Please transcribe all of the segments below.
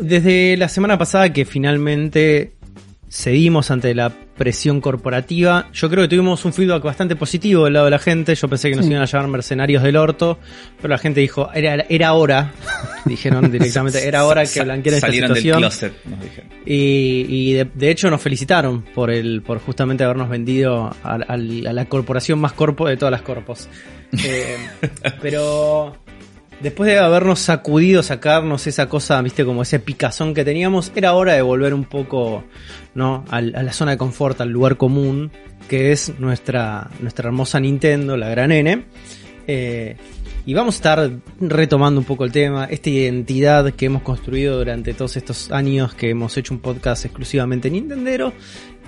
desde la semana pasada que finalmente cedimos ante la presión corporativa. Yo creo que tuvimos un feedback bastante positivo del lado de la gente. Yo pensé que nos iban a llamar mercenarios del orto, pero la gente dijo, era, era hora, dijeron directamente, era hora que blanquearan esta situación. Del closet, nos dijeron. Y, y de, hecho nos felicitaron por el, por justamente habernos vendido a, la corporación más corpo de todas las corpos. Eh, pero después de habernos sacudido, sacarnos esa cosa, viste, como ese picazón que teníamos, era hora de volver un poco, ¿no? A, la zona de confort, al lugar común, que es nuestra, nuestra hermosa Nintendo, la gran N. Eh, y vamos a estar retomando un poco el tema, esta identidad que hemos construido durante todos estos años que hemos hecho un podcast exclusivamente Nintendero.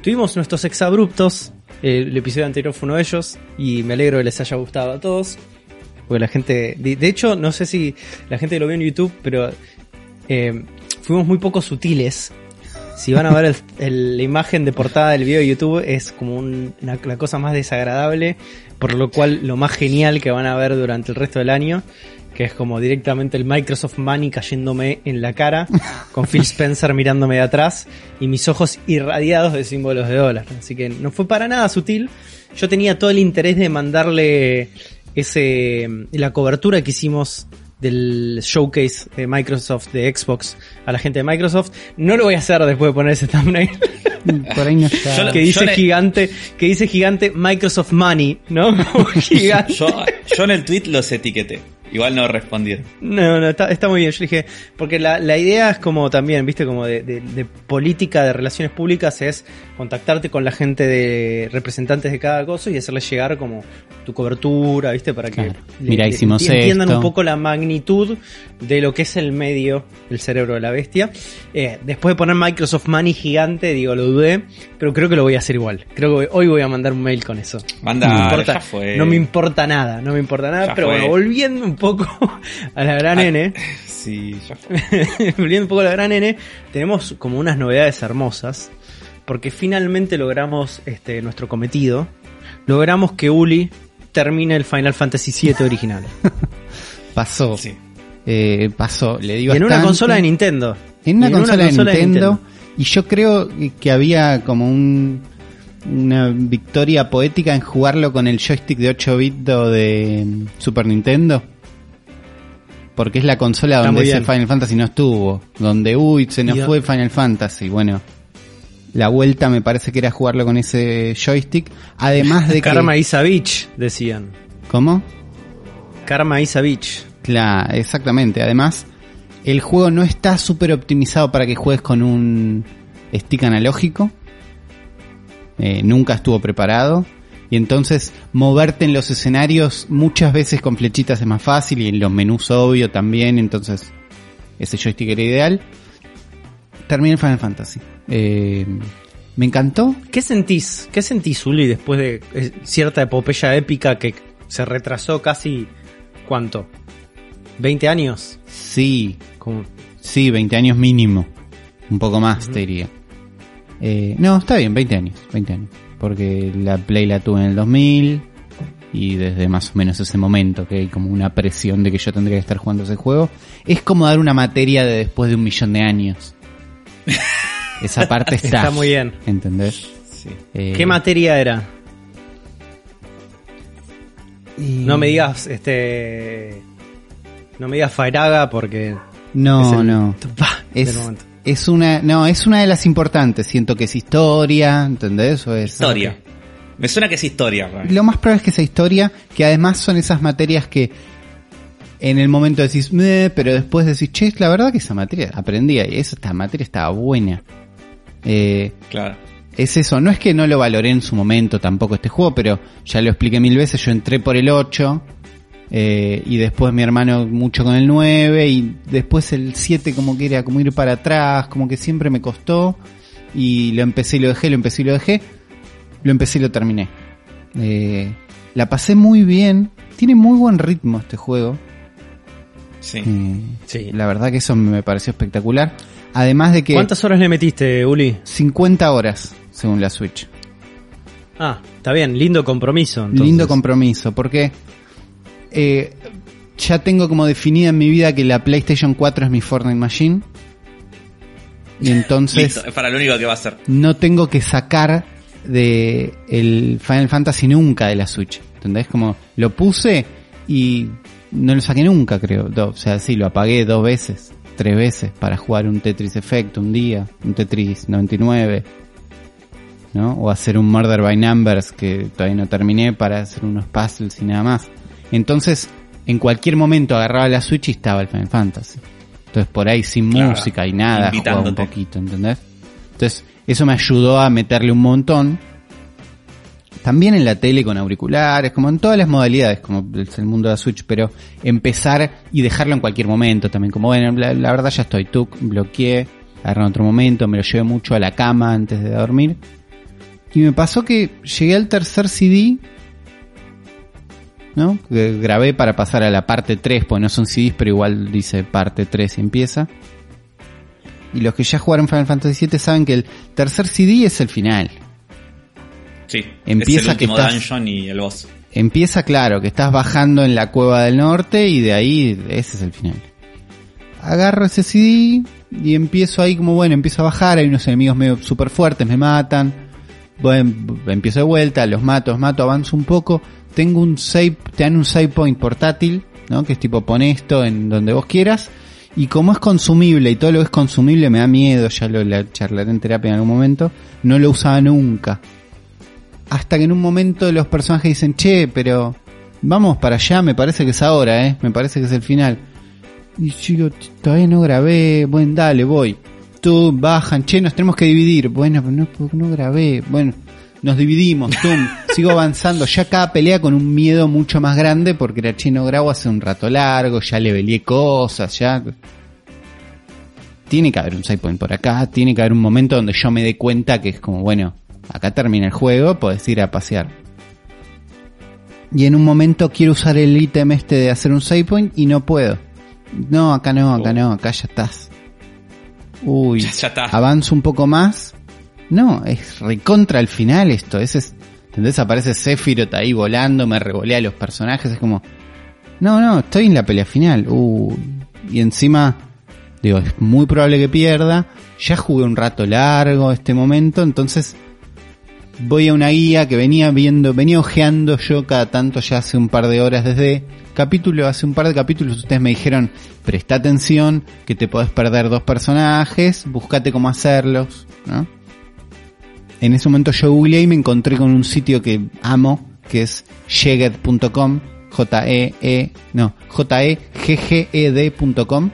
Tuvimos nuestros exabruptos, el episodio anterior fue uno de ellos, y me alegro que les haya gustado a todos. Porque la gente. De, hecho, no sé si la gente lo vio en YouTube, pero eh, fuimos muy poco sutiles. Si van a ver la imagen de portada del video de YouTube, es como una, la cosa más desagradable. Por lo cual, lo más genial que van a ver durante el resto del año que es como directamente el Microsoft Money cayéndome en la cara, con Phil Spencer mirándome de atrás y mis ojos irradiados de símbolos de dólar. Así que no fue para nada sutil. Yo tenía todo el interés de mandarle ese la cobertura que hicimos del showcase de Microsoft de Xbox a la gente de Microsoft. No lo voy a hacer después de poner ese thumbnail. Por ahí no está. que dice gigante, que dice gigante Microsoft Money, ¿no? Yo, yo en el tweet los etiqueté. Igual no respondieron. No, no, está, está muy bien. Yo dije, porque la, la idea es como también, viste, como de, de, política de relaciones públicas es contactarte con la gente de representantes de cada cosa y hacerles llegar como tu cobertura, viste, para que entiendan un poco la magnitud de lo que es el medio, el cerebro de la bestia. Eh, después de poner Microsoft Money gigante, digo, lo dudé, pero creo que lo voy a hacer igual. Creo que hoy voy a mandar un mail con eso. Manda, no, me importa, no me importa nada, no me importa nada, pero bueno, volviendo un poco a la gran ah, N. Sí, ya volviendo un poco a la gran N, tenemos como unas novedades hermosas, porque finalmente logramos este, nuestro cometido. Logramos que Uli termine el Final Fantasy VII original. Pasó. Sí. Eh, pasó, le digo. en una consola de Nintendo. En una, consola, de, Nintendo, Y yo creo que había como un, una victoria poética en jugarlo con el joystick de 8 bits de Super Nintendo. Porque es la consola donde ese Final Fantasy no estuvo. Donde, uy, se nos fue Final Fantasy. Bueno, la vuelta me parece que era jugarlo con ese joystick. Además de Karma que... decían. ¿Cómo? Karma Isavich. Claro, exactamente. Además, el juego no está súper optimizado para que juegues con un stick analógico. Eh, nunca estuvo preparado. Y entonces moverte en los escenarios muchas veces con flechitas es más fácil y en los menús obvio también. Entonces ese joystick era ideal. Terminé Final Fantasy. Eh, me encantó. ¿Qué sentís? ¿Qué sentís, Uli, después de eh, cierta epopeya épica que se retrasó casi ¿cuánto? ¿20 años? Sí, sí, 20 años mínimo. Un poco más, te diría. Eh, no, está bien, 20 años, 20 años. Porque la Play la tuve en el 2000 y desde más o menos ese momento que hay como una presión de que yo tendría que estar jugando ese juego. Es como dar una materia de después de un millón de años. Esa parte está. Está muy bien. ¿Entendés? Eh, ¿Qué materia era? No me digas, este. No me digas Fairaga porque. No, no. es, una. No, es una de las importantes. Siento que es historia, ¿entendés? O es, historia. Me suena que es historia. Lo más probable es que sea historia, que además son esas materias que en el momento decís, pero después decís, che, la verdad que esa materia aprendía y esa materia estaba buena. Eh, claro es eso, no es que no lo valoré en su momento tampoco este juego, pero ya lo expliqué mil veces, yo entré por el 8 eh, y después mi hermano mucho con el 9 y después el 7 como que era como ir para atrás, como que siempre me costó y lo empecé y lo dejé, lo empecé y lo dejé, lo empecé y lo terminé. Eh, la pasé muy bien, tiene muy buen ritmo este juego. Sí. Eh, sí. La verdad que eso me pareció espectacular. Además de que... ¿Cuántas horas le metiste, Uli? 50 horas según la Switch. Ah, está bien, lindo compromiso. Lindo compromiso, porque eh, ya tengo como definida en mi vida que la PlayStation 4 es mi Fortnite Machine. y entonces Listo, es para lo único que va a ser. no tengo que sacar de el Final Fantasy nunca de la Switch. ¿Entendés? Como lo puse y no lo saqué nunca, creo. O sea, sí, lo apagué dos veces, tres veces para jugar un Tetris Effect un día, un Tetris 99, ¿no? O hacer un Murder by Numbers que todavía no terminé para hacer unos puzzles y nada más. Entonces, en cualquier momento agarraba la Switch y estaba el Final Fantasy. Entonces, por ahí sin Claro, música y nada, jugaba un poquito, ¿entendés? Entonces, eso me ayudó a meterle un montón. También en la tele con auriculares, como en todas las modalidades, como es el mundo de la Switch, pero empezar y dejarlo en cualquier momento también. Como bueno, la, la verdad ya estoy, tú bloqueé, agarré en otro momento, me lo llevé mucho a la cama antes de dormir. Y me pasó que llegué al tercer CD, ¿no? Que grabé para pasar a la parte 3, porque no son CDs, pero igual dice parte 3 y empieza. Y los que ya jugaron Final Fantasy VII saben que el tercer CD es el final. Sí. Empieza es el que último estás- dungeon y el boss. Empieza claro, que estás bajando en la cueva del norte y de ahí ese es el final. Agarro ese CD y empiezo ahí como bueno, empiezo a bajar, hay unos enemigos medio super fuertes, me matan. Bueno, empiezo de vuelta, los mato, los mato, avanzo un poco. Tengo un save, te dan un save point portátil, ¿no? Que es tipo pon esto en donde vos quieras. Y como es consumible y todo lo que es consumible me da miedo, ya lo la charlaré en terapia en algún momento, no lo usaba nunca hasta que en un momento los personajes dicen, che, pero vamos para allá, me parece que es ahora, eh, me parece que es el final. Y yo digo, "T- todavía no grabé, bueno, dale, voy. Tú, bajan, che, nos tenemos que dividir. Bueno, pero no, no grabé. Bueno, nos dividimos, tum, sigo avanzando. Ya cada pelea con un miedo mucho más grande porque era, che, no grabo hace un rato largo, ya le velié cosas, ya... Tiene que haber un side point por acá, tiene que haber un momento donde yo me dé cuenta que es como, bueno, acá termina el juego, podés ir a pasear. Y en un momento quiero usar el ítem este de hacer un save point y no puedo. No, acá no, acá Oh. no, acá ya estás. Uy, Ya, ya está. avanzo un poco más. No, es recontra al final esto. Ese es, ¿entendés? Aparece Sephiroth ahí volando, me revolea los personajes. Es como, no, no, estoy en la pelea final. Uy, y encima, digo, es muy probable que pierda. Ya jugué un rato largo este momento, entonces voy a una guía que venía viendo, venía ojeando yo cada tanto ya hace un par de horas desde capítulo, hace un par de capítulos ustedes me dijeron, presta atención, que te podés perder dos personajes, buscate cómo hacerlos, ¿no? En ese momento yo googleé y me encontré con un sitio que amo, que es Jeged.com, J-E-E, no, J-E-G-G-E-D.com,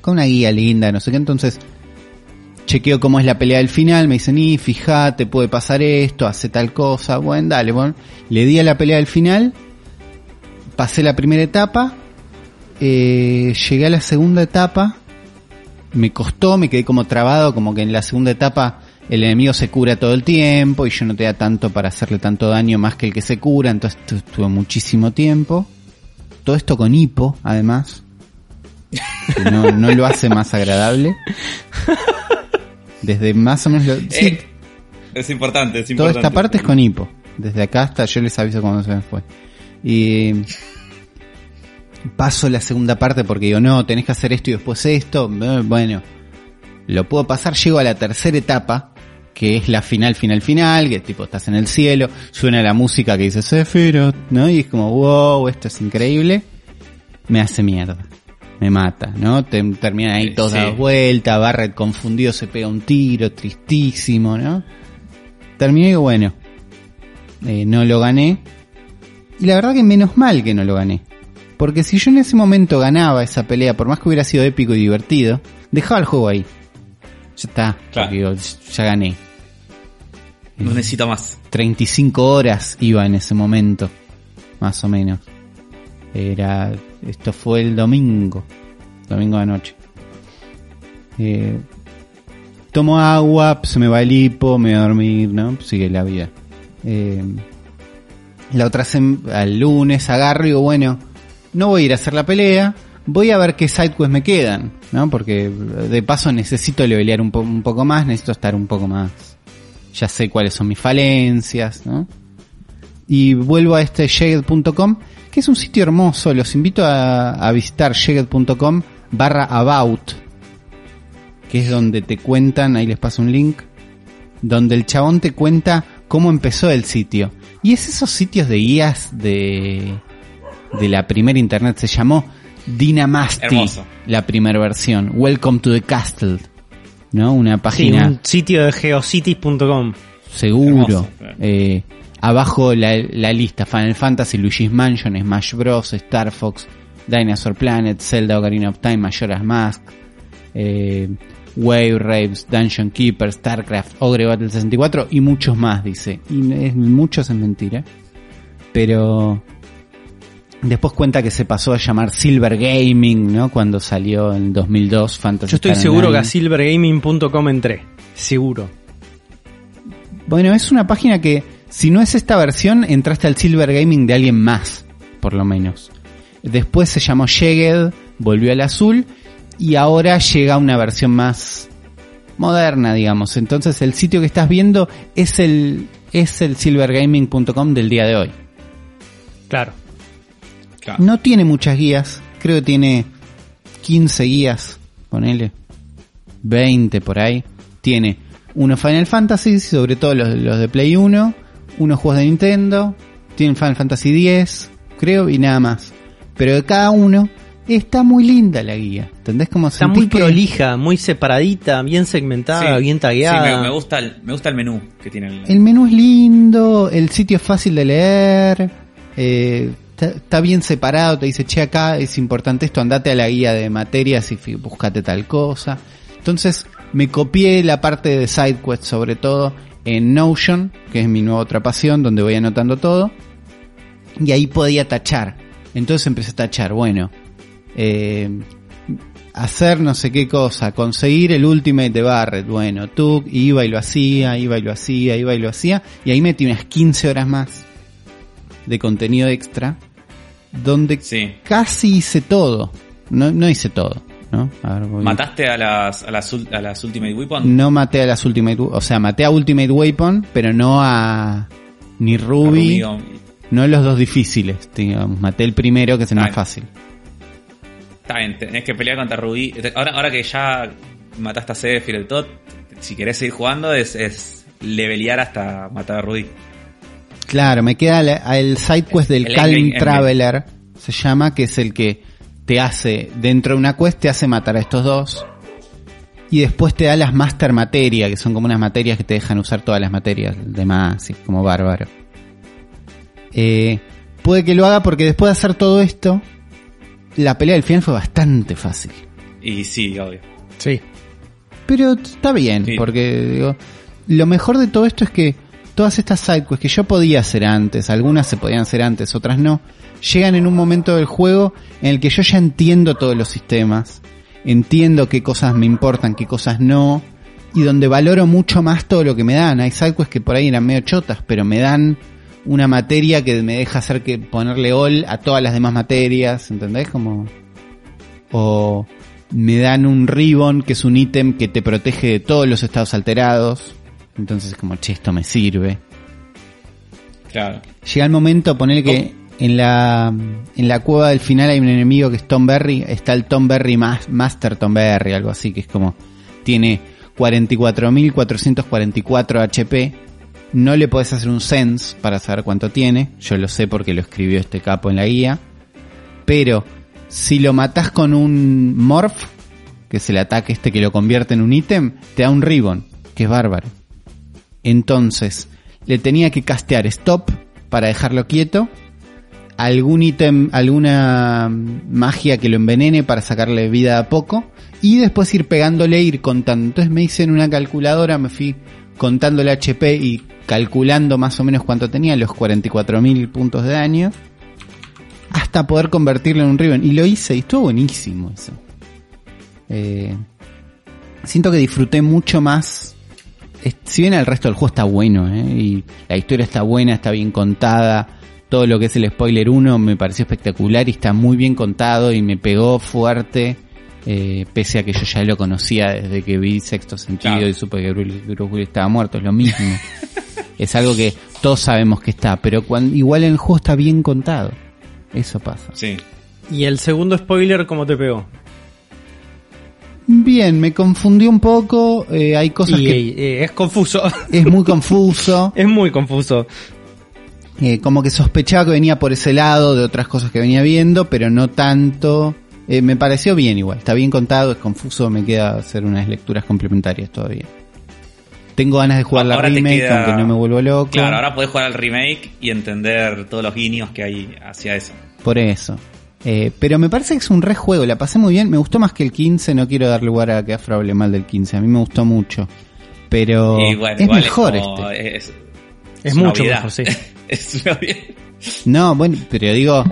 con una guía linda, no sé qué, entonces chequeo cómo es la pelea del final, me dicen, y fíjate, puede pasar esto, hace tal cosa, bueno, dale, bueno. Le di a la pelea del final, pasé la primera etapa, eh, llegué a la segunda etapa, me costó, me quedé como trabado, como que en la segunda etapa el enemigo se cura todo el tiempo y yo no te da tanto para hacerle tanto daño más que el que se cura, entonces tu- estuve muchísimo tiempo. Todo esto con hipo, además. no, no lo hace más agradable. Desde más o menos lo, sí, es importante, es Toda importante. esta parte es con hipo. Desde acá hasta yo les aviso cuando se me fue. Y paso la segunda parte porque digo, no, tenés que hacer esto y después esto. Eh, Bueno, lo puedo pasar, llego a la tercera etapa, que es la final, final, final, que tipo estás en el cielo, suena la música que dice Sephiroth, ¿no? Y es como, wow, esto es increíble. Me hace mierda. Me mata, ¿no? Te, terminan ahí todos sí. dados vuelta, Barret confundido se pega un tiro, tristísimo, ¿no? Terminé y bueno, eh, no lo gané. Y la verdad que menos mal que no lo gané. Porque si yo en ese momento ganaba esa pelea, por más que hubiera sido épico y divertido, dejaba el juego ahí. Ya está, Claro. digo, ya gané. No necesito más. 35 horas iba en ese momento, más o menos. Era, esto fue el domingo, domingo de noche. Eh, tomo agua, se me va el hipo, me voy a dormir, ¿no? Sigue la vida. Eh, la otra al lunes agarro y digo, bueno, no voy a ir a hacer la pelea, voy a ver qué sidequests me quedan, ¿no? Porque de paso necesito levelear un, po- un poco más, necesito estar un poco más ya sé cuáles son mis falencias, ¿no? Y vuelvo a este Shaged.com, que es un sitio hermoso, los invito a, a visitar Shaged.com barra about. que es donde te cuentan, ahí les paso un link, donde el chabón te cuenta cómo empezó el sitio. Y es esos sitios de guías de, de la primera internet, se llamó Dynamasti, Hermoso. la primera versión. Welcome to the Castle. ¿No? Una Sí, página un sitio de geocities.com. seguro. Hermoso, claro. Eh, abajo la, la lista: Final Fantasy, Luigi's Mansion, Smash Bros., Star Fox, Dinosaur Planet, Zelda Ocarina of Time, Majora's Mask, eh, Wave Raves, Dungeon Keeper, StarCraft, Ogre Battle 64 y muchos más, dice. Y es, muchos es mentira. Pero después cuenta que se pasó a llamar Silver Gaming, ¿no? Cuando salió en 2002 Fantasy Yo estoy Star seguro que a silvergaming.com entré. Seguro. Bueno, es una página que, si no es esta versión, entraste al Silver Gaming de alguien más, por lo menos. Después se llamó Sheged, volvió al azul, y ahora llega una versión más moderna, digamos. Entonces el sitio que estás viendo es el, es el silvergaming.com del día de hoy. Claro. Claro. No tiene muchas guías, creo que tiene 15 guías, ponele, 20 por ahí. Tiene unos Final Fantasy, sobre todo los, los de Play 1, unos juegos de Nintendo, tiene Final Fantasy X, creo, y nada más. Pero de cada uno está muy linda la guía, ¿entendés? Como Está sentís muy que- prolija, muy separadita, bien segmentada, Sí. bien Sí, tagueada. me, me gusta el, me gusta el menú que tiene el, El menú es lindo, el sitio es fácil de leer, eh, está, está bien separado, te dice, che, acá es importante esto, andate a la guía de materias y buscate tal cosa. Entonces, me copié la parte de SideQuest sobre todo en Notion, que es mi nueva otra pasión, donde voy anotando todo, y ahí podía tachar. Entonces empecé a tachar, bueno, eh, hacer no sé qué cosa, conseguir el Ultimate de Barret, bueno, tú iba y lo hacía, iba y lo hacía, iba y lo hacía, y ahí metí unas 15 horas más de contenido extra, donde Sí. casi hice todo, no, no hice todo, ¿no? A ver, voy- ¿Mataste a las, a las, ul- a las Ultimate Weapon? no maté a las Ultimate, o sea, maté a Ultimate Weapon, pero no a ni Ruby, A no los dos difíciles, digamos, maté el primero que es el más fácil. Está bien, tenés que pelear contra Rubí. Ahora, ahora que ya mataste a Zephyr el Tot, si querés seguir jugando es, es levelear hasta matar a Rubí. Claro, me queda la- el side quest del El Calm Traveler, se llama, que es el que te hace, dentro de una quest, te hace matar a estos dos. Y después te da las Master Materia, que son como unas materias que te dejan usar todas las materias demás, y como bárbaro. Eh, puede que lo haga porque después de hacer todo esto, la pelea del final fue bastante fácil. Y sí, obvio. Sí. Pero está bien, Sí. porque digo, lo mejor de todo esto es que todas estas sidequests que yo podía hacer antes, algunas se podían hacer antes, otras no, llegan en un momento del juego en el que yo ya entiendo todos los sistemas, entiendo qué cosas me importan, qué cosas no, y donde valoro mucho más todo lo que me dan. Hay sidequests que por ahí eran medio chotas, pero me dan una materia que me deja hacer que ponerle all a todas las demás materias, ¿entendés? Como o me dan un ribbon que es un ítem que te protege de todos los estados alterados. Entonces como, che, esto me sirve. Claro. Llega el momento, poner que en la, en la cueva del final hay un enemigo que es Tom Berry, está el Tom Berry Mas- Master Tom Berry, algo así, que es como, tiene 44.444 HP, no le podés hacer un sense para saber cuánto tiene, yo lo sé porque lo escribió este capo en la guía, pero si lo matás con un Morph, que es el ataque este que lo convierte en un ítem, te da un ribbon, que es bárbaro. Entonces, le tenía que castear stop para dejarlo quieto, algún ítem, alguna magia que lo envenene para sacarle vida a poco, y después ir pegándole ir contando. Entonces me hice en una calculadora, me fui contando el HP y calculando más o menos cuánto tenía, los 44.000 puntos de daño, hasta poder convertirlo en un ribbon. Y lo hice y estuvo buenísimo eso. Eh, siento que disfruté mucho más. Si bien el resto del juego está bueno, ¿eh? y la historia está buena, está bien contada, todo lo que es el spoiler 1 me pareció espectacular y está muy bien contado y me pegó fuerte, eh, pese a que yo ya lo conocía desde que vi Sexto Sentido Claro. y supe que Bruce, Bruce Willis estaba muerto, es lo mismo. es algo que todos sabemos que está, pero cuan- igual el juego está bien contado. Eso pasa. Sí. ¿Y el segundo spoiler cómo te pegó? Bien, me confundió un poco. eh, hay cosas Y, que eh, es confuso. es muy confuso. es muy confuso. Eh, como que sospechaba que venía por ese lado de otras cosas que venía viendo, pero no tanto. Eh, me pareció bien igual. Está bien contado, es confuso. Me queda hacer unas lecturas complementarias todavía. Tengo ganas de jugar la Ahora remake, queda- aunque no me vuelvo loco. Claro, ahora podés jugar al remake y entender todos los guiños que hay hacia eso. Por eso. Eh, pero me parece que es un re juego, la pasé muy bien. Me gustó más que el 15, no quiero dar lugar a que Afro hable mal del 15. A mí me gustó mucho. Pero bueno, es mejor como- este. Es, Es mucho mejor, sí. No, bueno, pero digo,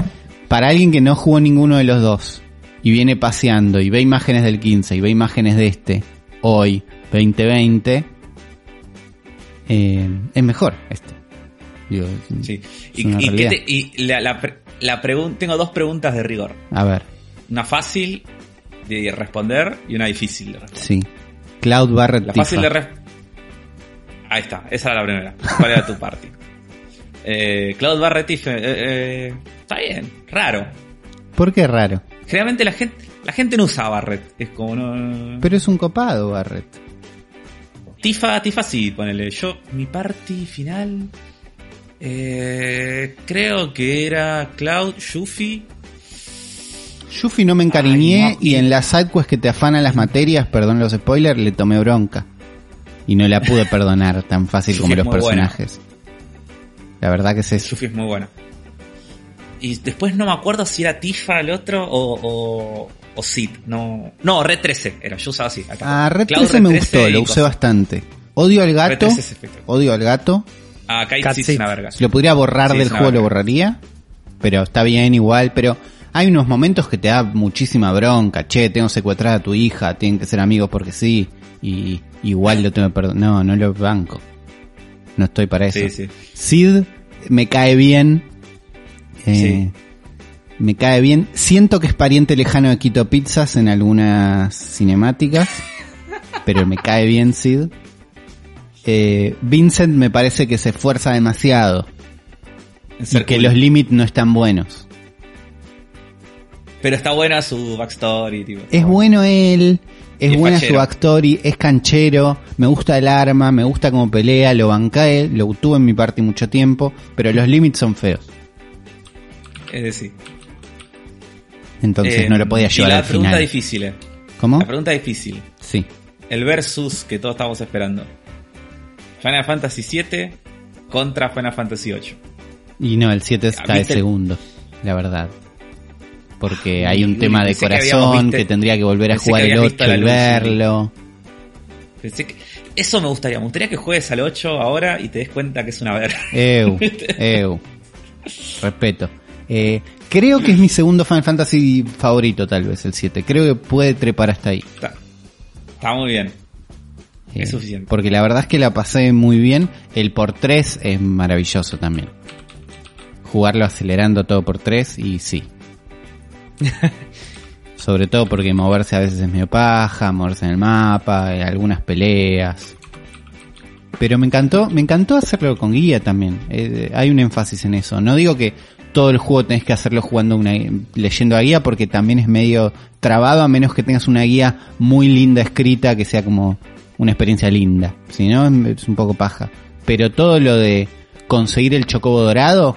para alguien que no jugó ninguno de los dos y viene paseando y ve imágenes del 15 y ve imágenes de este hoy, 2020, eh, es mejor este. Digo, Sí. es Y, te- la, la, la tengo dos preguntas de rigor. A ver, Una fácil de responder y una difícil de responder. sí. Cloud Barrett La fácil de responder. Ahí está, esa era la primera. ¿Cuál era tu party? Eh, Cloud Barrett Tiff, eh, eh, está bien, raro. ¿Por qué raro? Generalmente la gente, la gente no usa Barret. Es como no. Pero es un copado, Barrett. Tifa, Tifa sí, ponele. Yo, mi party final. Eh, creo que era Cloud, Yuffie. Yuffie no me encariñé Ay, no. y en las sidequests que te afanan las materias, perdón los spoilers, le tomé bronca. Y no la pude perdonar tan fácil como los es muy buena. La verdad que es eso. Yuffie es muy buena. Y después no me acuerdo si era Tifa el otro o, o, o Sid. No, no, Red 13 era. Yo usaba así. acá. Ah, Red Cloud 13 me 13 gustó, lo usé cosas. bastante. Odio al Red gato, 13 es espectacular. odio al gato. Ah, es Seed. una verga. Si lo pudiera borrar Sí, del juego lo borraría, pero está bien igual, pero hay unos momentos que te da muchísima bronca, che, tengo secuestrada a tu hija, tienen que ser amigos porque sí, y igual lo tengo que perdonar. No, no lo banco. No estoy para eso. Sí, sí. Sid me cae bien. Eh, Sí. Me cae bien. Siento que es pariente lejano de Quito Pizzas en algunas cinemáticas. pero me cae bien Sid. Eh, Vincent me parece que se esfuerza demasiado. Y que los limits no están buenos. Pero está buena su backstory, tipo. Es bueno él. Es Y es buena su backstory, es canchero, me gusta el arma, me gusta cómo pelea, lo bancae, lo tuve en mi party mucho tiempo, pero los limits son feos. Es decir. Entonces Eh, no lo podía y llevar la al pregunta final. difícil, eh. ¿Cómo? La pregunta difícil. Sí. El versus que todos estamos esperando. Final Fantasy VII contra Final Fantasy VIII. Y no, el 7 Ah, cae ¿viste? segundo, la verdad. Porque hay un Uy, tema de que corazón que tendría que volver a pensé jugar el habías visto 8 la y verlo. Pensé que- Eso me gustaría. Me gustaría que juegues al 8 ahora y te des cuenta que es una verga. Eu, eu. Respeto. Eh, creo que es mi segundo Final Fantasy favorito, tal vez, el 7. Creo que puede trepar hasta ahí. Está, está muy bien. Eh, Es suficiente. Porque la verdad es que la pasé muy bien. El por 3 es maravilloso también. Jugarlo acelerando todo por 3 y sí. Sobre todo porque moverse a veces es medio paja, moverse en el mapa, eh, algunas peleas. Pero me encantó, me encantó hacerlo con guía también. Eh, hay un énfasis en eso. No digo que todo el juego tenés que hacerlo jugando una, leyendo a guía porque también es medio trabado a menos que tengas una guía muy linda escrita que sea como una experiencia linda. Si no, es un poco paja. Pero todo lo de conseguir el chocobo dorado,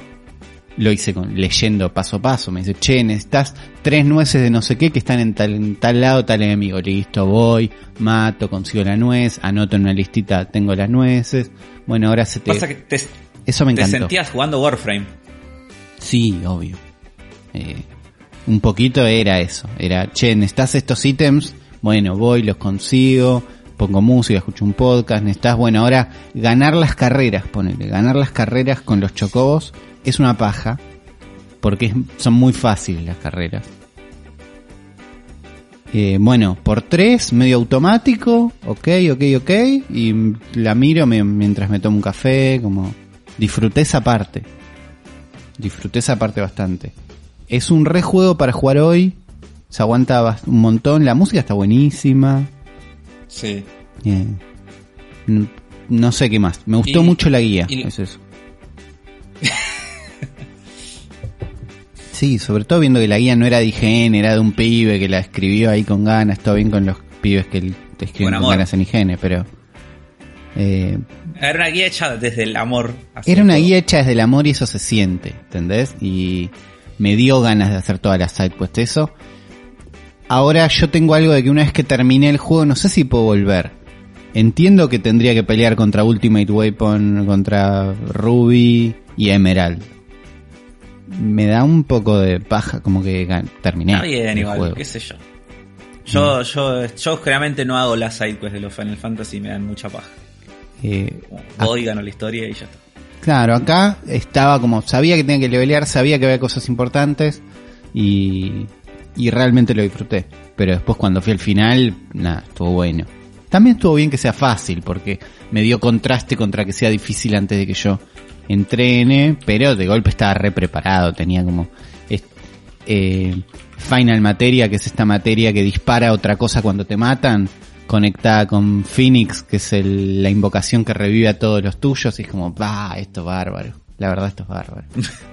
lo hice con, leyendo paso a paso. Me dice, che, necesitas tres nueces de no sé qué que están en tal, en tal lado, tal enemigo. Listo, voy, mato, consigo la nuez, anoto en una listita, tengo las nueces. Bueno, ahora se te... Pasa que te, Eso me te encantó. sentías jugando Warframe. Sí, obvio. Eh, un poquito era eso. Era, che, necesitas estos ítems. Bueno, voy, los consigo. Pongo música, escucho un podcast. Necesitas, bueno, ahora ganar las carreras, ponele. Ganar las carreras con los chocobos es una paja. Porque son muy fáciles las carreras. Eh, bueno, por tres, medio automático. Ok, ok, ok. Y la miro me- mientras me tomo un café. Como disfruté esa parte disfruté esa parte bastante. Es un re juego para jugar hoy. Se aguanta un montón. La música está buenísima. Sí. Eh, no sé qué más. Me gustó Y- mucho la guía. y- es eso. sí, sobre todo viendo que la guía no era de IGN, era de un pibe que la escribió ahí con ganas, todo bien con los pibes que te escriben Con ganas en IGN, pero... eh, Era una guía hecha desde el amor. era una todo. guía hecha desde el amor y eso se siente, ¿entendés? Y me dio ganas de hacer todas las sidequests, eso. Ahora yo tengo algo de que una vez que terminé el juego no sé si puedo volver. Entiendo que tendría que pelear contra Ultimate Weapon, contra Ruby y Emerald. Me da un poco de paja, como que terminé Está bien, el igual, juego. qué sé yo. Yo, yo, yo generalmente no hago las sidequests de los Final Fantasy, me dan mucha paja. Eh, gano la historia y ya está. Claro, acá estaba como, sabía que tenía que levelear, sabía que había cosas importantes y, y realmente lo disfruté. Pero después cuando fui al final, nada, estuvo bueno. También estuvo bien que sea fácil porque me dio contraste contra que sea difícil antes de que yo entrene, pero de golpe estaba re preparado, tenía como eh, Final Materia, que es esta materia que dispara otra cosa cuando te matan, conectada con Phoenix, que es el- la invocación que revive a todos los tuyos, y es como, va, esto es bárbaro. La verdad, esto es bárbaro.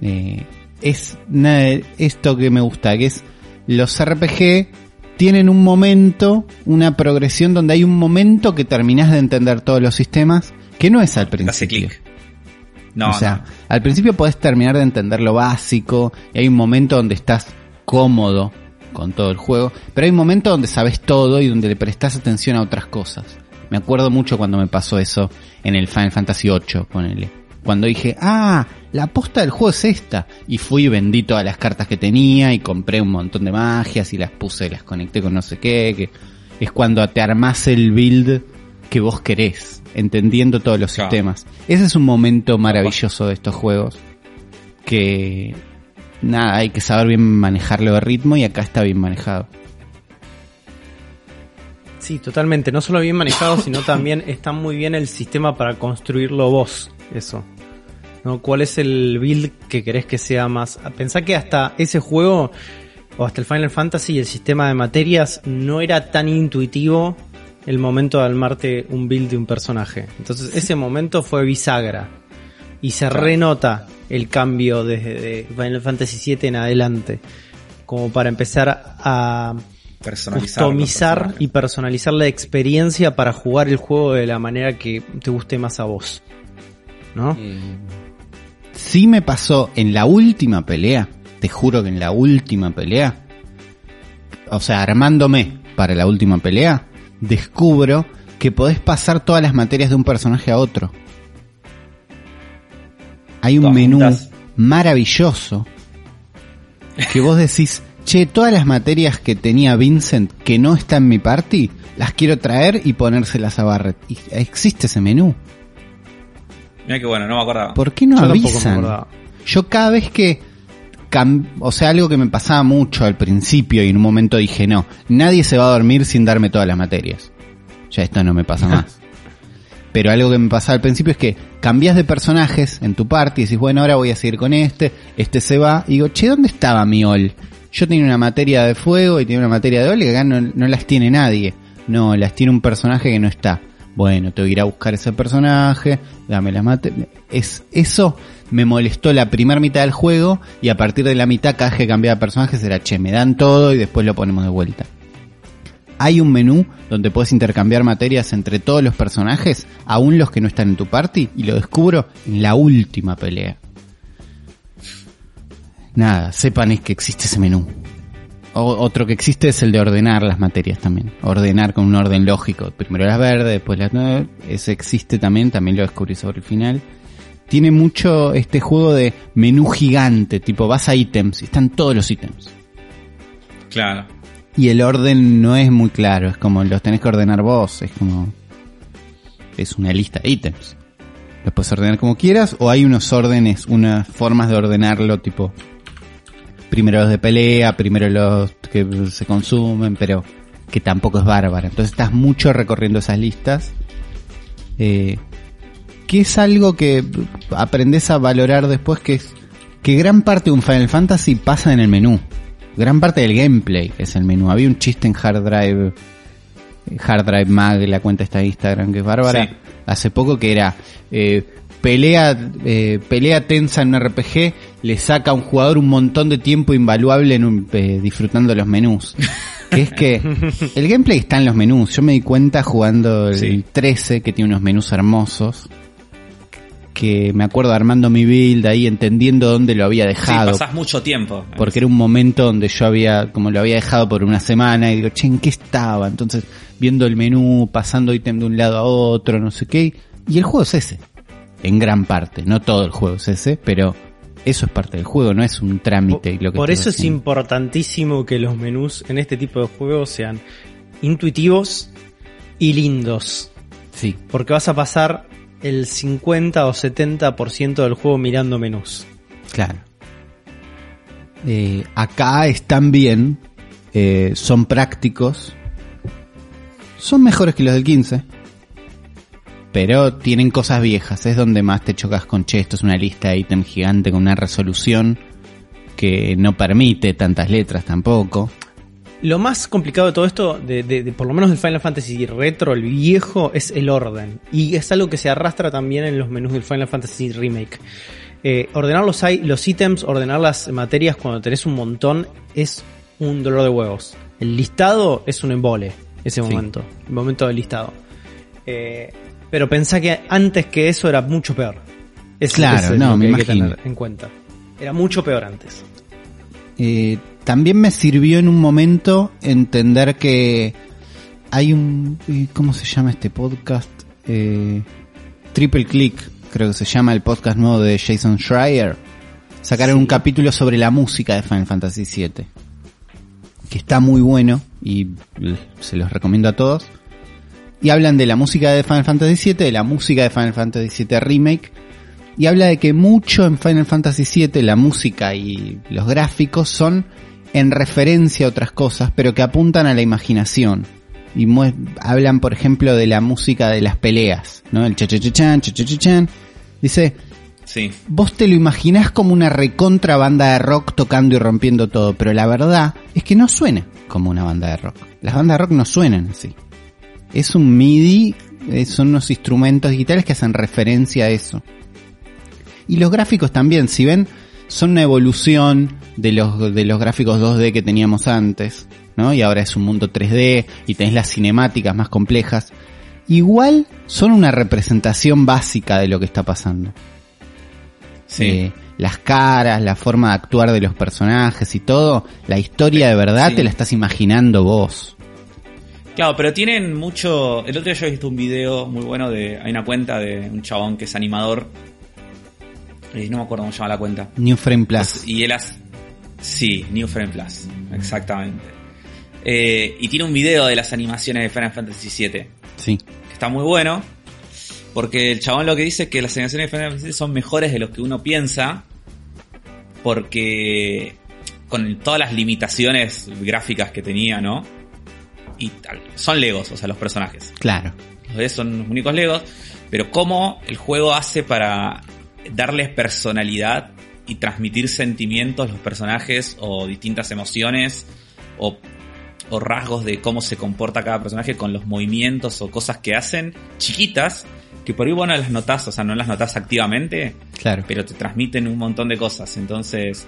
Eh, es nada, esto que me gusta, que es los RPG tienen un momento, una progresión donde hay un momento que terminás de entender todos los sistemas, que no es al principio. No, o sea, no. al principio podés terminar de entender lo básico y hay un momento donde estás cómodo con todo el juego, pero hay un momento donde sabes todo y donde le prestás atención a otras cosas. Me acuerdo mucho cuando me pasó eso en el Final Fantasy VIII, ponele. Cuando dije, ah, la posta del juego es esta. Y fui y vendí todas las cartas que tenía y compré un montón de magias y las puse, las conecté con no sé qué, que es cuando te armás el build que vos querés, entendiendo todos los Claro. sistemas. Ese es un momento maravilloso de estos juegos que nada, hay que saber bien manejarlo de ritmo y acá está bien manejado. Sí, totalmente. No solo bien manejado, sino también está muy bien el sistema para construirlo vos. Eso. ¿No? ¿Cuál es el build que querés que sea más? Pensá que hasta ese juego, o hasta el Final Fantasy, el sistema de materias no era tan intuitivo el momento de armarte un build de un personaje. Entonces ese momento fue bisagra. Y se renota el cambio desde de Final Fantasy VII en adelante. Como para empezar a Personalizar. customizar y personalizar la experiencia para jugar el juego de la manera que te guste más a vos. ¿No? Sí me pasó en la última pelea, te juro que en la última pelea, o sea, armándome para la última pelea, descubro que podés pasar todas las materias de un personaje a otro. Hay un menú juntas. maravilloso que vos decís, che, todas las materias que tenía Vincent que no está en mi party, las quiero traer y ponérselas a Barret. Y existe ese menú. Mira que bueno, no me acordaba. ¿Por qué no Yo me avisan? Yo cada vez que... o sea, algo que me pasaba mucho al principio y en un momento dije, no, nadie se va a dormir sin darme todas las materias. Ya esto no me pasa más. Pero algo que me pasaba al principio es que cambias de personajes en tu party y decís, bueno, ahora voy a seguir con este, este se va. Y digo, che, ¿dónde estaba mi Ol? Yo tenía una materia de fuego y tenía una materia de Ol y acá no, no las tiene nadie. No, las tiene un personaje que no está. Bueno, tengo que ir a buscar ese personaje, dame las materias. Es, eso me molestó la primera mitad del juego y a partir de la mitad cada que cambiaba de personajes era, che, me dan todo y después lo ponemos de vuelta. Hay un menú donde puedes intercambiar materias entre todos los personajes, aún los que no están en tu party, y lo descubro en la última pelea. Nada, sepan es que existe ese menú. O- otro que existe es el de ordenar las materias también. Ordenar con un orden lógico. Primero las verdes, después las... no, Ese existe también, también lo descubrí sobre el final. Tiene mucho este juego de menú gigante, tipo vas a ítems y están todos los ítems. Claro. Y el orden no es muy claro, es como los tenés que ordenar vos, es como... Es una lista de ítems. Los puedes ordenar como quieras o hay unos órdenes, unas formas de ordenarlo tipo... Primero los de pelea, primero los que se consumen, pero que tampoco es bárbara. Entonces estás mucho recorriendo esas listas. Eh, que es algo que aprendes a valorar después, que es que gran parte de un Final Fantasy pasa en el menú. Gran parte del gameplay es el menú. Había un chiste en Hard Drive, Hard Drive Mag, la cuenta esta de Instagram que es bárbara, Sí. hace poco que era, eh, pelea, eh, pelea tensa en un RPG le saca a un jugador un montón de tiempo invaluable en un, eh, disfrutando los menús. Que es que el gameplay está en los menús. Yo me di cuenta jugando el Sí. 13 que tiene unos menús hermosos. Que me acuerdo armando mi build ahí, entendiendo dónde lo había Sí, dejado. pasás mucho tiempo. porque era un momento donde yo había, como lo había dejado por una semana, y digo, che, ¿en qué estaba? Entonces, viendo el menú, pasando ítem de un lado a otro, no sé qué. Y el juego es ese. En gran parte. No todo el juego es ese, pero eso es parte del juego, no es un trámite. lo que Por eso es importantísimo que los menús en este tipo de juegos sean intuitivos y lindos. Sí, Porque vas a pasar el 50 o 70% del juego mirando menús. claro. Eh, acá están bien, eh, son prácticos, son mejores que los del 15, pero tienen cosas viejas, es donde más te chocas con, che, esto es una lista de ítems gigante con una resolución que no permite tantas letras tampoco. Lo más complicado de todo esto, de, de- de- por lo menos del Final Fantasy retro, el viejo, es el orden. Y es algo que se arrastra también en los menús del Final Fantasy Remake. Eh, ordenar los, los ítems, ordenar las materias cuando tenés un montón, es un dolor de huevos. El listado es un embole, ese Sí. momento. El momento del listado. Eh, pero pensá que antes que eso era mucho peor. Es, Claro, es no, lo me que imagino. tener en cuenta. Era mucho peor antes. Eh, también me sirvió en un momento entender que hay un... eh, ¿Cómo se llama este podcast? Eh, Triple Click, creo que se llama el podcast nuevo de Jason Schreier. Sacaron Sí. un capítulo sobre la música de Final Fantasy VII. Que está muy bueno y se los recomiendo a todos. Y hablan de la música de Final Fantasy VII, de la música de Final Fantasy VII Remake y habla de que mucho en Final Fantasy VII la música y los gráficos son en referencia a otras cosas, pero que apuntan a la imaginación. Y hablan, por ejemplo, de la música de las peleas, ¿no? El cha-cha-cha-chan, cha-cha-cha-chan. Dice, Sí. vos te lo imaginás como una recontra banda de rock tocando y rompiendo todo, pero la verdad es que no suena como una banda de rock. Las bandas de rock no suenan así. Es un MIDI, eh, son unos instrumentos digitales que hacen referencia a eso. Y los gráficos también, si ven, son una evolución de los, de los gráficos 2D que teníamos antes, ¿no? Y ahora es un mundo 3D y tenés las cinemáticas más complejas. Igual son una representación básica de lo que está pasando. Sí. Eh, las caras, la forma de actuar de los personajes y todo, la historia de verdad Sí. te la estás imaginando vos. Claro, pero tienen mucho. El otro día yo he visto un video muy bueno de. Hay una cuenta de un chabón que es animador. Y no me acuerdo cómo se llama la cuenta. New Frame Plus. Y él hace. Sí, New Frame Plus. Exactamente. Eh, y tiene un video de las animaciones de Final Fantasy VII. Sí. Que está muy bueno. Porque el chabón lo que dice es que las animaciones de Final Fantasy son mejores de lo que uno piensa. Porque. Con todas las limitaciones gráficas que tenía, ¿no? Y tal. Son Legos, o sea, los personajes. Claro. Los de son los únicos Legos. Pero cómo el juego hace para darles personalidad y transmitir sentimientos a los personajes o distintas emociones o, o rasgos de cómo se comporta cada personaje con los movimientos o cosas que hacen chiquitas que por ahí vos no las notas, o sea, no las notas activamente, Claro. pero te transmiten un montón de cosas. Entonces,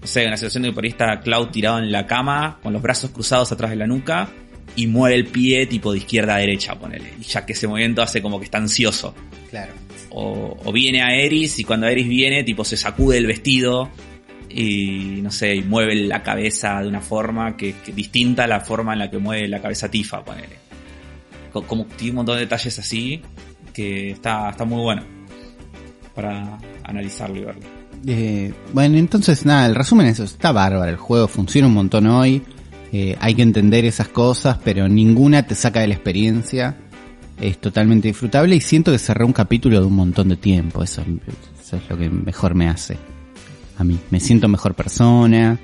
no sé, una situación de que por ahí está Cloud tirado en la cama, con los brazos cruzados atrás de la nuca, y mueve el pie tipo de izquierda a derecha, ponele. Y ya que ese movimiento hace como que está ansioso. Claro. O, o viene a Eris y cuando Eris viene, tipo se sacude el vestido y no sé, y mueve la cabeza de una forma que, que distinta a la forma en la que mueve la cabeza Tifa, ponele. Co- Como tiene un montón de detalles así que está, está muy bueno para analizarlo y verlo. Eh, bueno, entonces nada, el resumen es eso, está bárbaro, el juego funciona un montón hoy, eh, hay que entender esas cosas, pero ninguna te saca de la experiencia, es totalmente disfrutable y siento que cerré un capítulo de un montón de tiempo, eso, eso es lo que mejor me hace a mí, me siento mejor persona,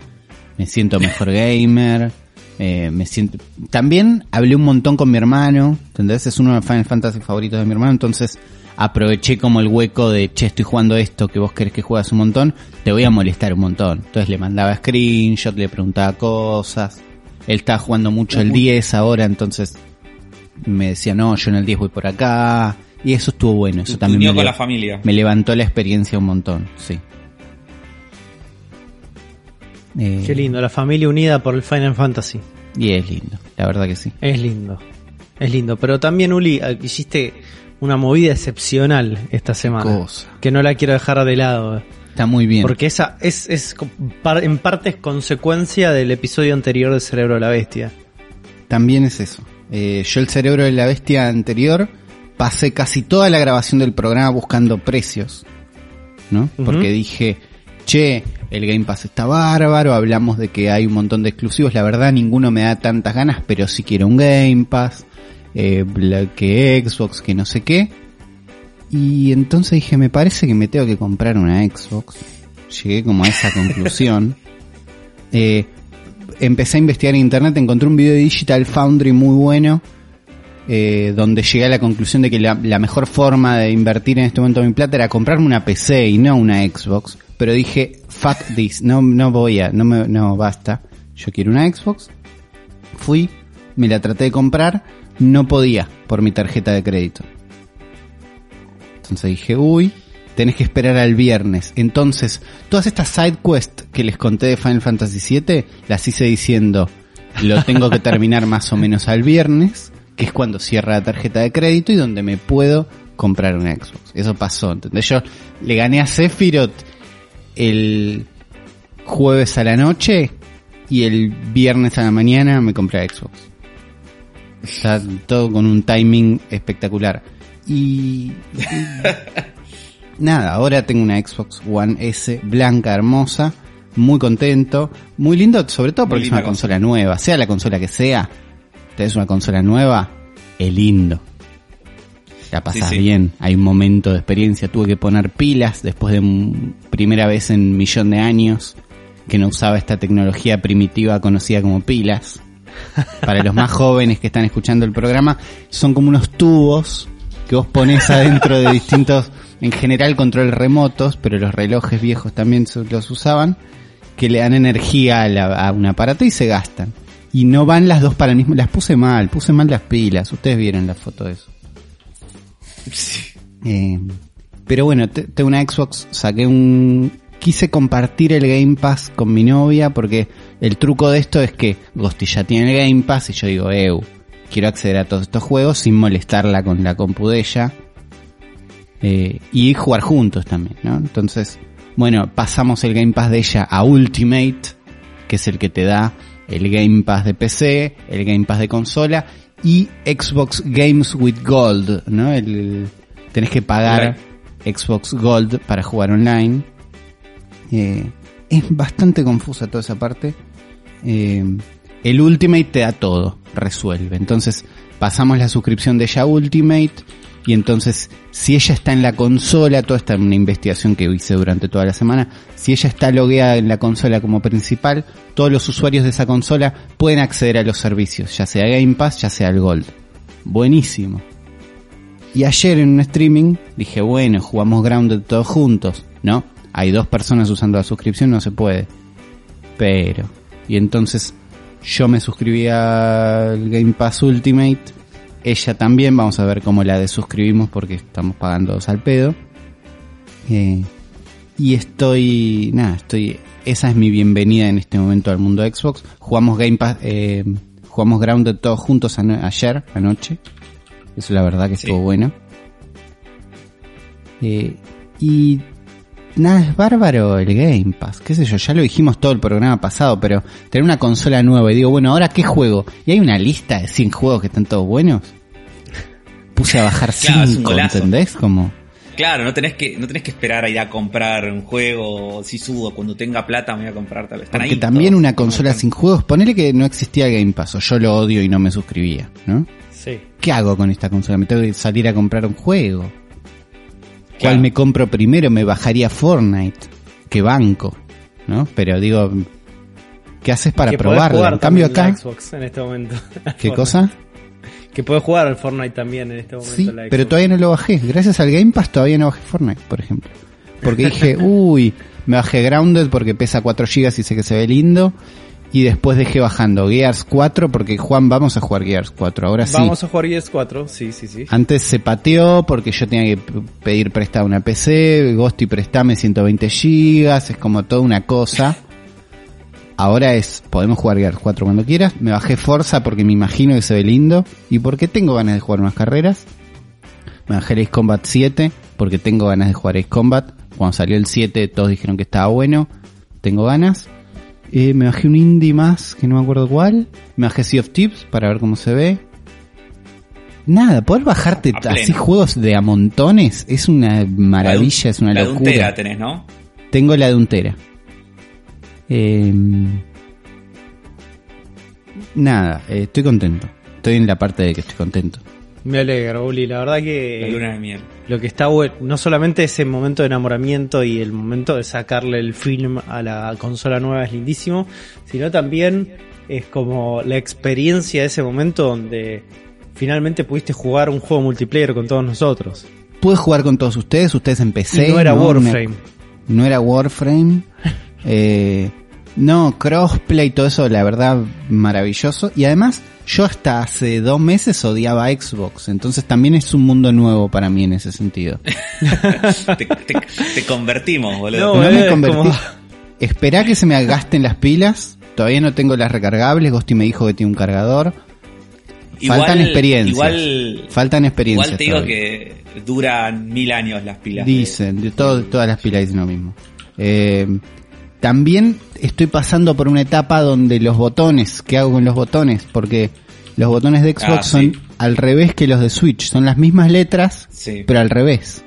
me siento mejor gamer, eh, me siento... También hablé un montón con mi hermano, ¿entendés? Es uno de los Final Fantasy favoritos de mi hermano, entonces aproveché como el hueco de, che, estoy jugando esto que vos querés que juegas un montón, te voy a molestar un montón. Entonces le mandaba screenshot, le preguntaba cosas. Él está jugando mucho el 10 ahora, entonces me decía, no, yo en el 10 voy por acá. Y eso estuvo bueno, eso también unió me, con la familia. me levantó la experiencia un montón, sí. Eh, Qué lindo, la familia unida por el Final Fantasy. Y es lindo, la verdad que sí. Es lindo. Es lindo. Pero también, Uli, eh, hiciste una movida excepcional esta semana. cosa. Que no la quiero dejar de lado. Está muy bien. Porque esa es, es en parte es consecuencia del episodio anterior de Cerebro de la Bestia. También es eso. Eh, yo el cerebro de la bestia anterior pasé casi toda la grabación del programa buscando precios, ¿no? Porque dije, che, el Game Pass está bárbaro, hablamos de que hay un montón de exclusivos, la verdad ninguno me da tantas ganas, pero sí quiero un Game Pass, eh, que Xbox, que no sé qué. Y entonces dije, me parece que me tengo que comprar una Xbox. Llegué como a esa conclusión. Eh, empecé a investigar en internet, encontré un video de Digital Foundry muy bueno, eh, donde llegué a la conclusión de que la, la mejor forma de invertir en este momento mi plata era comprarme una PC y no una Xbox. Pero dije, fuck this, no, no voy a, no me, no, basta. Yo quiero una Xbox. Fui, me la traté de comprar, no podía por mi tarjeta de crédito. Entonces dije, uy, tenés que esperar al viernes. Entonces, todas estas side quests que les conté de Final Fantasy VII, las hice diciendo, lo tengo que terminar más o menos al viernes, que es cuando cierra la tarjeta de crédito y donde me puedo comprar una Xbox. Eso pasó, ¿entendés? Yo le gané a Sephiroth el jueves a la noche y el viernes a la mañana me compré la Xbox. Está todo con un timing espectacular. Y, y nada, ahora tengo una Xbox One S blanca, hermosa, muy contento, muy lindo, sobre todo porque es una consola nueva, sea la consola que sea, tenés una consola nueva, es lindo. La pasás Sí, sí. bien, hay un momento de experiencia, tuve que poner pilas después de un- primera vez en un millón de años que no usaba esta tecnología primitiva conocida como pilas. Para los más jóvenes que están escuchando el programa, son como unos tubos que vos pones adentro de distintos, en general control remotos, pero los relojes viejos también los usaban, que le dan energía a, la- a un aparato y se gastan. Y no van las dos para el mismo, las puse mal, puse mal las pilas, ustedes vieron la foto de eso. Eh, pero bueno, te- tengo una Xbox, saqué un... Quise compartir el Game Pass con mi novia porque el truco de esto es que Ghosty ya tiene el Game Pass y yo digo, eu, quiero acceder a todos estos juegos sin molestarla con la compu de ella. Eh, y jugar juntos también, ¿no? Entonces, bueno, pasamos el Game Pass de ella a Ultimate, que es el que te da el Game Pass de PC, el Game Pass de consola y Xbox Games with Gold, ¿no? El, tenés que pagar Xbox Gold para jugar online. Eh, es bastante confusa toda esa parte. Eh, el Ultimate te da todo, resuelve. Entonces pasamos la suscripción de ella Ultimate y entonces si ella está en la consola, toda esta es una investigación que hice durante toda la semana, si ella está logueada en la consola como principal, todos los usuarios de esa consola pueden acceder a los servicios, ya sea Game Pass, ya sea el Gold. Buenísimo. Y ayer en un streaming dije, bueno, jugamos Grounded todos juntos. No, hay dos personas usando la suscripción, no se puede. Pero, y entonces yo me suscribí al Game Pass Ultimate. Ella también, vamos a ver cómo la desuscribimos porque estamos pagando dos al pedo. Eh, y estoy, nada, estoy, esa es mi bienvenida en este momento al mundo de Xbox. Jugamos Game Pass, eh, jugamos Grounded todos juntos ano- ayer, anoche. Eso la verdad que Sí. estuvo bueno. Eh, y nada, es bárbaro el Game Pass. Qué sé yo, ya lo dijimos todo el programa pasado, pero tener una consola nueva y digo, bueno, ¿ahora qué juego? Y hay una lista de 100 juegos que están todos buenos. Puse a bajar Claro, es un 5, golazo. ¿entendés? Como... Claro, no tenés que, no tenés que esperar a ir a comprar un juego, si subo, cuando tenga plata me voy a comprar tal vez. Porque ahí también todos. una consola sin juegos, ponele que no existía Game Pass, o yo lo odio y no me suscribía, ¿no? Sí. ¿Qué hago con esta consola? Me tengo que salir a comprar un juego. ¿Cuál Claro. me compro primero? Me bajaría Fortnite. Que banco, ¿no? Pero digo, ¿qué haces para Que jugar En cambio acá, la Xbox en este momento. ¿qué cosa? Que puedes jugar al Fortnite también en este momento. Sí, la pero todavía no lo bajé. Gracias al Game Pass todavía no bajé Fortnite, por ejemplo. Porque dije, uy, me bajé Grounded porque pesa 4 GB y sé que se ve lindo. Y después dejé bajando Gears 4 porque Juan vamos a jugar Gears 4, ahora sí. Vamos a jugar Gears 4, sí, sí, sí. Antes se pateó porque yo tenía que pedir prestada una PC, Ghosty prestame 120 gigas, es como toda una cosa. Ahora es, podemos jugar Gears 4 cuando quieras. Me bajé Forza porque me imagino que se ve lindo y porque tengo ganas de jugar unas carreras. Me bajé el Ace Combat 7 porque tengo ganas de jugar Ace Combat. Cuando salió el 7 todos dijeron que estaba bueno. Tengo ganas. Eh, me bajé un indie más que no me acuerdo cuál. Me bajé Sea of Tips para ver cómo se ve. Nada, poder bajarte así juegos de a montones es una maravilla, es una la de un tera locura. tenés, ¿no? Tengo la de un tera. Eh, nada, eh, estoy contento. Estoy en la parte de que estoy contento. Me alegro, Uli. La verdad La que luna de miel. lo que está bueno, no solamente ese momento de enamoramiento y el momento de sacarle el film a la consola nueva es lindísimo, sino también es como la experiencia de ese momento donde finalmente pudiste jugar un juego multiplayer con todos nosotros. Pude jugar con todos ustedes, ustedes en PC. y no era Me- Warframe. no era Warframe. Eh, no, crossplay, todo eso, la verdad, maravilloso. Y además, yo hasta hace dos meses odiaba Xbox. Entonces también es un mundo nuevo para mí en ese sentido. te, te- te convertimos, boludo. No, no eh, me convertí. como- Esperá que se me gasten las pilas. Todavía no tengo las recargables. Ghosty me dijo que tiene un cargador. Faltan experiencias. Igual, Faltan experiencias. igual te digo todavía. que duran mil años las pilas. de- Dicen, de todo- todas las pilas dicen lo mismo. Eh, también estoy pasando por una etapa donde los botones, ¿qué hago con los botones? Porque los botones de Xbox Ah, son sí. al revés que los de Switch, son las mismas letras, Sí, pero al revés.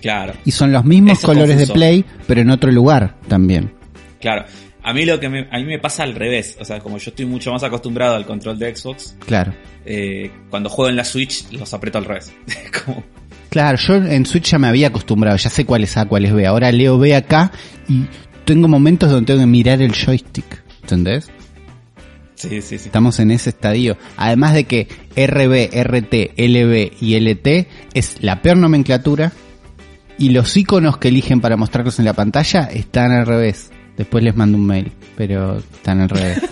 claro. Y son los mismos Eso colores confuso. de Play, pero en otro lugar también. Claro. A mí lo que me, a mí me pasa al revés. O sea, como yo estoy mucho más acostumbrado al control de Xbox, Claro. eh, cuando juego en la Switch los aprieto al revés. como, Claro, yo en Switch ya me había acostumbrado, ya sé cuál es A, cuál es B. Ahora leo B acá y tengo momentos donde tengo que mirar el joystick. ¿Entendés? sí, sí, sí. Estamos en ese estadio. Además de que RB, RT, LB y LT es la peor nomenclatura. Y los iconos que eligen para mostrarlos en la pantalla están al revés. Después les mando un mail, pero están al revés.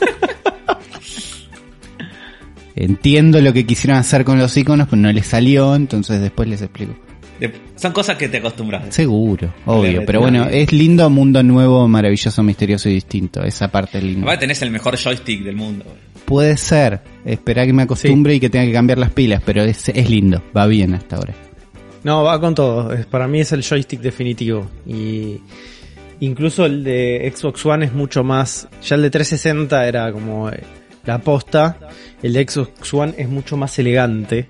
Entiendo lo que quisieron hacer con los iconos, pero no les salió, entonces después les explico. De- son cosas que te acostumbras. Seguro, obvio. Pero bueno, es lindo, mundo nuevo, maravilloso, misterioso y distinto. Esa parte es linda. Aparte tenés el mejor joystick del mundo. Puede ser. Esperá que me acostumbre y que tenga que cambiar las pilas, pero es, es lindo. Va bien hasta ahora. No, va con todo. Es- Para mí es el joystick definitivo. Y incluso el de Xbox One es mucho más. Ya el de 360 era como la posta. El de Xbox One es mucho más elegante.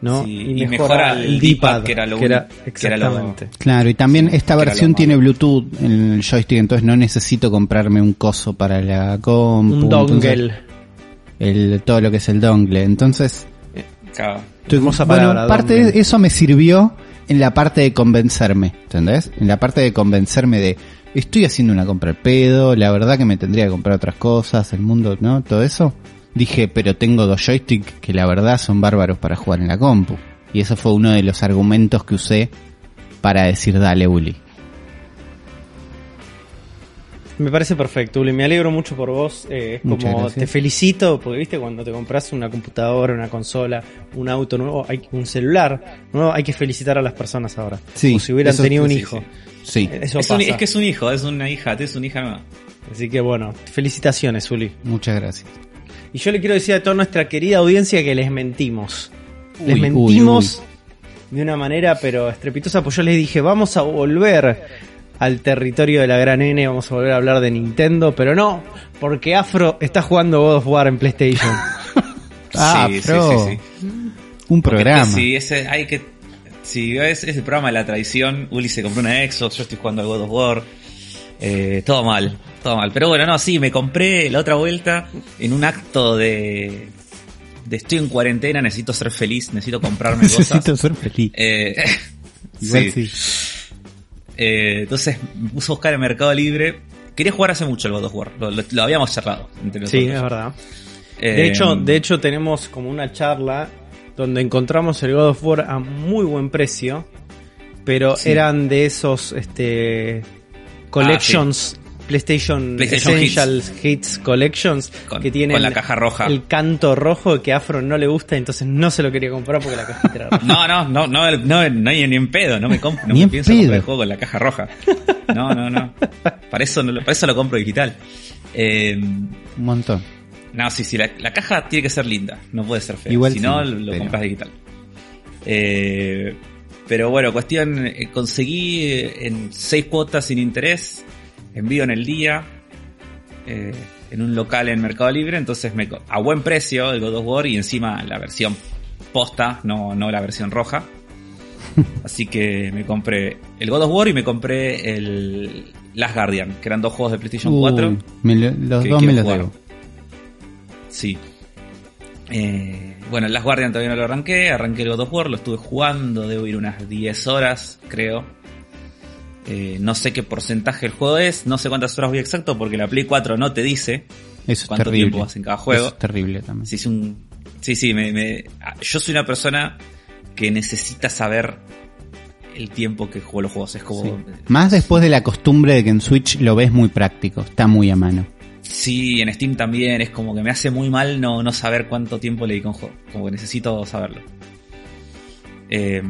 ¿No? Sí, y mejora el D-pad, que era lo que era lo- exactamente. Claro, y también esta que versión tiene Bluetooth en el joystick, entonces no necesito comprarme un coso para la compu. Un entonces, dongle. El, todo lo que es el dongle. Entonces, Claro. estoy- Hermosa bueno, parte dongle. de eso me sirvió en la parte de convencerme, ¿entendés? En la parte de convencerme de estoy haciendo una compra al pedo, la verdad que me tendría que comprar otras cosas, el mundo, ¿no? Todo eso. Dije, pero tengo dos joysticks que la verdad son bárbaros para jugar en la compu. Y eso fue uno de los argumentos que usé para decir dale, Uli. Me parece perfecto, Uli. Me alegro mucho por vos. Eh, es Muchas como gracias. te felicito porque viste cuando te compras una computadora, una consola, un auto nuevo, hay un celular nuevo, hay que felicitar a las personas ahora. Sí, como si hubieran eso- tenido un sí, hijo. Sí, Eso Es, un- es que es un hijo, es una hija, es una hija nueva. Así que bueno, felicitaciones, Uli. muchas gracias. Y yo le quiero decir a toda nuestra querida audiencia que les mentimos. les Uy, mentimos de una manera pero estrepitosa, pues yo les dije, vamos a volver al territorio de la gran N, vamos a volver a hablar de Nintendo, pero no, porque Afro está jugando God of War en PlayStation. Ah, sí, sí, sí, sí. Un programa. Sí, ese, hay que. Si es, es el programa de la tradición, Uli se compró una Xbox, yo estoy jugando al God of War. Eh, todo mal, todo mal. Pero bueno, no, sí, me compré la otra vuelta en un acto de. de estoy en cuarentena, necesito ser feliz, necesito comprarme cosas. Necesito ser feliz. Eh, Igual sí. sí. Eh, entonces me puse a buscar en Mercado Libre. Quería jugar hace mucho el God of War, lo, lo- lo habíamos charlado entre sí, es verdad. Eh, De hecho, de hecho tenemos como una charla donde encontramos el God of War a muy buen precio, pero Sí. eran de esos este collections PlayStation, PlayStation Essentials Hits, Collections Con- que tiene con la caja roja. el canto rojo que a Afro no le gusta, entonces no se lo quería comprar porque la cajita era roja. No, no, no, no, no, no, ni en pedo, no me compro, no Ni me en pienso comprar pedo. el juego con la caja roja. No, no, no. Para eso, no lo- para eso lo compro digital. Eh, Un montón. no, sí, sí, la, la caja tiene que ser linda, no puede ser fea. Igual si sí, no, lo pero- compras digital. Eh, pero bueno, cuestión, eh, conseguí eh, en seis cuotas sin interés, envío en el día, eh, en un local en Mercado Libre, entonces me, a buen precio el God of War y encima la versión posta, no, no la versión roja. Así que me compré el God of War y me compré el Last Guardian, que eran dos juegos de PlayStation 4. Uy, me lo- los que dos me los debo. Sí. Eh, bueno, el Last Guardian todavía no lo arranqué, arranqué el God of War, lo estuve jugando, debo ir unas 10 horas, creo. Eh, no sé qué porcentaje el juego es, no sé cuántas horas voy exacto porque la Play 4 no te dice. Eso ¿Cuánto terrible. tiempo vas en cada juego? Eso es terrible también. Sí, es un, sí, sí, me, me- ah, yo soy una persona que necesita saber el tiempo que juego los juegos. Es como, Sí. Más después de la costumbre de que en Switch lo ves muy práctico, está muy a mano. Sí, en Steam también es como que me hace muy mal no, no saber cuánto tiempo le di con juego. Como que necesito saberlo. Eh,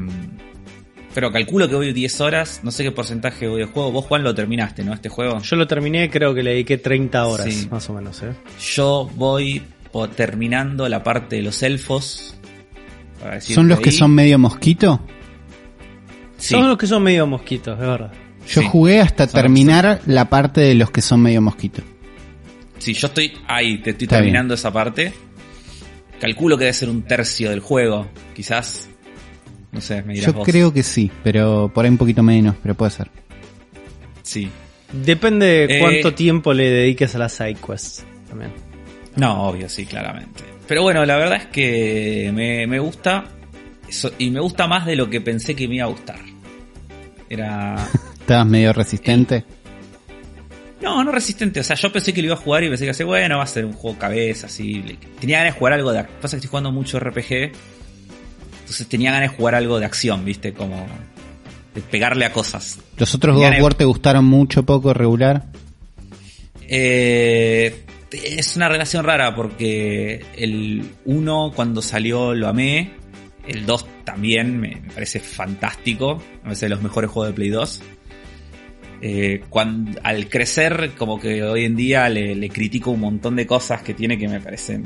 pero calculo que voy 10 horas, no sé qué porcentaje voy de juego. Vos, Juan, lo terminaste, ¿no? Este juego. Yo lo terminé, creo que le dediqué 30 horas, Sí. más o menos, ¿eh? Yo voy terminando la parte de los elfos. para ¿Son los que son medio mosquito? Sí, Son los que son medio mosquitos, es verdad. Yo Sí. jugué hasta Son- terminar la parte de los que son medio mosquito. Sí, yo estoy ahí, te estoy Está terminando esa parte. Calculo que debe ser un tercio del juego, quizás. No sé, me dirás Yo vos. creo que sí, pero por ahí un poquito menos, pero puede ser. Sí. Depende de Eh, cuánto tiempo le dediques a las sidequests también. No, obvio, sí, claramente. Pero bueno, la verdad es que me, me gusta. eso- y me gusta más de lo que pensé que me iba a gustar. Era. Estabas medio resistente. No, no resistente. O sea, yo pensé que lo iba a jugar y pensé que, bueno, va a ser un juego cabeza, así. Tenía ganas de jugar algo de. Pasa que estoy jugando mucho RPG. Entonces tenía ganas de jugar algo de acción, ¿viste? Como. De pegarle a cosas. ¿Los otros God of War te gustaron mucho, poco, regular? Eh, es una relación rara porque el 1 cuando salió lo amé, el 2 también me, me parece fantástico, me parece de los mejores juegos de Play 2. Eh, cuando, al crecer, como que hoy en día le, critico un montón de cosas que tiene que me parecen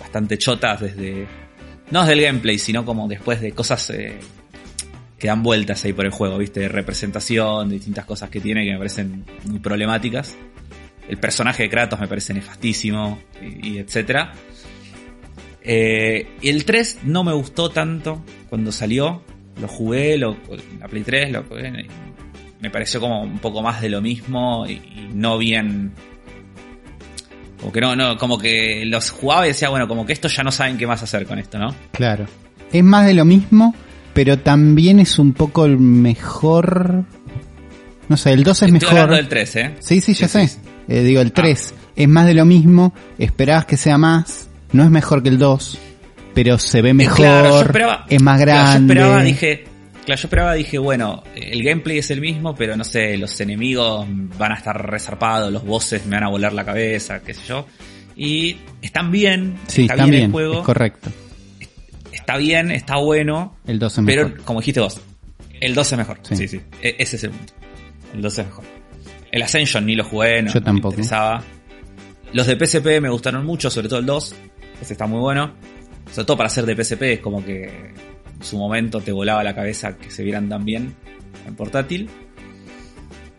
bastante chotas desde... No desde el gameplay, sino como después de cosas eh, que dan vueltas ahí por el juego, ¿viste? De representación, de distintas cosas que tiene que me parecen muy problemáticas. El personaje de Kratos me parece nefastísimo y, y etcétera. Eh, el 3 no me gustó tanto cuando salió. Lo jugué, lo, la Play 3, lo me pareció como un poco más de lo mismo y, y no bien. Como que no, no, como que los jugaba y decía, bueno, como que esto ya no saben qué más hacer con esto, ¿no? Claro. Es más de lo mismo, pero también es un poco el mejor... No sé, el 2 es Estoy mejor. hablando del 3, ¿eh? Sí, sí, ya Sí, sé. sí. Eh, digo, el 3 es más de lo mismo, esperabas que sea más, no es mejor que el 2, pero se ve mejor, Claro, yo esperaba- es más Claro, grande. yo esperaba, dije, claro, yo esperaba, dije, bueno, el gameplay es el mismo, pero no sé, los enemigos van a estar resarpados, los bosses me van a volar la cabeza, qué sé yo. Y están bien, sí, está también, bien el juego, es correcto. está bien, está bueno, El 2 es pero mejor. como dijiste vos, el 2 es mejor. Sí. Sí, sí, e- ese es el punto. El 2 es mejor. El Ascension ni lo jugué, no, Yo tampoco. me interesaba. Los de PSP me gustaron mucho, sobre todo el 2. Ese está muy bueno. Sobre todo para ser de PSP, es como que en su momento te volaba la cabeza que se vieran tan en portátil.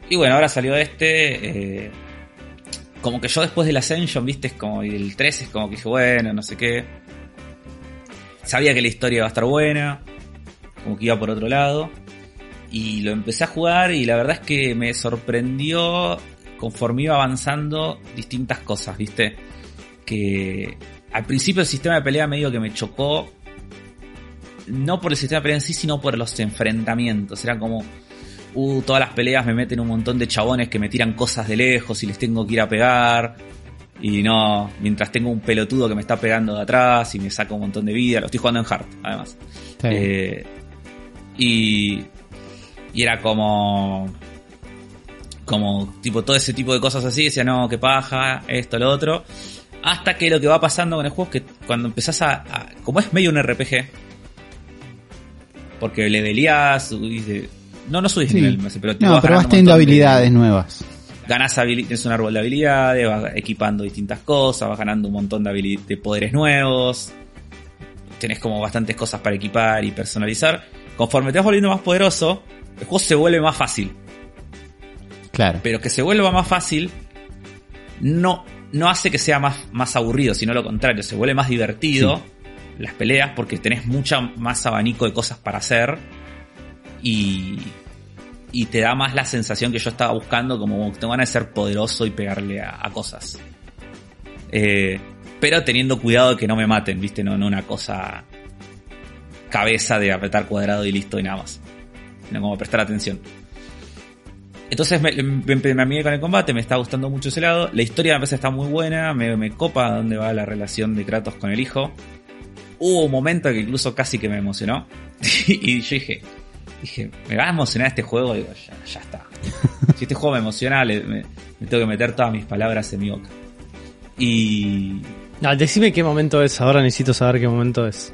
Y bueno, ahora salió este. eh, como que yo después del Ascension, viste, es como el 3 es como que dije, bueno, no sé qué. Sabía que la historia iba a estar buena, como que iba por otro lado. Y lo empecé a jugar y la verdad es que me sorprendió conforme iba avanzando distintas cosas, viste. Que al principio el sistema de pelea medio que me chocó. No por el sistema de pelea en sí, sino por los enfrentamientos. Era como, uh, todas las peleas me meten un montón de chabones que me tiran cosas de lejos y les tengo que ir a pegar. Y no, mientras tengo un pelotudo que me está pegando de atrás y me saca un montón de vida. Lo estoy jugando en hard, además. Eh, y, y era como. como tipo todo ese tipo de cosas así, decía, no, que paja, esto, lo otro. Hasta que lo que va pasando con el juego es que cuando empezás a, a- como es medio un RPG, porque leveleás, subís de- no, no subís Sí. nivel, pero te No, vas pero vas teniendo montón de- habilidades nuevas. ganas habili- tienes un árbol de habilidades, vas equipando distintas cosas, vas ganando un montón de, de poderes nuevos, tenés como bastantes cosas para equipar y personalizar. Conforme te vas volviendo más poderoso, el juego se vuelve más fácil. Claro. Pero que se vuelva más fácil no, no hace que sea más, más aburrido, sino lo contrario, se vuelve más divertido las peleas porque tenés mucha más abanico de cosas para hacer y, y te da más la sensación que yo estaba buscando, como tengo ganas de ser poderoso y pegarle a, a cosas. Eh, pero teniendo cuidado de que no me maten, ¿viste? No, una cosa cabeza de apretar cuadrado y listo y nada más. Sino como prestar atención. Entonces me, me, me amigué con el combate, me está gustando mucho ese lado. La historia me parece está muy buena, me, me copa dónde va la relación de Kratos con el hijo. Hubo un momento que incluso casi que me emocionó. y yo dije, dije, me va a emocionar este juego. Digo, ya, ya está. Si este juego me emociona, le- me, me tengo que meter todas mis palabras en mi boca. Y No, decime qué momento es, ahora necesito saber qué momento es.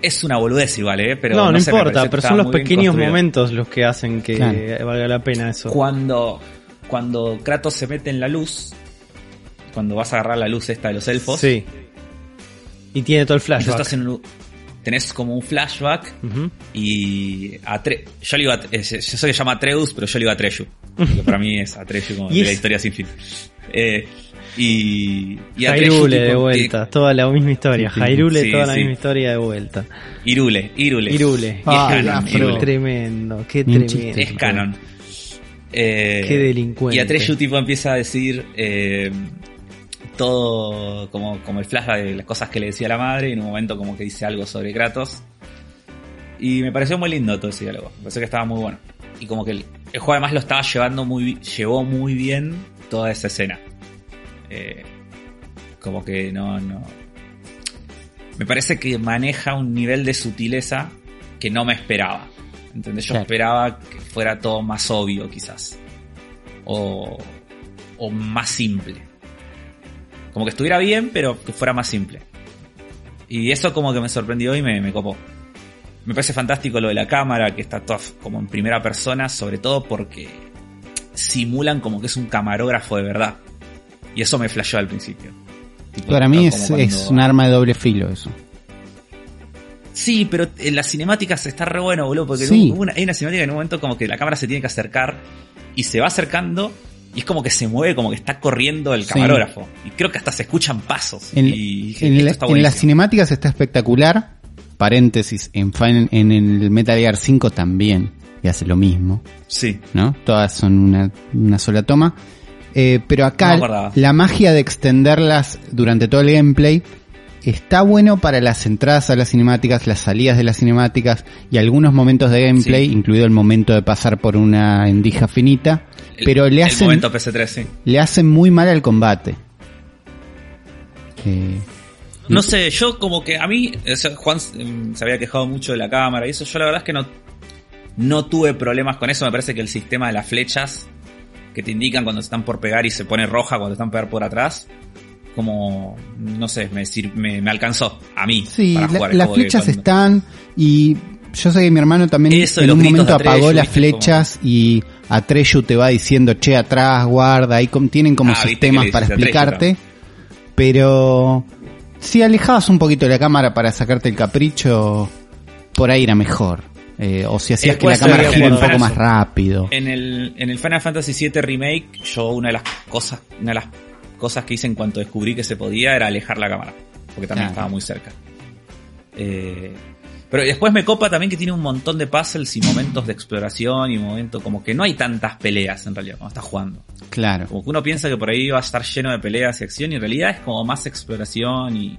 es una boludez igual, ¿eh? Pero no, no, sé, importa, pero son los pequeños momentos los que hacen que Claro. valga la pena eso. Cuando, cuando Kratos se mete en la luz, cuando vas a agarrar la luz esta de los elfos, Sí. Y tiene todo el flashback. estás en tenés como un flashback y Atre yo le iba a, eh, yo sé que se llama Atreus, pero yo le iba a Atreyu. Porque para mí es Atreyu como Y de la historia sin fin. Eh, y, y tipo, de que- vuelta, toda la misma historia. Sí. Sí, toda la misma historia de vuelta. Irule, Irule. Ah, es canon. Irule. Tremendo, qué tremendo. chiste. Es canon. Eh, Qué delincuente. Y Atreyu tipo empieza a decir eh, todo como, como el flashback de las cosas que le decía la madre y en un momento como que dice algo sobre Kratos. Y me pareció muy lindo todo ese diálogo. Me pareció que estaba muy bueno. Y como que el, el juego además lo estaba llevando muy llevó muy bien toda esa escena. Eh, como que no, no. Me parece que maneja un nivel de sutileza que no me esperaba. ¿Entendés? Yo Claro. esperaba que fuera todo más obvio, quizás. O, o más simple. Como que estuviera bien, pero que fuera más simple. Y eso como que me sorprendió y me, me copó. Me parece fantástico lo de la cámara, que está toda como en primera persona, sobre todo porque simulan como que es un camarógrafo de verdad. Y eso me flasheó al principio. Tipo, Para mí es, cuando- es un arma de doble filo eso. Sí, pero en las cinemáticas está re bueno, boludo, porque Sí. hubo una- hay una cinemática en un momento como que la cámara se tiene que acercar y se va acercando y es como que se mueve, como que está corriendo el Sí. camarógrafo. Y creo que hasta se escuchan pasos. En, y dije, en la- las cinemáticas está espectacular. Paréntesis, en, Final- en el Metal Gear 5 también. Y hace lo mismo, Sí. ¿no? Todas son una, una sola toma. Eh, pero acá la magia de extenderlas durante todo el gameplay está bueno para las entradas a las cinemáticas, las salidas de las cinemáticas y algunos momentos de gameplay, Sí. incluido el momento de pasar por una endija finita. El- pero le El hacen, momento PC3, sí. le hacen muy mal al combate. Eh, No sé, yo como que a mí, Juan mm, se había quejado mucho de la cámara y eso, yo la verdad es que no, no tuve problemas con eso, me parece que el sistema de las flechas que te indican cuando se están por pegar y se pone roja cuando están pegar por atrás, como, no sé, me, me, me alcanzó a mí. Sí, para jugar las flechas cuando- están y yo sé que mi hermano también Eso, en un momento de Atreyu, apagó las flechas y Atreyu te va diciendo, che, atrás, guarda, ahí tienen como Ah, sistemas para Atreyu, explicarte, pero si alejabas un poquito la cámara para sacarte el capricho, por ahí era mejor. Eh, o si hacías que la cámara de gire un poco más rápido. En el, en el Final Fantasy VII Remake, yo una de las cosas, una de las cosas que hice en cuanto descubrí que se podía era alejar la cámara, porque también estaba muy cerca. Eh, pero después me copa también que tiene un montón de puzzles y momentos de exploración y momentos como que no hay tantas peleas en realidad cuando estás jugando. Claro. Como que uno piensa que por ahí va a estar lleno de peleas y acción y en realidad es como más exploración y,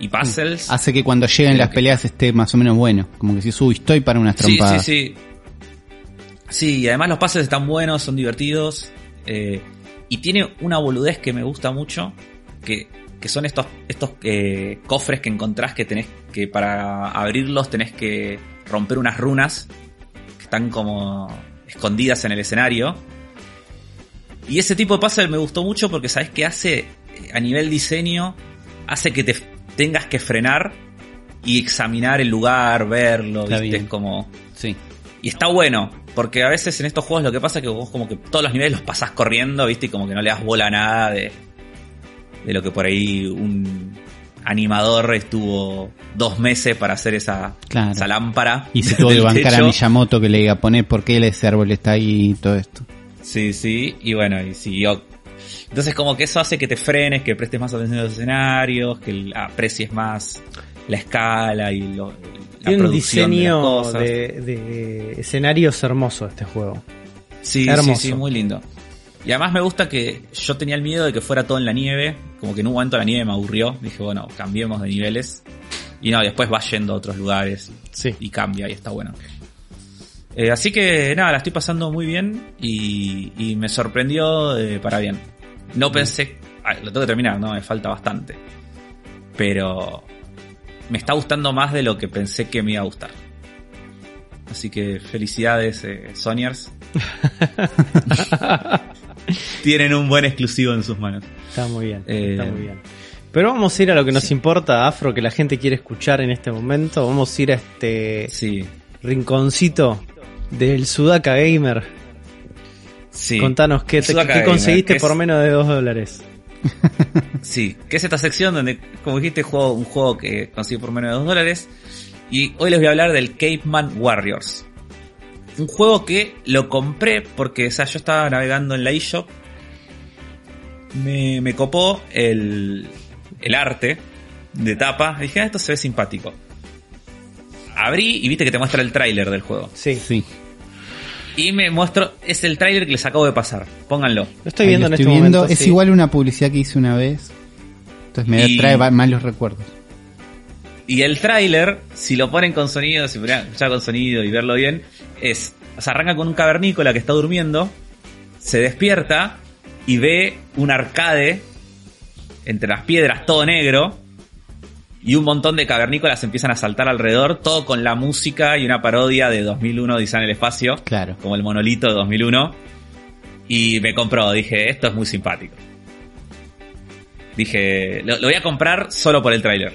y puzzles. Hace que cuando lleguen Creo las que- peleas esté más o menos bueno. Como que si uy, estoy para unas Sí, trompadas. sí, sí. Sí, y además los pases están buenos, son divertidos. eh, y tiene una boludez que me gusta mucho. Que, que son estos, estos eh, cofres que encontrás que tenés que para abrirlos tenés que romper unas runas que están como escondidas en el escenario. Y ese tipo de puzzle me gustó mucho porque sabes que hace, eh, a nivel diseño, hace que te tengas que frenar y examinar el lugar, verlo, Está ¿viste? bien. Es como... Sí. Y está bueno, porque a veces en estos juegos lo que pasa es que vos como que todos los niveles los pasás corriendo, ¿viste? Y como que no le das bola a nada de, de lo que por ahí un animador estuvo dos meses para hacer esa, Claro. esa lámpara. Y se tuvo que bancar a techo. Miyamoto que le diga poner por qué ese árbol está ahí y todo esto. Sí, sí, y bueno, y siguió. Entonces como que eso hace que te frenes, que prestes más atención a los escenarios, que aprecies más la escala y lo, la Tiene un de diseño de, de escenarios hermoso este juego. Sí, sí, Hermoso. sí, muy lindo. Y además me gusta que yo tenía el miedo de que fuera todo en la nieve, como que en un momento la nieve me aburrió, dije, bueno, cambiemos de niveles. Y no, después va yendo a otros lugares Sí. y cambia y está bueno. Eh, así que nada, la estoy pasando muy bien y, y me sorprendió eh, para bien. No pensé, ah, lo tengo que terminar, no, me falta bastante. Pero me está gustando más de lo que pensé que me iba a gustar. Así que felicidades, eh, Sonyers. Tienen un buen exclusivo en sus manos. Está muy bien, Eh, está muy bien. Pero vamos a ir a lo que nos importa, Afro, que la gente quiere escuchar en este momento. Vamos a ir a este Sí, rinconcito del Sudaka Gamer. sí. Contanos qué, te- qué conseguiste que es- por menos de 2 dólares. Sí, que es esta sección donde, como dijiste, juego un juego que conseguí por menos de 2 dólares. Y hoy les voy a hablar del Caveman Warriors. Un juego que lo compré porque, o sea, yo estaba navegando en la eShop. Me, me copó el, el arte de tapa. Dije, ah, esto se ve simpático. Abrí y viste que te muestra el tráiler del juego. Sí, Sí. Y me muestro, es el tráiler que les acabo de pasar. Pónganlo. lo estoy Ahí viendo lo en estoy este viendo. momento. Es sí. igual una publicidad que hice una vez. Entonces me Y- trae va- malos recuerdos. Y el tráiler, si lo ponen con sonido, si pudieran escuchar con sonido y verlo bien, es, o sea, arranca con un cavernícola que está durmiendo, se despierta y ve un arcade entre las piedras todo negro y un montón de cavernícolas empiezan a saltar alrededor, todo con la música y una parodia de 2001 Dice en el espacio, Claro. como el monolito de 2001. Y me compró, dije, esto es muy simpático. Dije, lo, lo voy a comprar solo por el tráiler.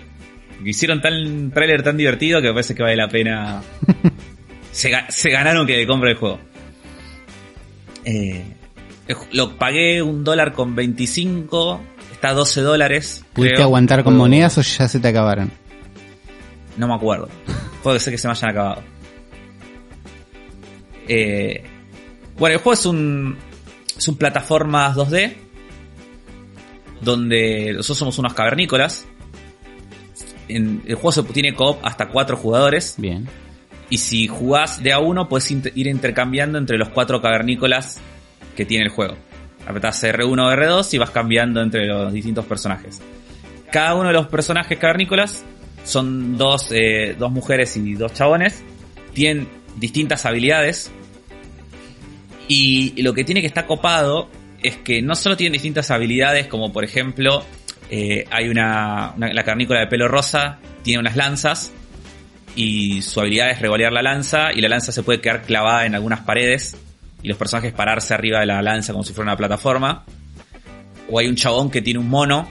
Hicieron tan tráiler tan divertido que me parece que vale la pena. se, ga- se ganaron que compre el juego. Eh, lo pagué un dólar con 25, está a 12 dólares. ¿Pudiste creo. aguantar con monedas o ya se te acabaron? no me acuerdo. Puede ser que se me hayan acabado. Eh, bueno, el juego es un. Es un plataformas 2D. Donde nosotros somos unos cavernícolas. En, el juego se tiene co hasta 4 jugadores. Bien. Y si jugás de a uno, puedes ir intercambiando entre los cuatro cavernícolas que tiene el juego. Apretás R1 o R2 y vas cambiando entre los distintos personajes. Cada uno de los personajes cavernícolas son dos, eh, dos mujeres y dos chabones. Tienen distintas habilidades. Y lo que tiene que estar copado es que no solo tienen distintas habilidades, como por ejemplo, eh, hay una, una- La carnícola de pelo rosa tiene unas lanzas. Y su habilidad es revolear la lanza. Y la lanza se puede quedar clavada en algunas paredes. Y los personajes pararse arriba de la lanza como si fuera una plataforma. O hay un chabón que tiene un mono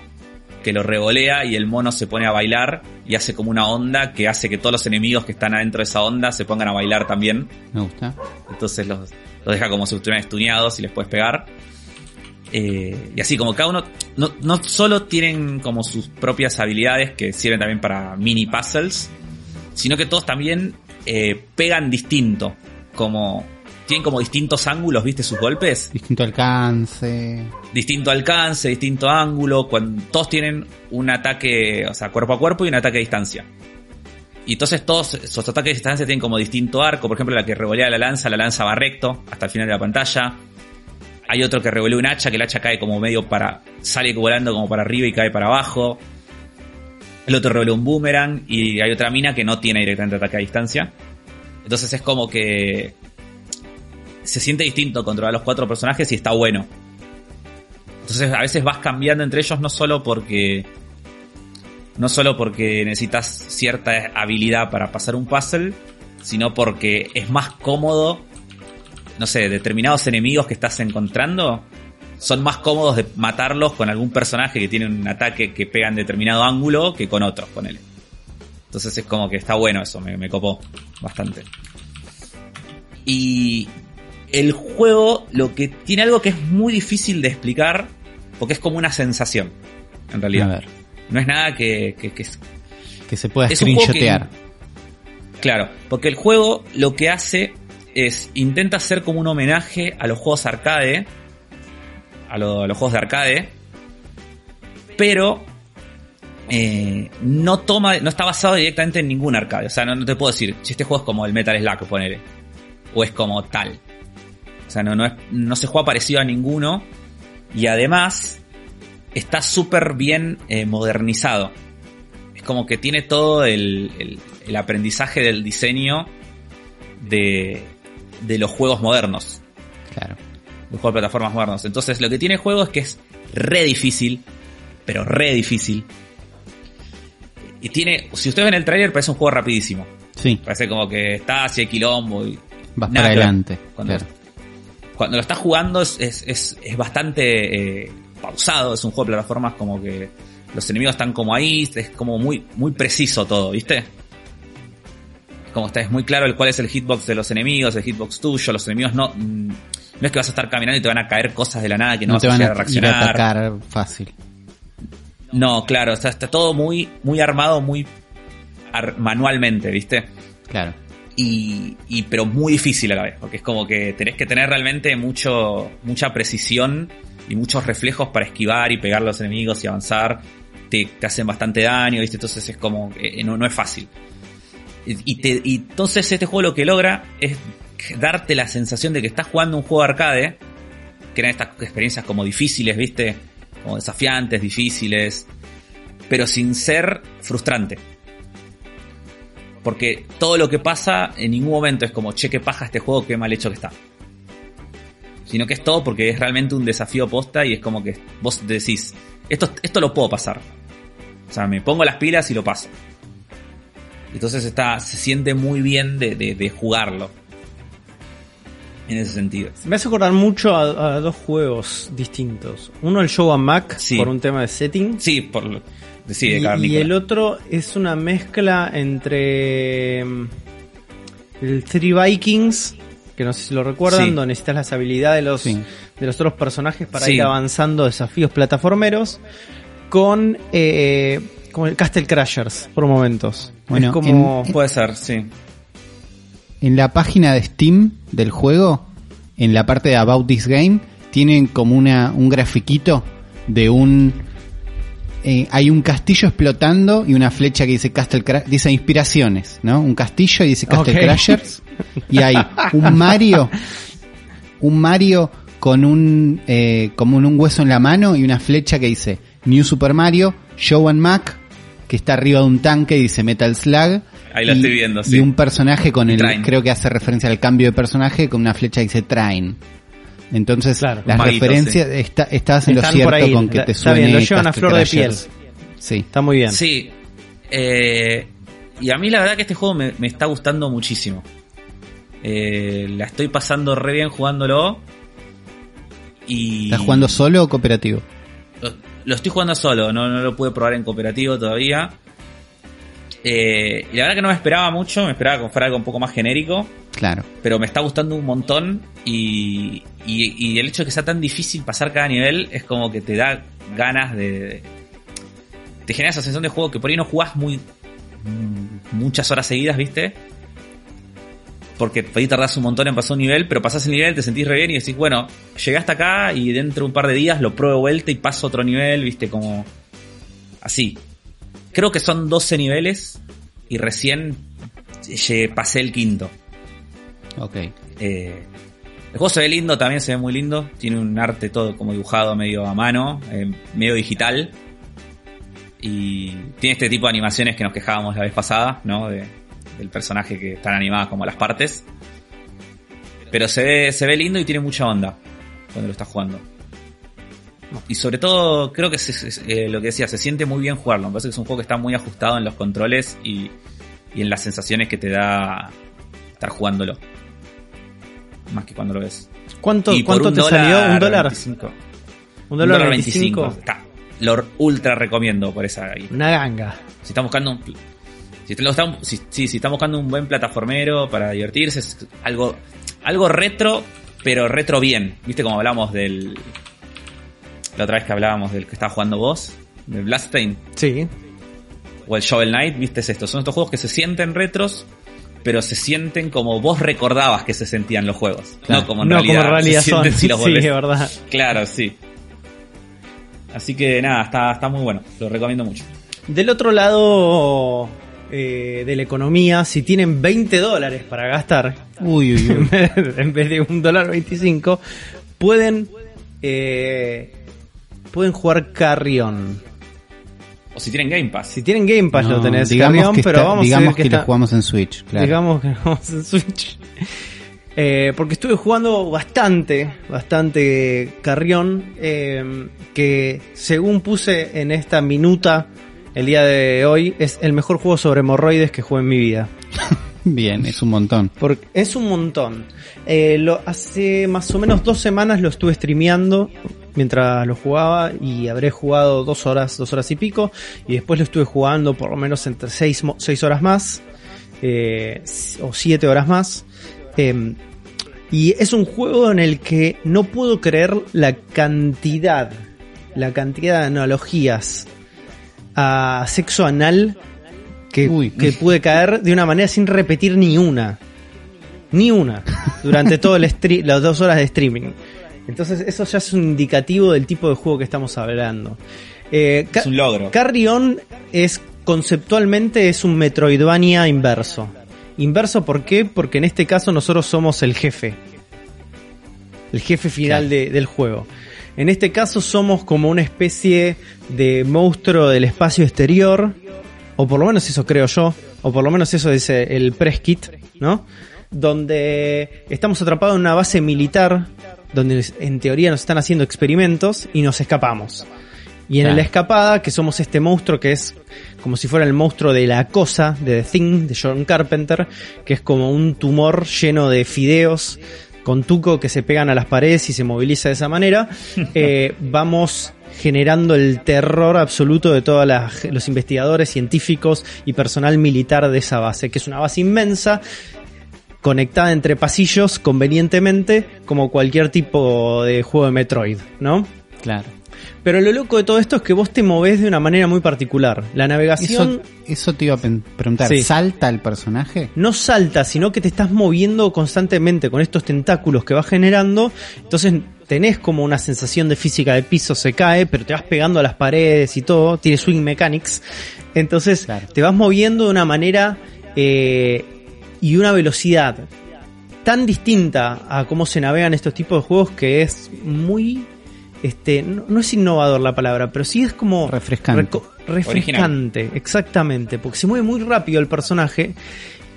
que lo revolea y el mono se pone a bailar y hace como una onda que hace que todos los enemigos que están adentro de esa onda se pongan a bailar también. Me gusta. Entonces los, los deja como si estuvieran estuneados y les puedes pegar. Eh, y así como cada uno, no, no solo tienen como sus propias habilidades que sirven también para mini puzzles, sino que todos también eh, pegan distinto. Como tienen como distintos ángulos, ¿viste? Sus golpes. Distinto alcance. Distinto alcance, distinto ángulo. Cuando, todos tienen un ataque, o sea, cuerpo a cuerpo y un ataque a distancia. Y entonces todos esos ataques de distancia tienen como distinto arco. Por ejemplo, la que revolea la lanza, la lanza va recto hasta el final de la pantalla. Hay otro que revolea un hacha, que el hacha cae como medio para. sale volando como para arriba y cae para abajo. El otro revolea un boomerang. Y hay otra mina que no tiene directamente ataque a distancia. Entonces es como que. Se siente distinto controlar los cuatro personajes y está bueno. Entonces a veces vas cambiando entre ellos no solo porque no solo porque necesitas cierta habilidad para pasar un puzzle, sino porque es más cómodo, no sé, determinados enemigos que estás encontrando son más cómodos de matarlos con algún personaje que tiene un ataque que pega en determinado ángulo que con otros, ponele. Entonces es como que está bueno eso, me, me copó bastante. Y el juego lo que tiene algo que es muy difícil de explicar porque es como una sensación, en realidad. A ver. No es nada que, que, que es- Que se pueda screenshotear. Claro, porque el juego lo que hace es intenta hacer como un homenaje a los juegos arcade, a, lo- a los juegos de arcade, pero eh, no toma, no está basado directamente en ningún arcade. O sea, no, no te puedo decir si este juego es como el Metal Slug, ponele, o es como tal. O sea, no, no, es, no se juega parecido a ninguno y además está súper bien eh, modernizado. Es como que tiene todo el, el- el aprendizaje del diseño de, de los juegos modernos. Claro. Los juegos de plataformas modernos. Entonces lo que tiene el juego es que es re difícil. Pero re difícil. Y tiene. Si ustedes ven el trailer parece un juego rapidísimo. Sí, Parece como que está hacia quilombo y. vas nada para adelante. Cuando, Claro. Cuando lo estás jugando es, es, es, es bastante eh, pausado. Es un juego de plataformas como que los enemigos están como ahí. Es como muy, muy preciso todo, ¿viste? Como está, es muy claro el cuál es el hitbox de los enemigos, el hitbox tuyo. Los enemigos no. mm, No es que vas a estar caminando y te van a caer cosas de la nada que no, No vas te a van a a ir a reaccionar. atacar fácil. No, claro, o sea, está todo muy, muy armado, muy ar- manualmente, ¿viste? Claro. Y, y- pero muy difícil a la vez, porque es como que tenés que tener realmente mucho, mucha precisión y muchos reflejos para esquivar y pegar a los enemigos y avanzar. Te, hacen bastante daño, ¿viste? Entonces es como, eh, no, no es fácil. Y, y entonces este juego lo que logra es darte la sensación de que estás jugando un juego arcade, que eran estas experiencias como difíciles, ¿viste? Como desafiantes, difíciles, pero sin ser frustrante. Porque todo lo que pasa en ningún momento es como, che, qué paja este juego, qué mal hecho que está. Sino que es todo porque es realmente un desafío posta y es como que vos decís, esto, esto lo puedo pasar. O sea, me pongo las pilas y lo paso. Entonces está, se siente muy bien de, de- de jugarlo. En ese sentido. Me hace acordar mucho a, a dos juegos distintos. Uno el Show and Mac, Sí. por un tema de setting. Sí, por sí, de y, cavernícola. y el otro es una mezcla entre mm, el Three Vikings, que no sé si lo recuerdan, Sí. donde necesitas las habilidades de los, Sí. de los otros personajes para Sí. ir avanzando desafíos plataformeros, con eh, como el Castle Crashers, por momentos. Bueno, es como... Puede ser, sí. En la página de Steam del juego, en la parte de About This Game, tienen como una, un grafiquito de un... eh, hay un castillo explotando y una flecha que dice Castle Cra- dice inspiraciones, ¿no? Un castillo y dice Castle. Crashers. Y hay un Mario, un Mario con un, eh, como un hueso en la mano y una flecha que dice New Super Mario, Show and Mac, que está arriba de un tanque y dice Metal Slug. Ahí lo y, estoy viendo, sí. Y un personaje con el, Train. creo que hace referencia al cambio de personaje con una flecha que dice Train. Entonces, Claro. las referencias, está, estás en lo Están cierto por ahí, con que la- te está suene bien, lo llevan a flor de Crashers. Sí. Está muy bien. Sí. Eh, y a mí la verdad que este juego me, me está gustando muchísimo. Eh, la estoy pasando re bien jugándolo. Y ¿Estás jugando solo o cooperativo? Lo, lo estoy jugando solo, no, no lo pude probar en cooperativo todavía. Eh, y la verdad que no me esperaba mucho, me esperaba que fuera algo un poco más genérico. Claro. Pero me está gustando un montón. Y, y, y el hecho de que sea tan difícil pasar cada nivel es como que te da ganas de. de- te genera esa sensación de juego que por ahí no jugás muy. mm, muchas horas seguidas, ¿viste? Porque por ahí tardás un montón en pasar un nivel, pero pasás el nivel, te sentís re bien y decís, bueno, llegué hasta acá y dentro de un par de días lo pruebo de vuelta y paso otro nivel, ¿viste? Como. Así. Creo que son 12 niveles y recién llegué- pasé el quinto. Ok. Eh, el juego se ve lindo, también se ve muy lindo. Tiene un arte todo como dibujado medio a mano, eh, medio digital. Y tiene este tipo de animaciones que nos quejábamos la vez pasada, ¿no? De- del personaje que están animadas como las partes. Pero se ve, se ve lindo y tiene mucha onda cuando lo estás jugando. Y sobre todo, creo que se- eh, lo que decía, se siente muy bien jugarlo. Me parece que es un juego que está muy ajustado en los controles y, y en las sensaciones que te da estar jugándolo. Más que cuando lo ves. ¿Cuánto, Y cuánto un te dólar, salió? ¿Un dólar? 25. Un dólar 25. Está. Lo ultra recomiendo por esa. Una ganga. Si están buscando un. Si, lo están, si, si están buscando un buen plataformero para divertirse, es algo, algo retro, pero retro bien. ¿Viste como hablamos del. La otra vez que hablábamos del que estaba jugando vos? Del Bloodstained. Sí. O el Shovel Knight, ¿viste? Es esto. Son estos juegos que se sienten retros, pero se sienten como vos recordabas que se sentían los juegos. Claro. No como en no realidad, como en realidad se son. si los sí, verdad. Claro, sí. Así que nada, está, está muy bueno. Lo recomiendo mucho. Del otro lado eh, de la economía, si tienen 20 dólares para gastar, Uy, uy, uy. en vez de un dólar 25, pueden, eh, pueden jugar Carrion. O si tienen Game Pass. Si tienen Game Pass No, lo tenés Carrion, pero está- vamos a digamos ver que, que lo jugamos en Switch, claro. Digamos que vamos en Switch. Eh, porque estuve jugando bastante, bastante Carrión, eh, que según puse en esta minuta el día de hoy, es el mejor juego sobre hemorroides que jugué en mi vida. Bien, es un montón. Porque es un montón. Eh, lo, hace más o menos dos semanas lo estuve streameando mientras lo jugaba y habré jugado dos horas, dos horas y pico. Y después lo estuve jugando por lo menos entre seis, seis horas más. eh, o siete horas más. Eh, y es un juego en el que no puedo creer la cantidad, la cantidad de analogías a sexo anal que, Uy. que pude caer de una manera sin repetir ni una. Ni una. Durante todo el las dos horas de streaming. Entonces eso ya es un indicativo del tipo de juego que estamos hablando. Eh, Es un logro. Carrion es conceptualmente es un Metroidvania inverso. Inverso ¿por qué? Porque en este caso nosotros somos el jefe. El jefe final de- del juego. En este caso somos como una especie de monstruo del espacio exterior, o por lo menos eso creo yo, o por lo menos eso dice el press kit, ¿no? Donde estamos atrapados en una base militar, donde en teoría nos están haciendo experimentos y nos escapamos. Y en Claro. la escapada, que somos este monstruo que es como si fuera el monstruo de la cosa, de The Thing, de John Carpenter, que es como un tumor lleno de fideos con tuco que se pegan a las paredes y se moviliza de esa manera, eh, vamos generando el terror absoluto de todos los investigadores científicos y personal militar de esa base, que es una base inmensa, conectada entre pasillos convenientemente, como cualquier tipo de juego de Metroid, ¿no? Claro. Pero lo loco de todo esto es que vos te movés de una manera muy particular. La navegación Eso, eso te iba a preguntar. Sí. ¿Salta el personaje? no salta, sino que te estás moviendo constantemente con estos tentáculos que vas generando. Entonces tenés como una sensación de física de piso, se cae, pero te vas pegando a las paredes y todo. Tiene swing mechanics. Entonces Claro. te vas moviendo de una manera eh, y una velocidad tan distinta a cómo se navegan estos tipos de juegos que es muy este no, no es innovador la palabra pero sí es como Refrescante. refrescante exactamente porque se mueve muy rápido el personaje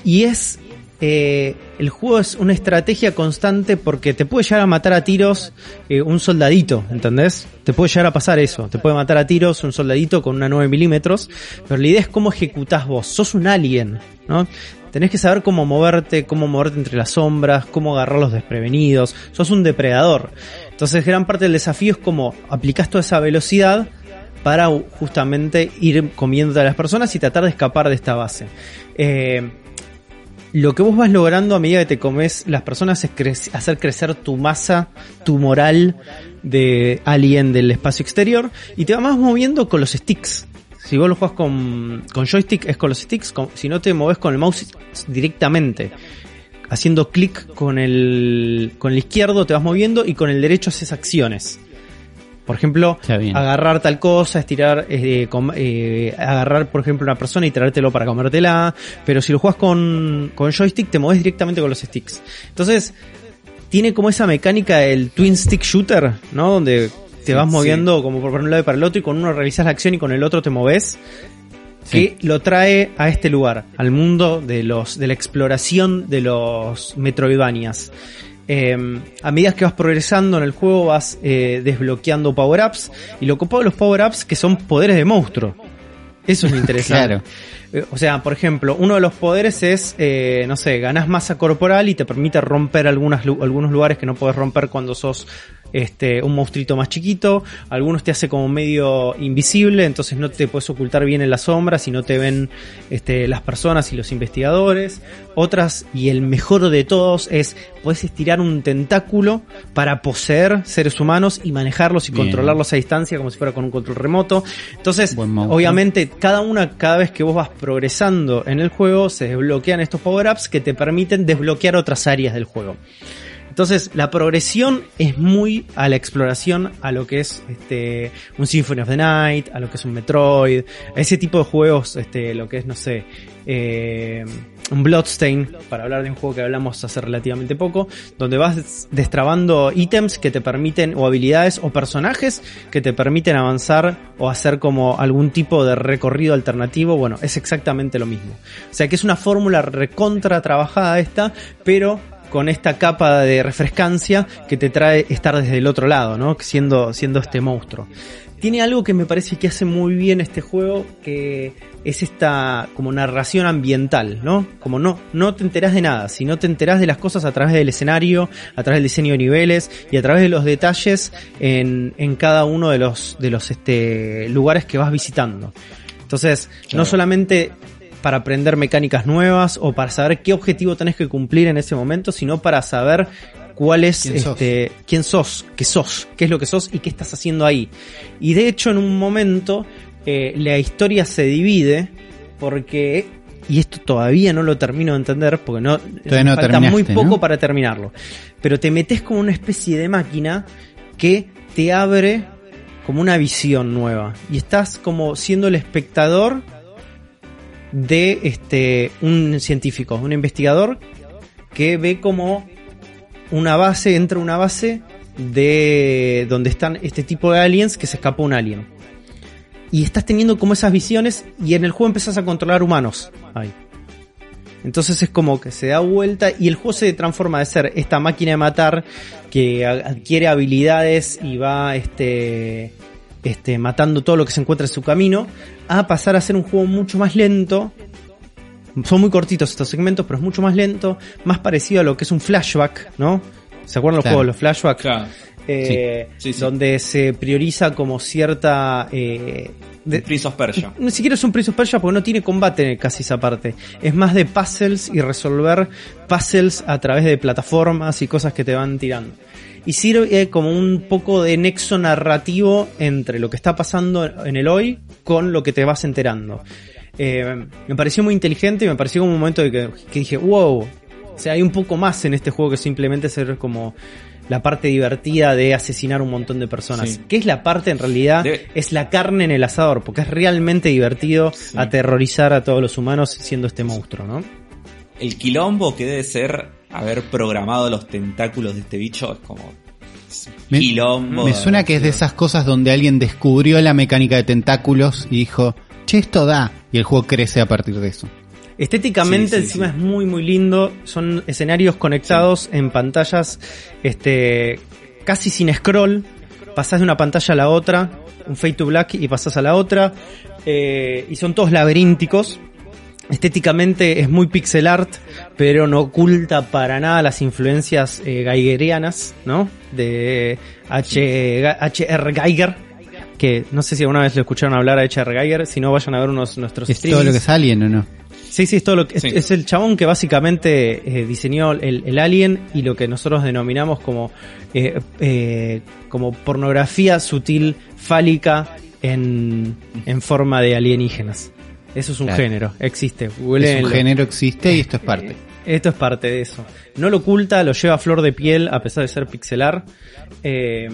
y es eh, el juego es una estrategia constante porque te puede llegar a matar a tiros eh, un soldadito, ¿entendés? Te puede llegar a pasar eso, te puede matar a tiros un soldadito con una 9 milímetros, pero la idea es cómo ejecutás vos, sos un alien, ¿no? Tenés que saber cómo moverte, cómo moverte entre las sombras, cómo agarrar los desprevenidos, sos un depredador. Entonces gran parte del desafío es cómo aplicás toda esa velocidad para justamente ir comiendo a las personas y tratar de escapar de esta base. Eh, lo que vos vas logrando a medida que te comes las personas es hacer crecer tu masa tumoral de alien del espacio exterior y te vas moviendo con los sticks. Si vos lo jugás con, con joystick es con los sticks, con- si no te moves con el mouse directamente. Haciendo clic con el, con el izquierdo te vas moviendo y con el derecho haces acciones. Por ejemplo, agarrar tal cosa, estirar, eh, com- eh, agarrar, por ejemplo, una persona y traértelo para comértela. Pero si lo juegas con, con joystick, te mueves directamente con los sticks. Entonces, tiene como esa mecánica del twin stick shooter, ¿no? Donde te vas Sí. moviendo como por un lado y para el otro y con uno realizas la acción y con el otro te moves. Que lo trae a este lugar, al mundo de los, de la exploración de los Metroidvanias. Eh, a medida que vas progresando en el juego vas eh, desbloqueando power-ups y lo copado de los power-ups que son poderes de monstruo. Eso es lo interesante. Claro. Eh, O sea, por ejemplo, uno de los poderes es, eh, no sé, ganas masa corporal y te permite romper algunas, algunos lugares que no puedes romper cuando sos este, un monstruito más chiquito, algunos te hace como medio invisible, entonces no te puedes ocultar bien en las sombras y no te ven este, las personas y los investigadores. Otras, y el mejor de todos, es puedes estirar un tentáculo para poseer seres humanos y manejarlos y Bien. controlarlos a distancia como si fuera con un control remoto. Entonces, obviamente, cada una, cada vez que vos vas progresando en el juego, se desbloquean estos power-ups que te permiten desbloquear otras áreas del juego. Entonces, la progresión es muy a la exploración, a lo que es este un Symphony of the Night, a lo que es un Metroid, a ese tipo de juegos, este, lo que es, no sé, eh, un Bloodstain, para hablar de un juego que hablamos hace relativamente poco, donde vas destrabando ítems que te permiten, o habilidades, o personajes que te permiten avanzar o hacer como algún tipo de recorrido alternativo. Bueno, es exactamente lo mismo. O sea que es una fórmula recontra trabajada esta, pero con esta capa de refrescancia que te trae estar desde el otro lado, ¿no? Siendo, siendo este monstruo. Tiene algo que me parece que hace muy bien este juego, que es esta como narración ambiental, ¿no? Como no, no te enterás de nada, sino te enterás de las cosas a través del escenario, a través del diseño de niveles y a través de los detalles en, en cada uno de los, de los este, lugares que vas visitando. Entonces, no solamente para aprender mecánicas nuevas o para saber qué objetivo tenés que cumplir en ese momento, sino para saber cuál es ¿Quién sos? este quién sos, qué sos, qué es lo que sos y qué estás haciendo ahí. Y de hecho en un momento eh, la historia se divide porque y esto todavía no lo termino de entender porque no, no falta muy poco ¿no? para terminarlo. Pero te metes como una especie de máquina que te abre como una visión nueva y estás como siendo el espectador de este un científico, un investigador que ve como una base, entra una base de donde están este tipo de aliens que se escapó un alien. Y estás teniendo como esas visiones y en el juego empezás a controlar humanos. Entonces es como que se da vuelta y el juego se transforma de ser esta máquina de matar que adquiere habilidades y va este, este, matando todo lo que se encuentra en su camino a pasar a ser un juego mucho más lento. Son muy cortitos estos segmentos, pero es mucho más lento, más parecido a lo que es un flashback, ¿no? ¿Se acuerdan los Claro. juegos de los flashbacks? Claro. Eh, Sí, sí. donde se prioriza como cierta eh, de- Prince of Persia. ni siquiera es un Prince of Persia porque no tiene combate casi esa parte. Es más de puzzles y resolver puzzles a través de plataformas y cosas que te van tirando. Y sirve como un poco de nexo narrativo entre lo que está pasando en el hoy con lo que te vas enterando. Eh, me pareció muy inteligente y me pareció como un momento de que, que dije, wow, o sea, hay un poco más en este juego que simplemente ser como la parte divertida de asesinar un montón de personas. Sí. Que es la parte en realidad, Debe- es la carne en el asador, porque es realmente divertido Sí. aterrorizar a todos los humanos siendo este monstruo, ¿no? El quilombo que debe ser haber programado los tentáculos de este bicho es como. es un Me- quilombo. Me suena que es de esas cosas donde alguien descubrió la mecánica de tentáculos y dijo, che, esto da. Y el juego crece a partir de eso. Estéticamente Sí, sí, encima sí. es muy muy lindo, son escenarios conectados en pantallas este casi sin scroll, pasás de una pantalla a la otra, un fade to black y pasás a la otra eh, y son todos laberínticos. Estéticamente es muy pixel art, pero no oculta para nada las influencias eh, geigerianas, ¿no? De H, H.R. Geiger, que no sé si alguna vez lo escucharon hablar a H.R. Geiger, si no vayan a ver unos nuestros ¿Es todo lo que es Alien o no? Sí, sí, es todo lo que, es- el chabón que básicamente eh, diseñó el, el Alien y lo que nosotros denominamos como, eh, eh, como pornografía sutil fálica en, en forma de alienígenas. Eso es un Claro. género, existe. Es un género existe y esto es parte. Esto es parte de eso. No lo oculta, lo lleva a flor de piel a pesar de ser pixelar. Eh,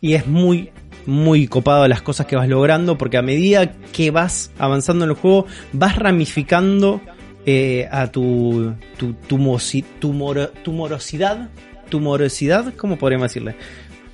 y es muy, muy copado las cosas que vas logrando porque a medida que vas avanzando en el juego vas ramificando eh, a tu, tu tumosi- tumoro- tumorosidad. Tumorosidad, ¿cómo podríamos decirle?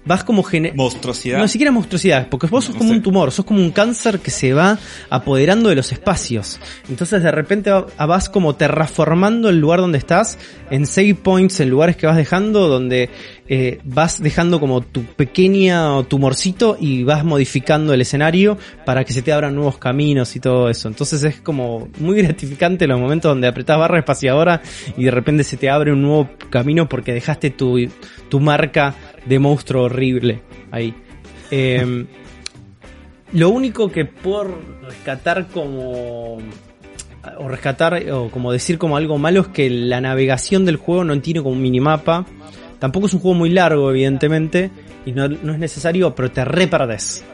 Vas como Monstruosidad. no, ni siquiera monstruosidad, porque vos sos No como sé. un tumor, sos como un cáncer que se va apoderando de los espacios. Entonces de repente va- vas como terraformando el lugar donde estás, en save points, en lugares que vas dejando, donde eh, vas dejando como tu pequeña tumorcito y vas modificando el escenario para que se te abran nuevos caminos y todo eso. Entonces es como muy gratificante los momentos donde apretás barra espaciadora y de repente se te abre un nuevo camino porque dejaste tu, tu marca de monstruo horrible ahí. Eh, lo único que puedo rescatar como o rescatar o como decir como algo malo es que la navegación del juego no tiene como un minimapa. Tampoco es un juego muy largo, evidentemente, y no, no es necesario, pero te re perdés.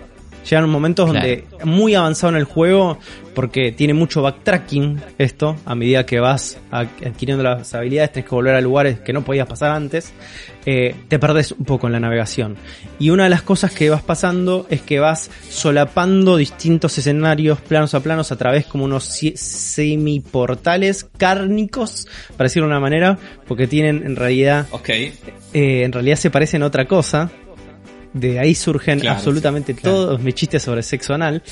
Llegan momentos Claro. donde muy avanzado en el juego, porque tiene mucho backtracking esto, a medida que vas ad- adquiriendo las habilidades, tenés que volver a lugares que no podías pasar antes, eh, te perdés un poco en la navegación. Y una de las cosas que vas pasando es que vas solapando distintos escenarios, planos a planos, a través como unos semiportales cárnicos, para decirlo de una manera, porque tienen en realidad Ok. eh, en realidad se parecen a otra cosa. De ahí surgen Claro, absolutamente sí, claro. todos mis chistes sobre sexo anal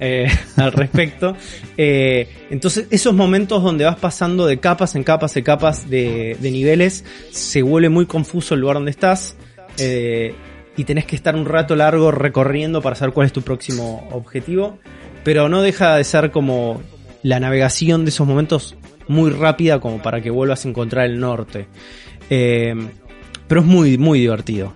eh, al respecto. Eh, entonces, esos momentos donde vas pasando de capas en capas en capas de, de niveles, se vuelve muy confuso el lugar donde estás. eh, y tenés que estar un rato largo recorriendo para saber cuál es tu próximo objetivo. Pero no deja de ser como la navegación de esos momentos muy rápida como para que vuelvas a encontrar el norte. Eh, pero es muy, muy divertido.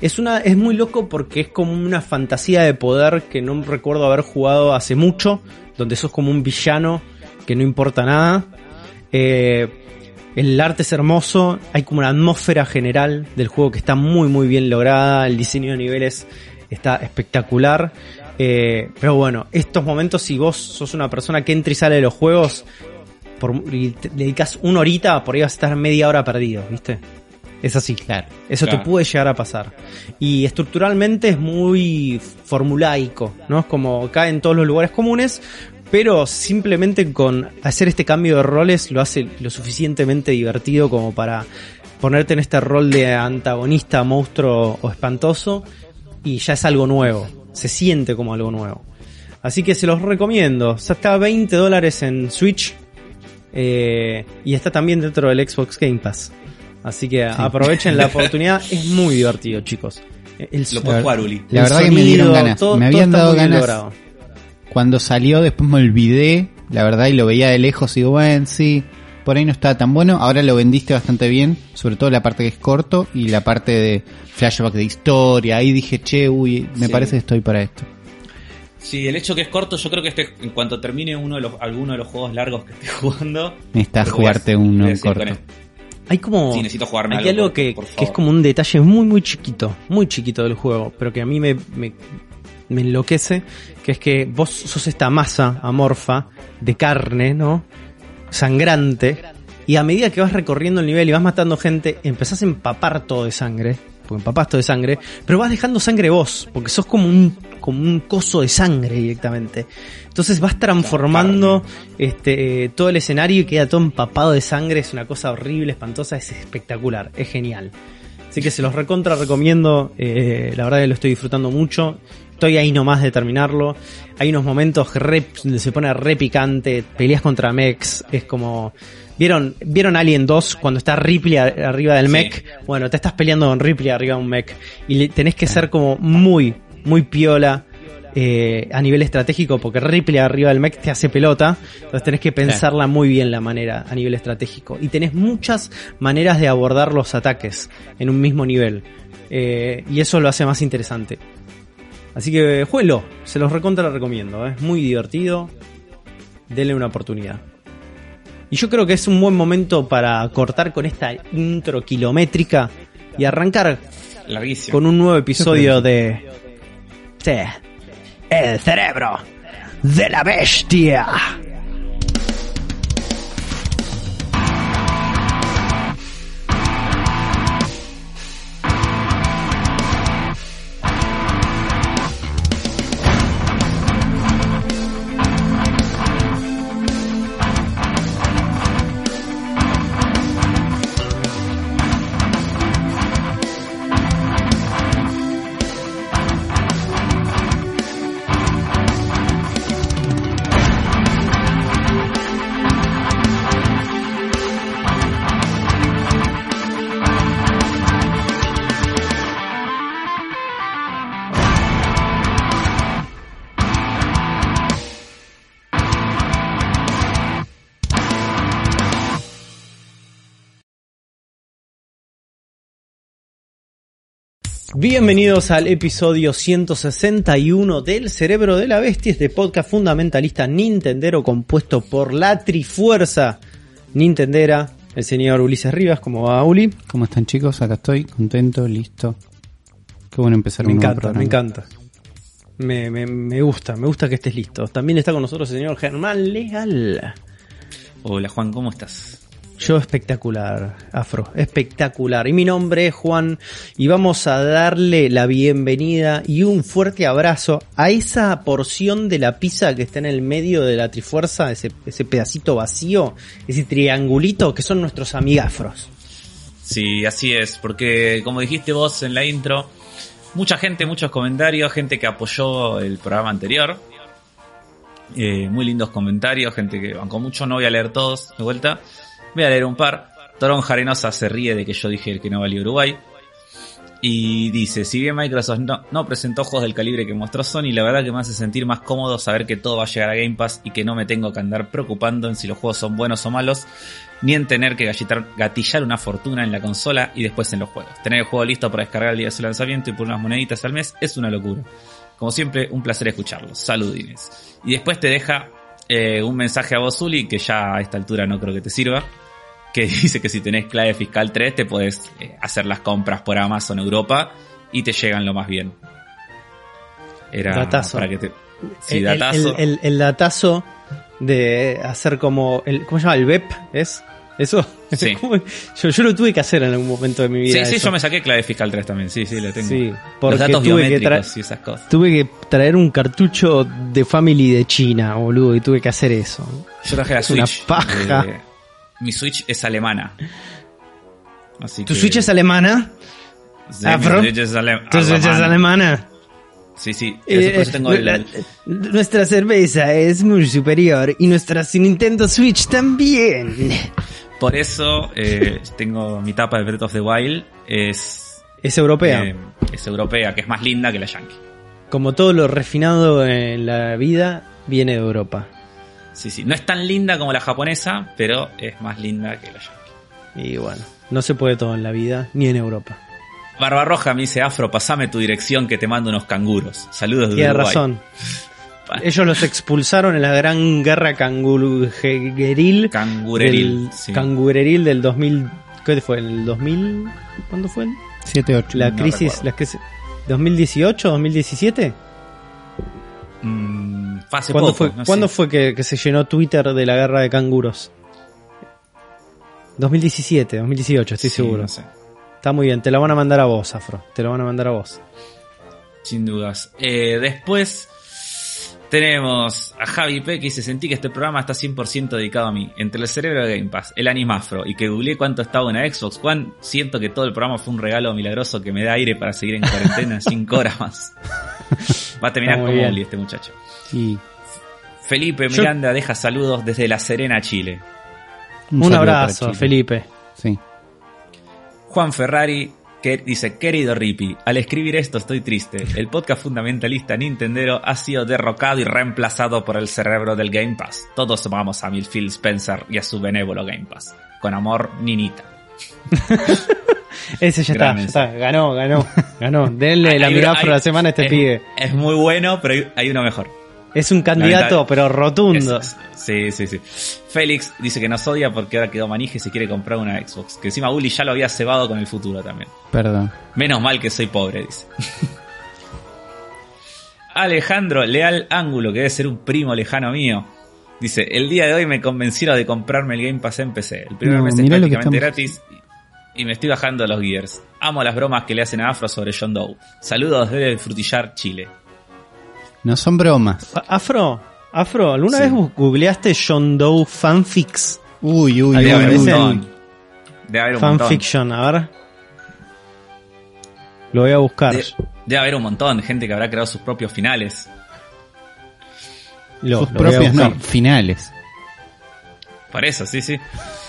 Es una, es muy loco porque es como una fantasía de poder que no recuerdo haber jugado hace mucho, donde sos como un villano que no importa nada. Eh, el arte es hermoso, hay como una atmósfera general del juego que está muy muy bien lograda, el diseño de niveles está espectacular. Eh, pero bueno, estos momentos si vos sos una persona que entra y sale de los juegos, por, y te dedicas una horita, por ahí vas a estar media hora perdido, ¿viste? Es así. Claro. Eso Claro. te puede llegar a pasar. Y estructuralmente es muy formulaico, ¿no? Es como cae en todos los lugares comunes, pero simplemente con hacer este cambio de roles lo hace lo suficientemente divertido como para ponerte en este rol de antagonista, monstruo o espantoso y ya es algo nuevo. Se siente como algo nuevo. Así que se los recomiendo. O sea, está a 20 dólares en Switch eh, y está también dentro del Xbox Game Pass. Así que aprovechen la oportunidad. Es muy divertido, chicos. El, Lo puedes jugar, Uli. La el verdad que me dieron ganas. todo- me habían dado ganas logrado. cuando salió, después me olvidé, la verdad, y lo veía de lejos y digo, bueno, sí, por ahí no estaba tan bueno. Ahora lo vendiste bastante bien, sobre todo la parte que es corto y la parte de flashback de historia. Ahí dije, che, uy, me Sí. parece que estoy para esto. Sí, el hecho que es corto, yo creo que este, en cuanto termine uno de los, alguno de los juegos largos que esté jugando. Necesitas jugarte uno en corto. Hay como. Sí, necesito jugarme hay algo, por- que, por que es como un detalle muy, muy chiquito. Muy chiquito del juego. Pero que a mí me, me, me enloquece. Que es que vos sos esta masa amorfa de carne, ¿no? Sangrante. Y a medida que vas recorriendo el nivel y vas matando gente, empezás a empapar todo de sangre. Porque empapás todo de sangre. Pero vas dejando sangre vos. Porque sos como un, como un coso de sangre directamente. Entonces vas transformando este, eh, todo el escenario y queda todo empapado de sangre. Es una cosa horrible, espantosa, es espectacular, es genial. Así que se los recontra recomiendo. eh, la verdad que lo estoy disfrutando mucho. Estoy ahí nomás de terminarlo. Hay unos momentos re- donde se pone re picante. Peleas contra mechs. Es como. ¿Vieron, ¿Vieron Alien 2 cuando está Ripley arriba del Sí. mech? Bueno, te estás peleando con Ripley arriba de un mech. Y tenés que ser como muy, muy piola eh, a nivel estratégico, porque Ripley arriba del mech te hace pelota. Entonces tenés que pensarla muy bien la manera a nivel estratégico. Y tenés muchas maneras de abordar los ataques en un mismo nivel. Eh, y eso lo hace más interesante. Así que jueguelo, se los recontra recomiendo, ¿eh? es muy divertido. Denle una oportunidad. Y yo creo que es un buen momento para cortar con esta intro kilométrica y arrancar Larguísimo. con un nuevo episodio de... Sí, El cerebro de la bestia. Bienvenidos al episodio 161 del Cerebro de la Bestia, este podcast fundamentalista Nintendero compuesto por la Trifuerza Nintendera, el señor Ulises Rivas, ¿cómo va Uli? ¿Cómo están chicos? Acá estoy, contento, listo. Qué bueno empezar Me un encanta, me encanta. Me, me, me gusta, me gusta que estés listo. También está con nosotros el señor Germán Legal. Hola Juan, ¿cómo estás? Yo espectacular, Afro, espectacular. Y mi nombre es Juan y vamos a darle la bienvenida y un fuerte abrazo a esa porción de la pizza que está en el medio de la trifuerza, ese, pedacito vacío, ese triangulito que son nuestros amigafros. Sí, así es, porque como dijiste vos en la intro, mucha gente, muchos comentarios, gente que apoyó el programa anterior. Eh, muy lindos comentarios, gente que bancó mucho, no voy a leer todos de vuelta. Voy a leer un par. Torón Jarenosa se ríe de que yo dije que no valía Uruguay. Y dice, si bien Microsoft no, no presentó juegos del calibre que mostró Sony, la verdad que me hace sentir más cómodo saber que todo va a llegar a Game Pass y que no me tengo que andar preocupando en si los juegos son buenos o malos, ni en tener que gallitar- gatillar una fortuna en la consola y después en los juegos. Tener el juego listo para descargar el día de su lanzamiento y por unas moneditas al mes es una locura. Como siempre, un placer escucharlos. Saludines. Y después te deja eh, un mensaje a vos, Uli, que ya a esta altura no creo que te sirva. Que dice que si tenés clave fiscal 3 te podés eh, hacer las compras por Amazon Europa y te llegan lo más bien. Era Datazo. para que te... Sí, el, datazo. el- el- el datazo de hacer como el, ¿cómo se llama? El VEP, ¿es? Eso. Sí. Yo, yo lo tuve que hacer en algún momento de mi vida. Sí, sí, eso. yo me saqué clave fiscal 3 también. Sí, sí, lo tengo. Sí, Los porque datos tuve que biométricos traer y esas cosas. tuve que traer un cartucho de Family de China, boludo, y tuve que hacer eso. Yo traje la Es una Switch. paja. eh, mi Switch es alemana. Así ¿Tu que- Switch es alemana? Sí, mi Afro? Switch es ale- ¿Tu Switch es alemana. Sí, sí. Eh, tengo el- nuestra cerveza es muy superior y nuestra Nintendo Switch también. por eso eh, tengo mi tapa de Breath of the Wild. Es, Es europea. eh, es europea, que es más linda que la Yankee. Como todo lo refinado en la vida, viene de Europa. Sí, sí. No es tan linda como la japonesa, pero es más linda que la Yankee. Y bueno, no se puede todo en la vida, ni en Europa. Barbarroja me dice, Afro, pasame tu dirección que te mando unos canguros. Saludos de Tiene Uruguay. razón. Ellos los expulsaron en la gran guerra cangureril. Cangureril. Del, sí. Cangureril del 2000. ¿Qué fue? ¿En el 2000? ¿Cuándo fue? 7, 8. La no crisis. recuerdo. La crisis ¿2018? ¿2017? Mm, hace ¿Cuándo poco, fue, no sé. ¿cuándo fue que, que se llenó Twitter de la guerra de canguros? 2017, 2018, estoy Sí, seguro. no sé. Está muy bien, te lo van a mandar a vos, Afro. Te lo van a mandar a vos. Sin dudas. Eh, después tenemos a Javi P que dice, sentí que este programa está 100% dedicado a mí. Entre el cerebro de Game Pass, el animafro y que googleé cuánto estaba una Xbox One, siento que todo el programa fue un regalo milagroso que me da aire para seguir en cuarentena 5 horas más. Va a terminar como bien. Uli este muchacho. Y Felipe Yo- Miranda deja saludos desde La Serena, Chile. Un, abrazo, Chile. Felipe. Sí. Juan Ferrari que dice, querido Rippy, al escribir esto estoy triste. El podcast fundamentalista Nintendero ha sido derrocado y reemplazado por el cerebro del Game Pass. Todos amamos a Phil Spencer y a su benévolo Game Pass. Con amor, Ninita. Ese ya está, ya está. Ganó, ganó, ganó. Denle la hay- de la semana a este es, pibe. Es muy bueno, pero hay, uno mejor. Es un candidato, pero rotundo. Es- sí, sí, sí. Félix dice que nos odia porque ahora quedó manija y se quiere comprar una Xbox. Que encima Uli ya lo había cebado con el futuro también. Perdón. Menos mal que soy pobre, dice. Alejandro Leal Ángulo, que debe ser un primo lejano mío. Dice, el día de hoy me convencieron de comprarme el Game Pass en PC. El primer No, mes es prácticamente gratis y me estoy bajando los gears. Amo las bromas que le hacen a Afro sobre John Doe. Saludos desde Frutillar, Chile. No son bromas. Afro, Afro, ¿alguna Sí. vez googleaste John Doe fanfics? Uy, uy, Debe uy, haber un montón. Debe haber un montón. Fanfiction, a ver. Lo voy a buscar. De- Debe haber un montón. Gente que habrá creado sus propios finales. Lo, Sus lo propios no, finales. Por eso, sí, sí.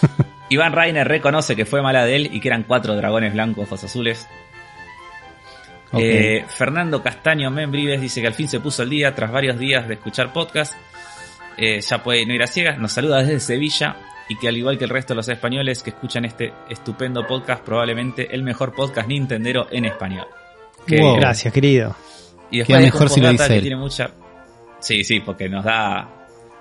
Iván Rainer reconoce que fue mala de él y que eran cuatro dragones blancos, ojos azules. Eh, Fernando Castaño Membrives dice que al fin se puso el día tras varios días de escuchar podcast. Eh, ya puede no ir a ciegas. Nos saluda desde Sevilla y que al igual que el resto de los españoles que escuchan este estupendo podcast, probablemente el mejor podcast nintendero en español. Que, Wow. Gracias, querido. Y Queda después mejor mejor si lo que dice él. tiene mucha. Sí, sí, porque nos da.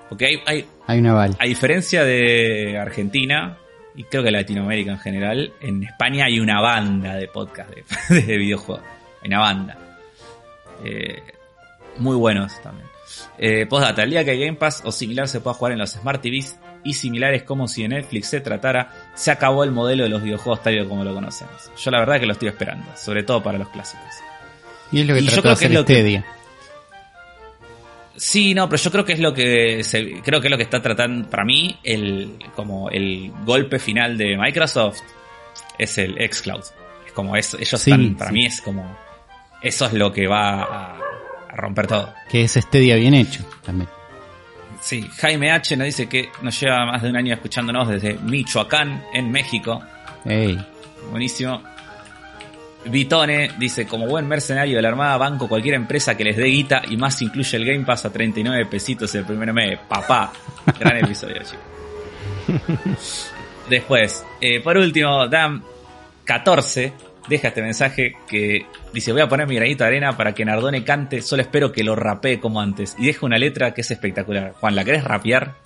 Porque hay, hay, Hay una aval. a diferencia de Argentina, y creo que Latinoamérica en general, en España hay una banda de podcast de, de videojuegos. Hay una banda. Eh, muy buenos también. Eh, postdata, el día que Game Pass o similar se pueda jugar en los Smart TVs y similares como si de Netflix se tratara, se acabó el modelo de los videojuegos tal y como lo conocemos. Yo la verdad que lo estoy esperando, sobre todo para los clásicos. Y es lo que y yo trató de creo que es lo que-. Sí, no, pero yo creo que es lo que se- creo que es lo que está tratando para mí el como el golpe final de Microsoft es el xCloud. Es como eso, ellos Sí, están, para sí. mí es como eso es lo que va a, a romper todo. Que es Stadia bien hecho también. Sí, Jaime H nos dice que nos lleva más de un año escuchándonos desde Michoacán en México. Ey. Buenísimo. Vitone dice, como buen mercenario de la Armada, banco cualquier empresa que les dé guita y más incluye el Game Pass a 39 pesitos el primer mes. Papá. Gran episodio, chicos. Después, eh, por último, Dam14 deja este mensaje que dice, voy a poner mi granito de arena para que Nardone cante, solo espero que lo rapee como antes. Y deja una letra que es espectacular. Juan, ¿la querés rapear?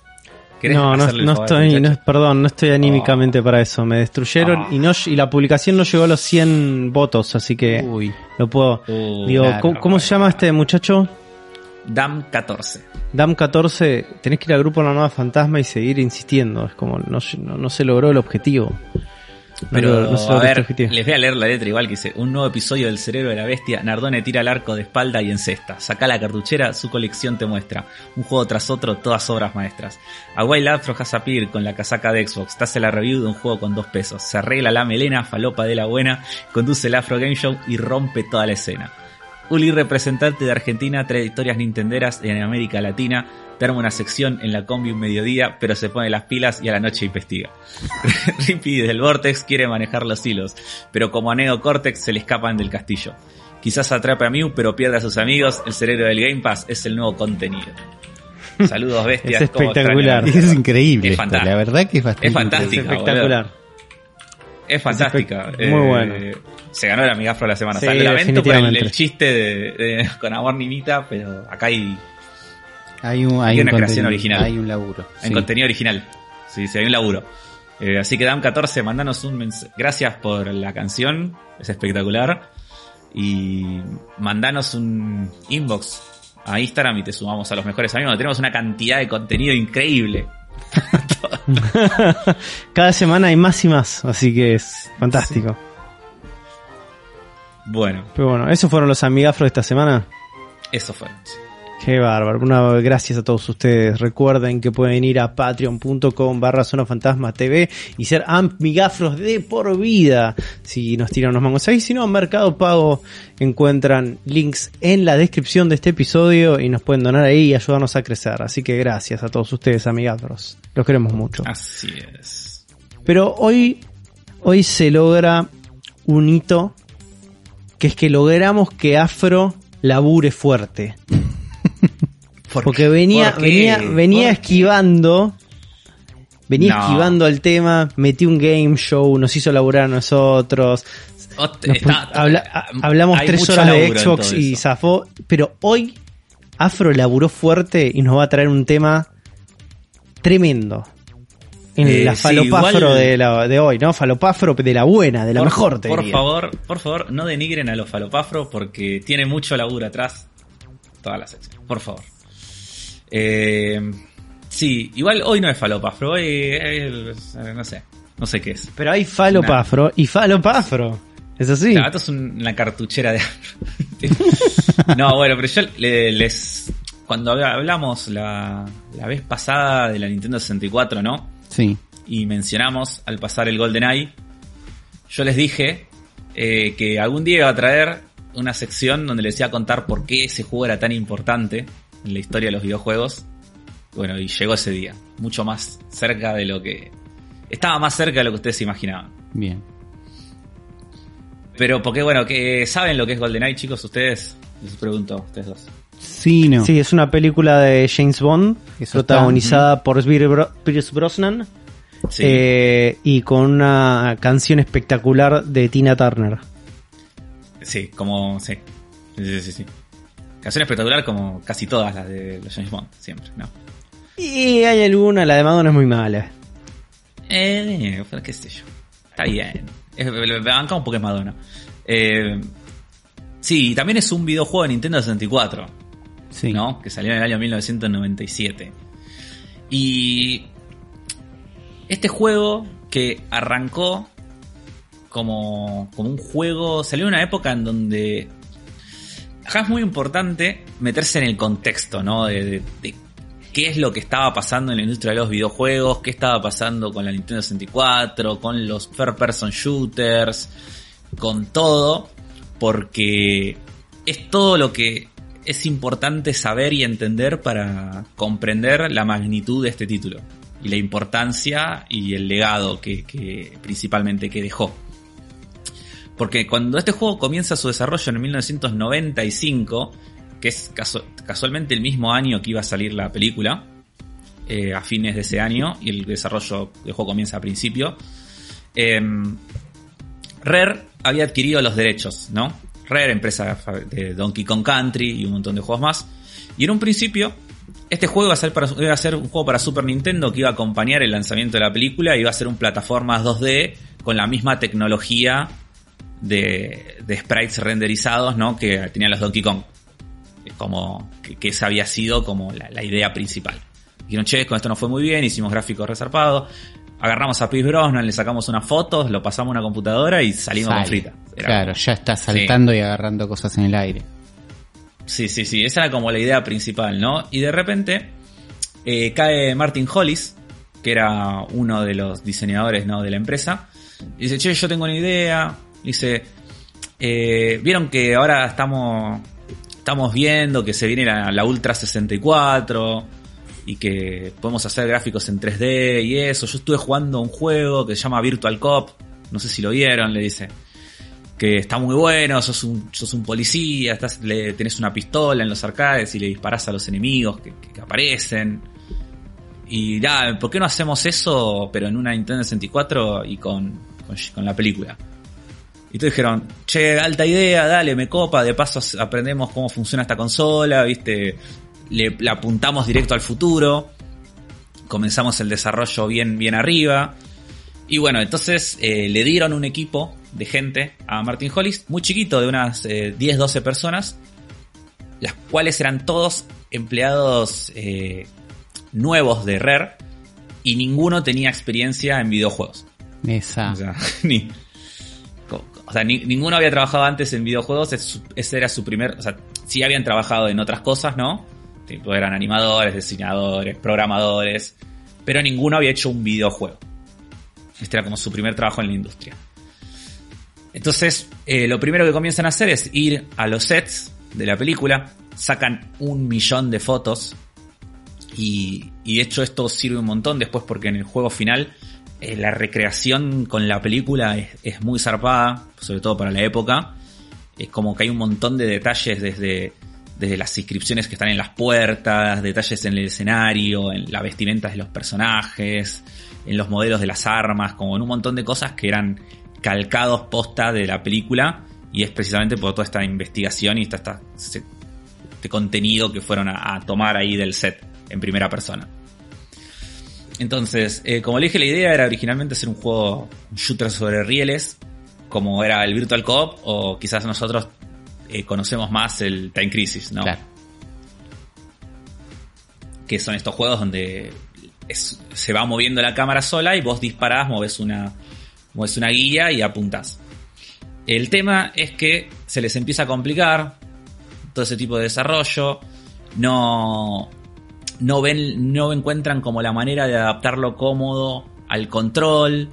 ¿Querés No, no, no estoy, no, perdón, no estoy anímicamente para eso. Me destruyeron Ah. y no y la publicación no llegó a los 100 votos, así que Uy. no puedo. Uh, Digo, ¿cómo, cómo se llama este muchacho? Dam14. Dam14, tenés que ir al grupo La Nueva Fantasma y seguir insistiendo. Es como, no, no, no se logró el objetivo. Pero, no a ver, les voy a leer la letra igual que dice, un nuevo episodio del cerebro de la bestia, Nardone tira el arco de espalda y encesta, saca la cartuchera, su colección te muestra, un juego tras otro, todas obras maestras. A Wild Afro has appear con la casaca de Xbox, te hace la review de un juego con dos pesos, se arregla la melena, falopa de la buena, conduce el Afro Game Show y rompe toda la escena. Uli, representante de Argentina, trae historias nintenderas en América Latina, te arma una sección en la combi un mediodía, pero se pone las pilas y a la noche investiga. Rippy del Vortex quiere manejar los hilos, pero como a Neo Cortex se le escapan del castillo. Quizás atrape a Mew, pero pierde a sus amigos, el cerebro del Game Pass es el nuevo contenido. Saludos bestias. Es ¿cómo espectacular. Es increíble. Es. La verdad que es bastante Es fantástico. Es espectacular. Es fantástica. Es muy bueno. Se ganó el amigafro la semana. Sí, o sea, lo lamento por el, chiste de, de- con amor nimita, pero acá hay, Hay un, hay Hay un una creación original. Hay un laburo. hay sí. contenido original. Sí, sí, hay un laburo. Eh, así que Dam14, mandanos un mensaje. Gracias por la canción. Es espectacular. Y mandanos un inbox a Instagram y te sumamos a los mejores amigos. Tenemos una cantidad de contenido increíble. Cada semana hay más y más, así que es fantástico. Bueno, Pero bueno, esos fueron los amigafros de esta semana. eso fue. Qué bárbaro. Una, gracias a todos ustedes. Recuerden que pueden ir a patreon.com barra zona fantasma TV y ser amigafros de por vida. Si nos tiran unos mangos ahí. Si no, Mercado Pago encuentran links en la descripción de este episodio y nos pueden donar ahí y ayudarnos a crecer. Así que gracias a todos ustedes, amigafros. Los queremos mucho. Así es. Pero hoy, hoy se logra un hito que es que logramos que Afro labure fuerte. Porque venía, venía, venía ¿Por esquivando. Venía No. esquivando al tema, metió un game show, nos hizo laburar a nosotros. Nos está- habla- hablamos tres horas de Xbox y zafó. Pero hoy Afro laburó fuerte y nos va a traer un tema tremendo. En Eh, la falopafro de, la, de hoy, ¿no? Falopafro de la buena, de la por, mejor, te Por diría. favor, por favor, no denigren a los falopafros porque tiene mucho laburo atrás. Toda la sección, por favor. Eh, sí, igual hoy no es falopafro, hoy es- no sé, no sé qué es. Pero hay falopafro y falopafro. Es así. Claro, esto es un- una cartuchera de No, bueno, pero yo le- les. Cuando habla- hablamos la, la vez pasada de la Nintendo 64, ¿no? Sí. Y mencionamos al pasar el GoldenEye, yo les dije eh, que algún día iba a traer una sección donde les iba a contar por qué ese juego era tan importante en la historia de los videojuegos. Bueno, y llegó ese día, mucho más cerca de lo que. Estaba más cerca de lo que ustedes se imaginaban. Bien. Pero porque bueno, que ¿saben lo que es GoldenEye, chicos? Ustedes, les pregunto, ustedes dos. Sí, no. Sí, es una película de James Bond, Eso protagonizada por Pierce Brosnan Sí. eh, y con una canción espectacular de Tina Turner. Sí, como. Sí. Sí, sí, sí. Canción espectacular como casi todas las de los James Bond, siempre, ¿no? Y hay alguna, la de Madonna es muy mala. Eh, pero qué sé yo. Está bien. Me banca un poco es Madonna. Eh, sí, también es un videojuego de Nintendo 64, Sí. ¿no? Que salió en el año 1997. Y este juego que arrancó como, como un juego, salió en una época en donde acá es muy importante meterse en el contexto, ¿no? De, qué es lo que estaba pasando en la industria de los videojuegos, qué estaba pasando con la Nintendo 64, con los third person shooters, con todo, porque es todo lo que es importante saber y entender para comprender la magnitud de este título y la importancia y el legado que, que principalmente que dejó. Porque cuando este juego comienza su desarrollo en 1995, que es casu- casualmente el mismo año que iba a salir la película, eh, a fines de ese año, y el desarrollo del juego comienza a principio, em, Rare había adquirido los derechos, ¿no? Rare, empresa de Donkey Kong Country y un montón de juegos más. Y en un principio, este juego iba a ser, un juego para Super Nintendo que iba a acompañar el lanzamiento de la película, iba a ser un plataforma 2D con la misma tecnología de, de sprites renderizados, ¿no? Que tenían los Donkey Kong. Como que, que esa había sido como la, la idea principal. Dijeron, che, con esto no fue muy bien, hicimos gráficos resarpados. Agarramos a Pierce Brosnan, le sacamos unas fotos, lo pasamos a una computadora y salimos con Sale. frita. Era Claro, ya está saltando y agarrando cosas en el aire. Sí, sí, sí, esa era como la idea principal, ¿no? Y de repente eh, cae Martin Hollis, que era uno de los diseñadores ¿no? de la empresa, y dice, che, yo tengo una idea, dice, eh, vieron que ahora estamos, estamos viendo que se viene la, Ultra 64 y que podemos hacer gráficos en 3D y eso, yo estuve jugando un juego que se llama Virtual Cop, no sé si lo vieron, le dice que está muy bueno, sos un, sos un policía, estás, le, tenés una pistola en los arcades y le disparás a los enemigos que aparecen. Y ya, ¿por qué no hacemos eso, pero en una Nintendo 64 y con, con, con la película? Y todos dijeron, che, alta idea, dale, me copa, de paso aprendemos cómo funciona esta consola, viste, le, le apuntamos directo al futuro, comenzamos el desarrollo bien, bien arriba. Y bueno, entonces eh, le dieron un equipo de gente a Martin Hollis, muy chiquito, de unas eh, 10-12 personas, las cuales eran todos empleados eh, nuevos de Rare y ninguno tenía experiencia en videojuegos. Esa. O sea, ni, o sea, ni- ninguno había trabajado antes en videojuegos, ese era su primer, o sea, sí habían trabajado en otras cosas, ¿no? Tipo, eran animadores, diseñadores, programadores, pero ninguno había hecho un videojuego. Este era como su primer trabajo en la industria. Entonces, eh, lo primero que comienzan a hacer es ir a los sets de la película, sacan un millón de fotos y, y de hecho esto sirve un montón después porque en el juego final eh, la recreación con la película es, muy zarpada, sobre todo para la época. Es como que hay un montón de detalles desde, desde las inscripciones que están en las puertas, detalles en el escenario, en la vestimenta de los personajes, en los modelos de las armas, como en un montón de cosas que eran calcados posta de la película y es precisamente por toda esta investigación y este, este contenido que fueron a, a tomar ahí del set en primera persona. Entonces, eh, como le dije, la idea era originalmente hacer un juego, shooter sobre rieles, como era el Virtual Cop, o quizás nosotros eh, conocemos más el Time Crisis, ¿no? Claro. Que son estos juegos donde es- se va moviendo la cámara sola y vos disparás, moves una, mueves una guía y apuntás. El tema es que se les empieza a complicar todo ese tipo de desarrollo. No, no ven, no encuentran como la manera de adaptarlo cómodo al control.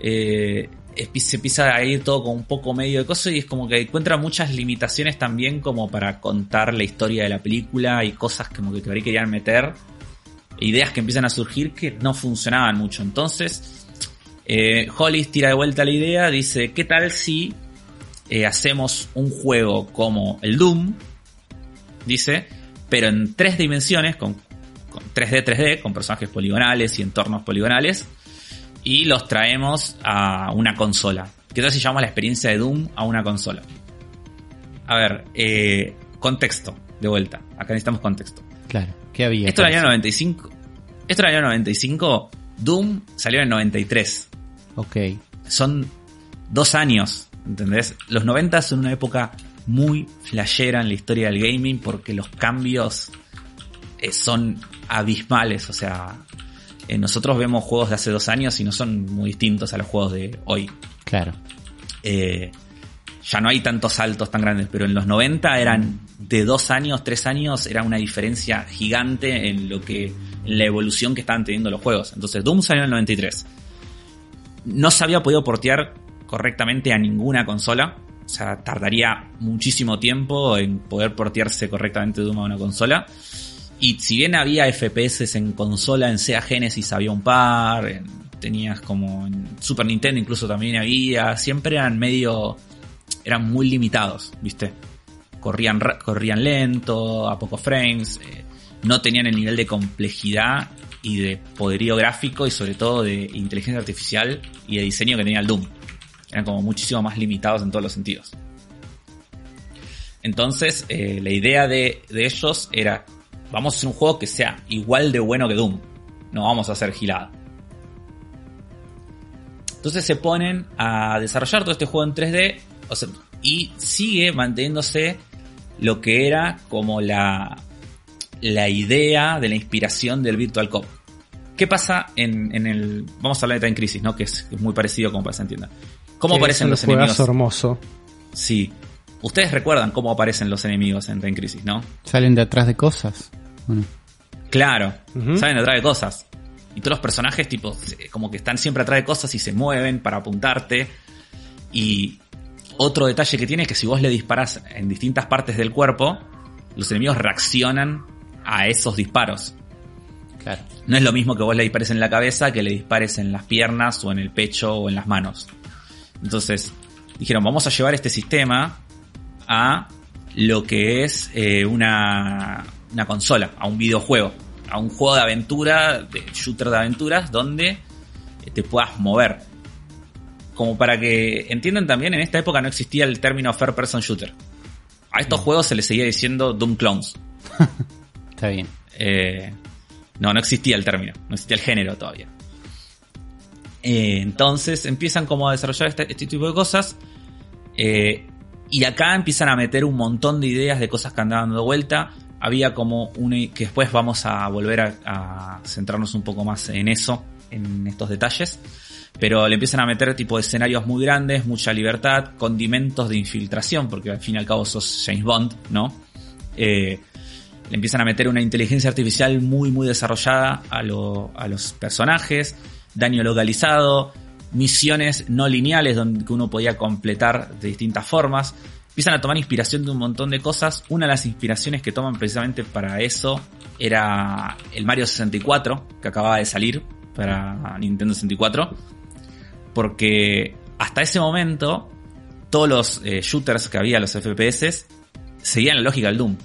Eh, se empieza a ir todo con un poco medio de cosas y es como que encuentra muchas limitaciones también como para contar la historia de la película y cosas como que ahí querían meter. Ideas que empiezan a surgir que no funcionaban mucho. Entonces, eh, Hollis tira de vuelta la idea, dice, ¿qué tal si eh, hacemos un juego como el Doom? Dice, pero en tres dimensiones, con 3D, 3D, con personajes poligonales y entornos poligonales, y los traemos a una consola. ¿Qué tal si llamamos la experiencia de Doom a una consola? A ver, eh, contexto, de vuelta. Acá necesitamos contexto. Claro, ¿qué había? Esto era el año 95. Esto era el año 95. Doom salió en el 93. Ok, Son dos años, ¿entendés? Los 90 son una época muy flashera en la historia del gaming porque los cambios eh, son abismales. O sea, eh, nosotros vemos juegos de hace dos años y no son muy distintos a los juegos de hoy. claro. Eh, ya no hay tantos saltos tan grandes, pero en los 90 eran de dos años, tres años, era una diferencia gigante en lo que, en la evolución que estaban teniendo los juegos. Entonces, Doom salió en el 93. No se había podido portear correctamente a ninguna consola. O sea, tardaría muchísimo tiempo en poder portearse correctamente Doom a una consola. Y si bien había FPS en consola, en Sega Genesis había un par, en- tenías como en Super Nintendo incluso también había, siempre eran medio, eran muy limitados, ¿viste? Corrían, corrían lento, a pocos frames, eh, no tenían el nivel de complejidad y de poderío gráfico y sobre todo de inteligencia artificial y de diseño que tenía el Doom. Eran como muchísimo más limitados en todos los sentidos. Entonces, eh, la idea de, de ellos era, vamos a hacer un juego que sea igual de bueno que Doom. No vamos a hacer gilada. Entonces se ponen a desarrollar todo este juego en 3D o sea, y sigue manteniéndose lo que era como la, la idea de la inspiración del Virtual Cop. ¿Qué pasa en, en el... Vamos a hablar de Time Crisis, ¿no? Que es, es muy parecido como para que se entienda. ¿Cómo Que aparecen es un los enemigos? hermoso. Sí. Ustedes recuerdan cómo aparecen los enemigos en Time Crisis, ¿no? Salen de atrás de cosas. Bueno, Claro, saben atrás de cosas. Y todos los personajes, tipo, como que están siempre atrás de cosas y se mueven para apuntarte. Y otro detalle que tiene es que si vos le disparás en distintas partes del cuerpo, los enemigos reaccionan a esos disparos. claro. No es lo mismo que vos le dispares en la cabeza que le dispares en las piernas o en el pecho o en las manos. Entonces, dijeron, vamos a llevar este sistema a lo que es eh, una, una consola, a un videojuego, a un juego de aventura, de shooter de aventuras, donde eh, te puedas mover. Como para que entiendan también, en esta época no existía el término Fair Person Shooter. A estos juegos se les seguía diciendo Doom Clones. Está bien. Eh, no, no existía el término, no existía el género todavía. Eh, entonces empiezan como a desarrollar este, este tipo de cosas. eh, y acá empiezan a meter un montón de ideas de cosas que andaban dando vuelta. Había como una que después vamos a volver a, centrarnos un poco más en eso, en estos detalles. Pero le empiezan a meter tipo escenarios muy grandes, mucha libertad, condimentos de infiltración, porque al fin y al cabo sos James Bond, ¿no? Eh, le empiezan a meter una inteligencia artificial muy muy desarrollada a, a los personajes, daño localizado, misiones no lineales donde uno podía completar de distintas formas. Empiezan a tomar inspiración de un montón de cosas. Una de las inspiraciones que toman precisamente para eso era el Mario 64, que acababa de salir para Nintendo 64. Porque hasta ese momento, todos los eh, shooters que había, los FPS, seguían la lógica del Doom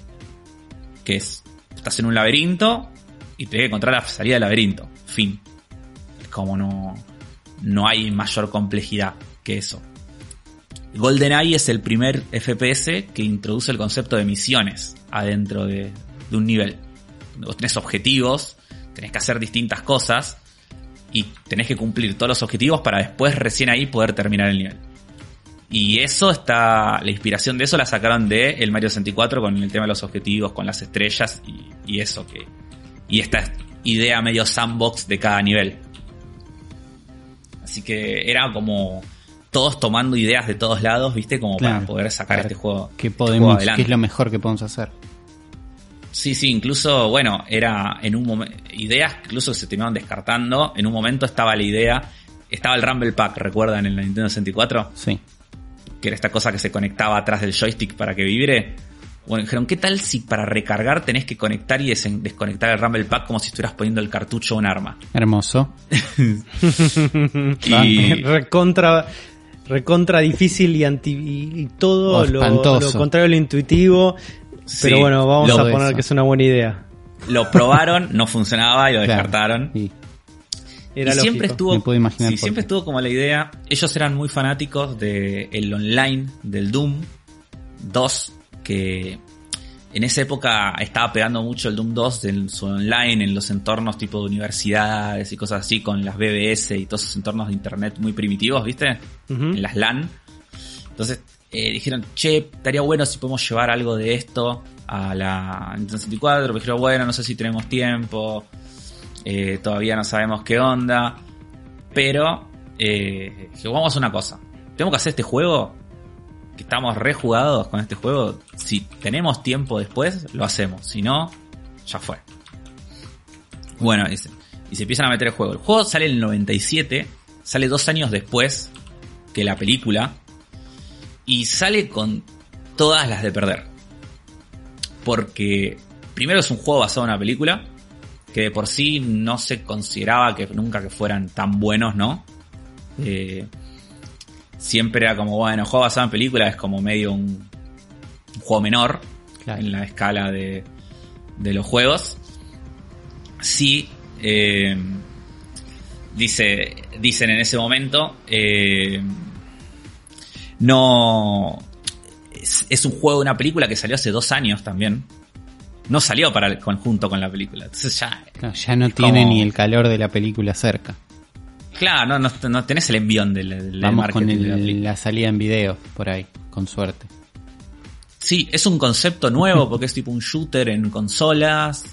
que es, estás en un laberinto y te que encontrar la salida del laberinto. Fin. Es como no, no hay mayor complejidad que eso. GoldenEye es el primer FPS que introduce el concepto de misiones adentro de, un nivel. Vos tenés objetivos, tenés que hacer distintas cosas y tenés que cumplir todos los objetivos para después recién ahí poder terminar el nivel. Y eso está, la inspiración de eso la sacaron de el Mario 64 con el tema de los objetivos, con las estrellas y, y eso que, y esta idea medio sandbox de cada nivel. Así que era como todos tomando ideas de todos lados, viste, como para poder sacar este juego. ¿Qué este juego podemos, adelante. qué es lo mejor que podemos hacer? Sí, sí, incluso, bueno, era en un momento, ideas que incluso se terminaron descartando. En un momento estaba la idea, estaba el Rumble Pack, ¿recuerdan? En la Nintendo 64, Sí. que era esta cosa que se conectaba atrás del joystick para que vibre. Bueno, dijeron, ¿qué tal si para recargar tenés que conectar y desen- desconectar el Rumble Pack como si estuvieras poniendo el cartucho a un arma? Hermoso. Y- recontra, recontra difícil y, anti, y, y todo O lo, contrario a lo intuitivo. Sí, pero bueno, vamos a poner eso. que es una buena idea. Lo probaron, no funcionaba y lo Claro. descartaron. Sí. Era y siempre estuvo, Me puedo imaginar sí, siempre estuvo como la idea. Ellos eran muy fanáticos de el online del Doom 2, que en esa época estaba pegando mucho el Doom 2 en su online, en los entornos tipo de universidades y cosas así, con las BBS y todos esos entornos de internet muy primitivos, ¿viste? En las LAN. Entonces eh, dijeron, che, estaría bueno si podemos llevar algo de esto a la Nintendo 64. Me dijeron, bueno, no sé si tenemos tiempo, eh, todavía no sabemos qué onda. Pero, eh, dije, vamos a una cosa. Tenemos que hacer este juego que estamos rejugados con este juego, si tenemos tiempo después, lo hacemos. Si no, ya fue. Bueno, dice. Y se empiezan a meter el juego. El juego sale en el 97, sale dos años después que la película. Y sale con todas las de perder. Porque primero es un juego basado en una película. Que de por sí no se consideraba que nunca que fueran tan buenos, ¿no? Eh, siempre era como, bueno, juego basado en película es como medio un, juego menor en la escala de, de los juegos. Sí, eh, dice, dicen en ese momento, eh, no... Es, un juego de una película que salió hace dos años también. No salió para el conjunto con la película. Entonces ya... ya no tiene ni el calor de la película cerca. Claro, no, no, tenés el envión del, del Vamos con la, salida en video, por ahí, con suerte. Sí, es un concepto nuevo porque es tipo un shooter en consolas.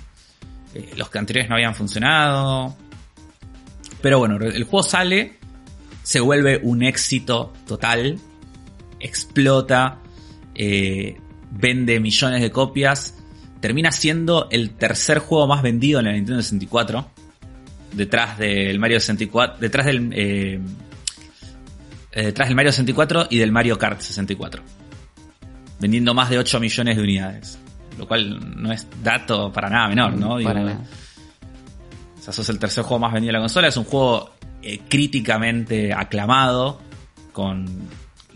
Eh, los que anteriores no habían funcionado. Pero bueno, el juego sale, se vuelve un éxito total, explota, eh, vende millones de copias, termina siendo el tercer juego más vendido en la Nintendo 64 detrás del Mario 64, detrás del eh, eh, detrás del Mario 64 y del Mario Kart 64. Vendiendo más de 8 millones de unidades. Lo cual no es dato para nada menor, ¿no? para nada. O sea, sos el tercer juego más vendido de la consola. Es un juego eh, críticamente aclamado, con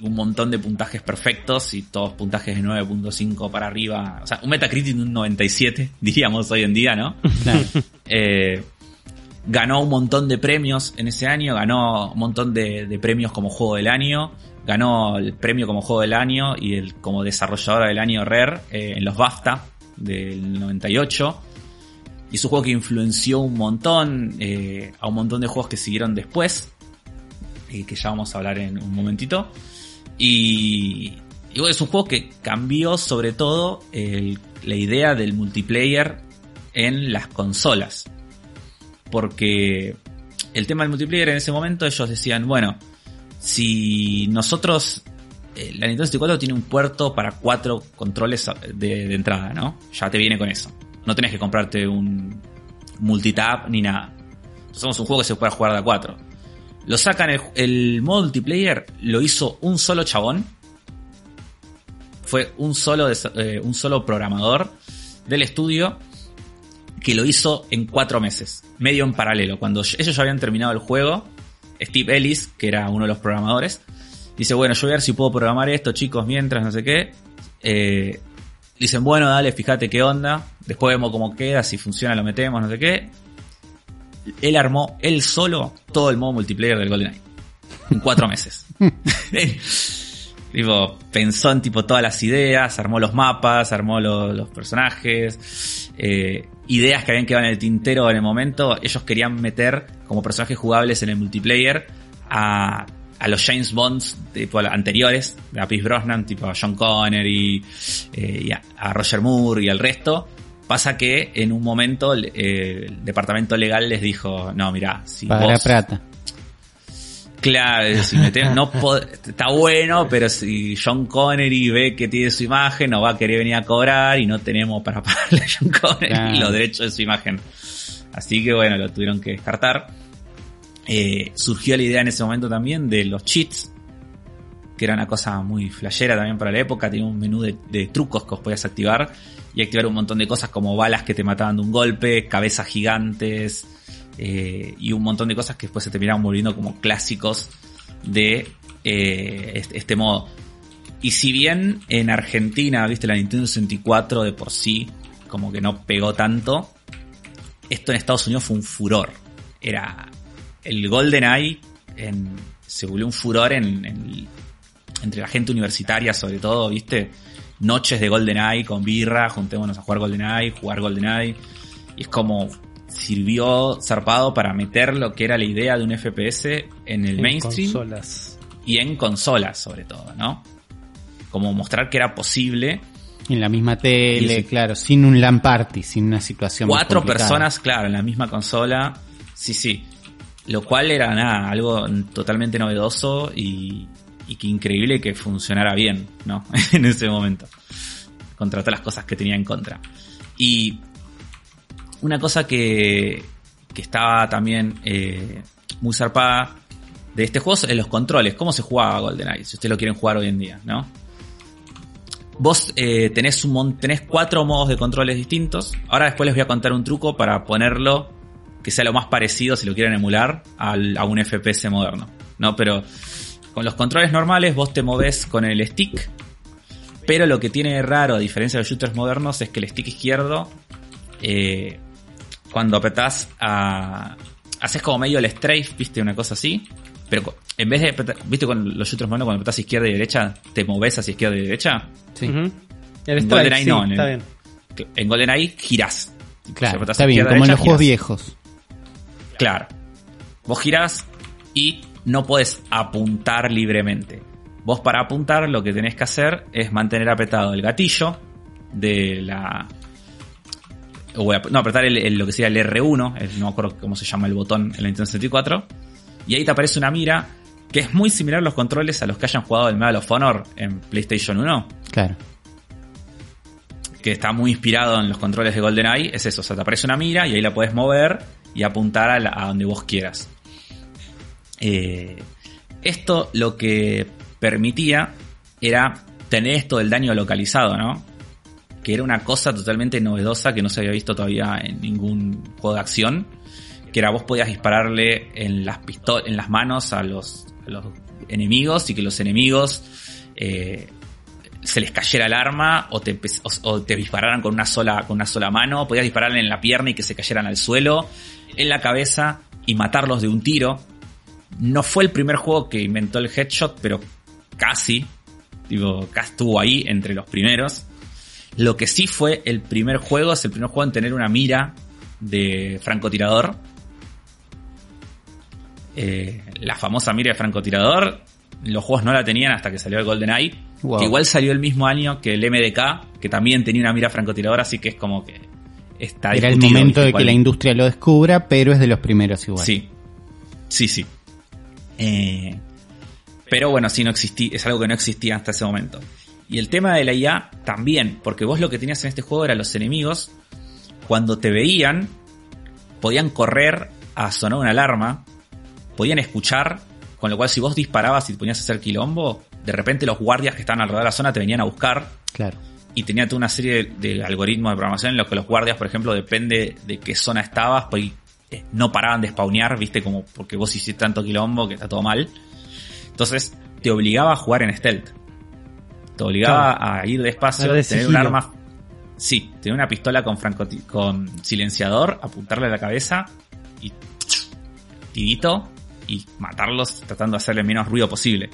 un montón de puntajes perfectos y todos puntajes de 9.5 para arriba. O sea, un Metacritic de un 97, diríamos hoy en día, ¿no? Claro. eh, ganó un montón de premios en ese año, ganó un montón de, premios como juego del año, ganó el premio como juego del año y el como desarrolladora del año Rare eh, en los BAFTA del 98. Y es un juego que influenció un montón eh, a un montón de juegos que siguieron después, y que ya vamos a hablar en un momentito. Y es un juego que cambió sobre todo la idea del multiplayer en las consolas porque el tema del multiplayer en ese momento ellos decían, bueno, si nosotros, eh, la Nintendo 64 tiene un puerto para cuatro controles de, entrada, ¿no? Ya te viene con eso. No tenés que comprarte un multitap ni nada. Somos un juego que se puede jugar de a cuatro. Lo sacan, el, multiplayer lo hizo un solo chabón. Fue un solo, eh, un solo programador del estudio que lo hizo en cuatro meses, medio en paralelo. Cuando ellos ya habían terminado el juego, Steve Ellis, que era uno de los programadores, dice, bueno, yo voy a ver si puedo programar esto, chicos, mientras, no sé qué. Eh, dicen, bueno, dale, fíjate qué onda, después vemos cómo queda, si funciona lo metemos, no sé qué. Él armó, él solo, todo el modo multiplayer del GoldenEye. En cuatro meses. tipo, pensó en tipo todas las ideas, armó los mapas, armó los personajes, eh, ideas que habían quedado en el tintero en el momento. Ellos querían meter como personajes jugables en el multiplayer a, a los James Bonds tipo anteriores, a Pierce Brosnan, tipo a John Connery, eh, y a, Roger Moore y al resto. Pasa que en un momento eh, el departamento legal les dijo, no, mira, si Pagará plata. Claro, si no está bueno, pero si John Connery ve que tiene su imagen, no va a querer venir a cobrar y no tenemos para pagarle a John Connery los derechos de su imagen. Así que bueno, lo tuvieron que descartar. Eh, surgió la idea en ese momento también de los cheats, que era una cosa muy flashera también para la época. Tenía un menú de, trucos que os podías activar y activar un montón de cosas como balas que te mataban de un golpe, cabezas gigantes, eh, y un montón de cosas que después se terminaron volviendo como clásicos de eh, este, modo. Y si bien en Argentina, viste, la Nintendo 64 de por sí como que no pegó tanto, esto en Estados Unidos fue un furor. Era el Golden Eye, se volvió un furor en, entre la gente universitaria sobre todo, viste, noches de GoldenEye con birra, juntémonos a jugar GoldenEye, jugar GoldenEye. Y es como sirvió zarpado para meter lo que era la idea de un FPS en el En mainstream consolas. y en consolas sobre todo, ¿no? Como mostrar que era posible En la misma tele, claro, sin un LAN party, sin una situación cuatro personas, claro, en la misma consola. Sí, sí. Lo cual era nada, algo totalmente novedoso y, y que increíble que funcionara bien, ¿no? en ese momento. Contra todas las cosas que tenía en contra. Y una cosa que, que estaba también eh, muy zarpada de este juego es los controles. ¿Cómo se jugaba GoldenEye? Si ustedes lo quieren jugar hoy en día, ¿no? Vos eh, tenés, un tenés cuatro modos de controles distintos. Ahora después les voy a contar un truco para ponerlo que sea lo más parecido, si lo quieren emular, a un FPS moderno. ¿no? Pero con los controles normales vos te movés con el stick. Pero lo que tiene raro, a diferencia de los shooters modernos, es que el stick izquierdo, eh, cuando apretás a... Haces como medio el strafe, viste, una cosa así. Pero en vez de apretar- viste con los shooters modernos, cuando apretás izquierda y derecha, te movés hacia izquierda y derecha. Sí. El En GoldenEye sí, no, en está el- bien. En GoldenEye girás. Claro, está bien, como en los juegos girás. viejos. Claro. Vos girás y no podés apuntar libremente. Vos para apuntar lo que tenés que hacer es mantener apretado el gatillo de la... o ap- no, apretar el- el- lo que sería el R1, el- no me acuerdo cómo se llama el botón en la Nintendo 64. Y ahí te aparece una mira que es muy similar a los controles a los que hayan jugado el Medal of Honor en PlayStation 1 Claro. que está muy inspirado en los controles de GoldenEye, es eso, o sea, te aparece una mira y ahí la puedes mover y apuntar a, la- a donde vos quieras. Eh, esto lo que permitía era tener esto del daño localizado, ¿no? Que era una cosa totalmente novedosa que no se había visto todavía en ningún juego de acción. Que era vos podías dispararle en las en las manos a los, enemigos y que los enemigos eh, se les cayera el arma o te, o te dispararan con una sola con una sola mano, podías dispararle en la pierna y que se cayeran al suelo, en la cabeza y matarlos de un tiro. No fue el primer juego que inventó el headshot, pero casi, digo, casi estuvo ahí entre los primeros. Lo que sí fue el primer juego, es el primer juego en tener una mira de francotirador. Eh, la famosa mira de francotirador, los juegos no la tenían hasta que salió el GoldenEye. Wow. Que igual salió el mismo año que el MDK, que también tenía una mira francotiradora, así que es como que está Era el momento de que la industria lo descubra, pero es de los primeros igual. Sí. Sí, sí. Eh, pero bueno, sí, no existía, es algo que no existía hasta ese momento. Y el tema de la IA también, porque vos lo que tenías en este juego era los enemigos, cuando te veían, podían correr a sonar una alarma, podían escuchar, con lo cual si vos disparabas y te ponías a hacer quilombo, de repente los guardias que estaban alrededor de la zona te venían a buscar Claro. y tenía toda una serie de, de algoritmos de programación en los que los guardias, por ejemplo, depende de qué zona estabas, pues eh, no paraban de spawnear, viste, como porque vos hiciste tanto quilombo que está todo mal. Entonces, te obligaba a jugar en stealth. Te obligaba a ir despacio, de tener un arma. Sí, tener una pistola con francoti- con silenciador, apuntarle a la cabeza y tirito y matarlos tratando de hacerle el menos ruido posible.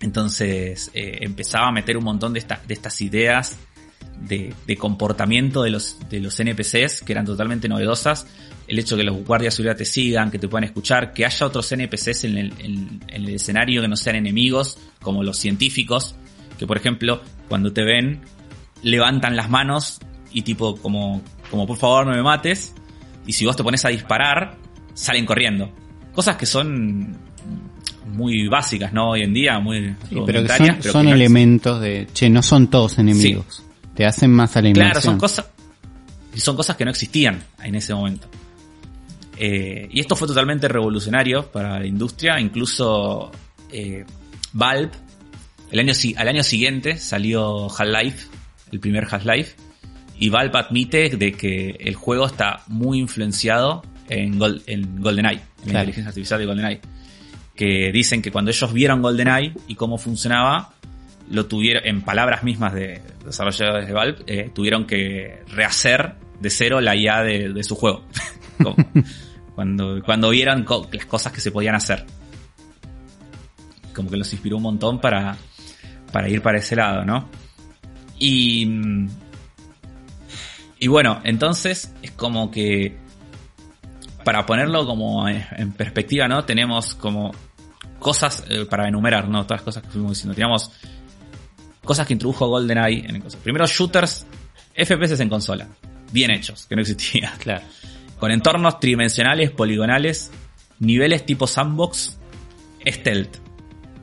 Entonces eh, empezaba a meter un montón de, esta- de estas ideas de, de comportamiento de los, de los NPCs que eran totalmente novedosas. El hecho de que los guardias de seguridad te sigan, que te puedan escuchar, que haya otros NPCs en el, en- en el escenario que no sean enemigos, como los científicos, que por ejemplo, cuando te ven, levantan las manos y tipo como, como por favor no me mates. Y si vos te pones a disparar, salen corriendo. Cosas que son muy básicas, ¿no? Hoy en día, muy Sí, pero que son, pero son que no- elementos de, che, no son todos enemigos. Te hacen más a la Claro, son cosas. Y son cosas que no existían en ese momento. Eh, y esto fue totalmente revolucionario para la industria. Incluso eh, Valve, el año, al año siguiente salió Half-Life, el primer Half-Life. Y Valve admite de que el juego está muy influenciado en, Gol- en GoldenEye, en la inteligencia artificial de GoldenEye. Que dicen que cuando ellos vieron GoldenEye y cómo funcionaba, lo tuvieron, en palabras mismas de desarrolladores de Valve, eh, tuvieron que rehacer de cero la IA de, su juego. Cuando, cuando vieron las cosas que se podían hacer. Como que los inspiró un montón para, para ir para ese lado, ¿no? Y. Y bueno, entonces es como que. Para ponerlo como en perspectiva, ¿no? Tenemos como cosas eh, para enumerar, ¿no? Todas las cosas que fuimos diciendo. Teníamos cosas que introdujo GoldenEye en consola. Primero, shooters, FPS en consola. Bien hechos, que no existía. Claro. Con entornos tridimensionales, poligonales, niveles tipo sandbox, stealth.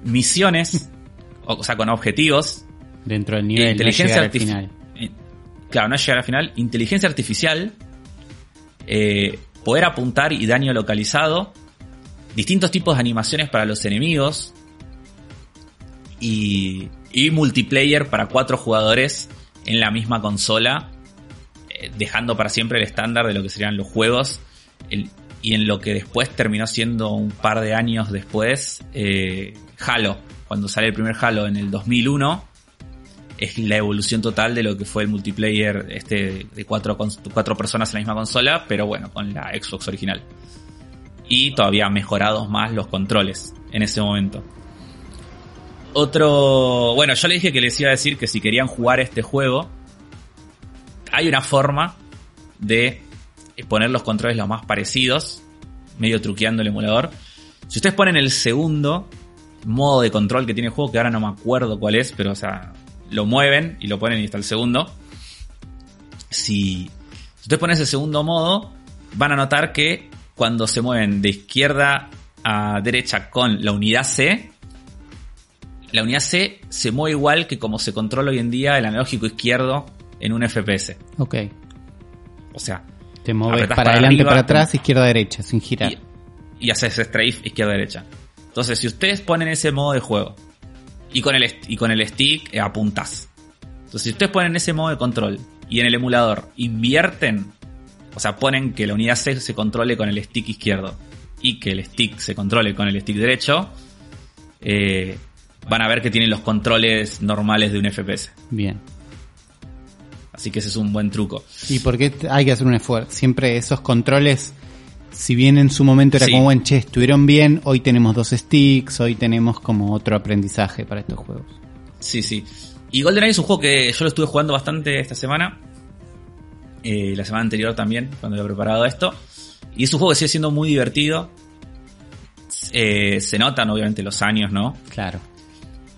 Misiones, o sea, con objetivos. Dentro del nivel, inteligencia no artificial. Claro, no llegar al final. Inteligencia artificial, eh, poder apuntar y daño localizado, distintos tipos de animaciones para los enemigos y, y multiplayer para cuatro jugadores en la misma consola, eh, dejando para siempre el estándar de lo que serían los juegos y en lo que después terminó siendo un par de años después eh, Halo, cuando sale el primer Halo en el 2001 es la evolución total de lo que fue el multiplayer este de cuatro, cuatro personas en la misma consola, pero bueno, con la Xbox original. Y todavía mejorados más los controles en ese momento. Otro, bueno, yo le dije que les iba a decir que si querían jugar este juego, hay una forma de poner los controles los más parecidos, medio truqueando el emulador. Si ustedes ponen el segundo modo de control que tiene el juego, que ahora no me acuerdo cuál es, pero o sea, lo mueven y lo ponen y está el segundo. Si, ustedes ponen ese segundo modo, van a notar que cuando se mueven de izquierda a derecha con la unidad C, la unidad C se mueve igual que como se controla hoy en día el analógico izquierdo en un FPS. Ok. O sea, te mueves para, adelante, para atrás, izquierda, derecha, sin girar. Y, haces strafe izquierda, derecha. Entonces, si ustedes ponen ese modo de juego y con el, y con el stick eh, apuntas. Entonces, si ustedes ponen ese modo de control y en el emulador invierten, o sea, ponen que la unidad C se controle con el stick izquierdo y que el stick se controle con el stick derecho, eh, van a ver que tienen los controles normales de un FPS. Bien. Así que ese es un buen truco. ¿Y por qué hay que hacer un esfuerzo? Siempre esos controles, si bien en su momento era como, bueno, che, estuvieron bien, hoy tenemos dos sticks, hoy tenemos como otro aprendizaje para estos juegos. Sí, sí. Y GoldenEye es un juego que yo lo estuve jugando bastante esta semana. Eh, la semana anterior también, cuando había preparado esto. Y es un juego que sigue siendo muy divertido. Eh, se notan obviamente los años, ¿no? Claro.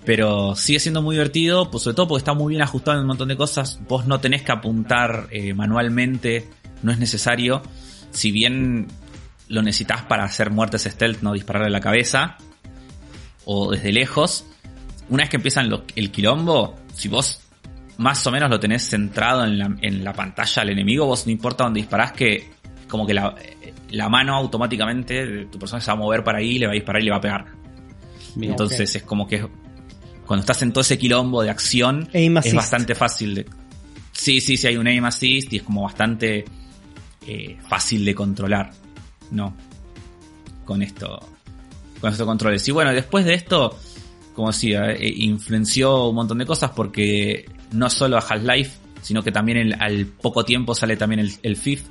Pero sigue siendo muy divertido, pues sobre todo porque está muy bien ajustado en un montón de cosas. Vos no tenés que apuntar eh, manualmente, no es necesario. Si bien lo necesitas para hacer muertes stealth, no dispararle a la cabeza, o desde lejos, una vez que empiezan el quilombo, si vos más o menos lo tenés centrado en la, en la pantalla al enemigo, vos no importa dónde disparás, que como que la, la mano automáticamente de tu persona se va a mover para ahí, le va a disparar y le va a pegar. Entonces es como que cuando estás en todo ese quilombo de acción, es bastante fácil de... Sí, sí, sí, hay un aim assist y es como bastante eh, fácil de controlar, ¿no? Con esto, con estos controles. Y bueno, después de esto, como decía, eh, influenció un montón de cosas porque no solo a Half-Life, sino que también al poco tiempo sale también el, el Fifth,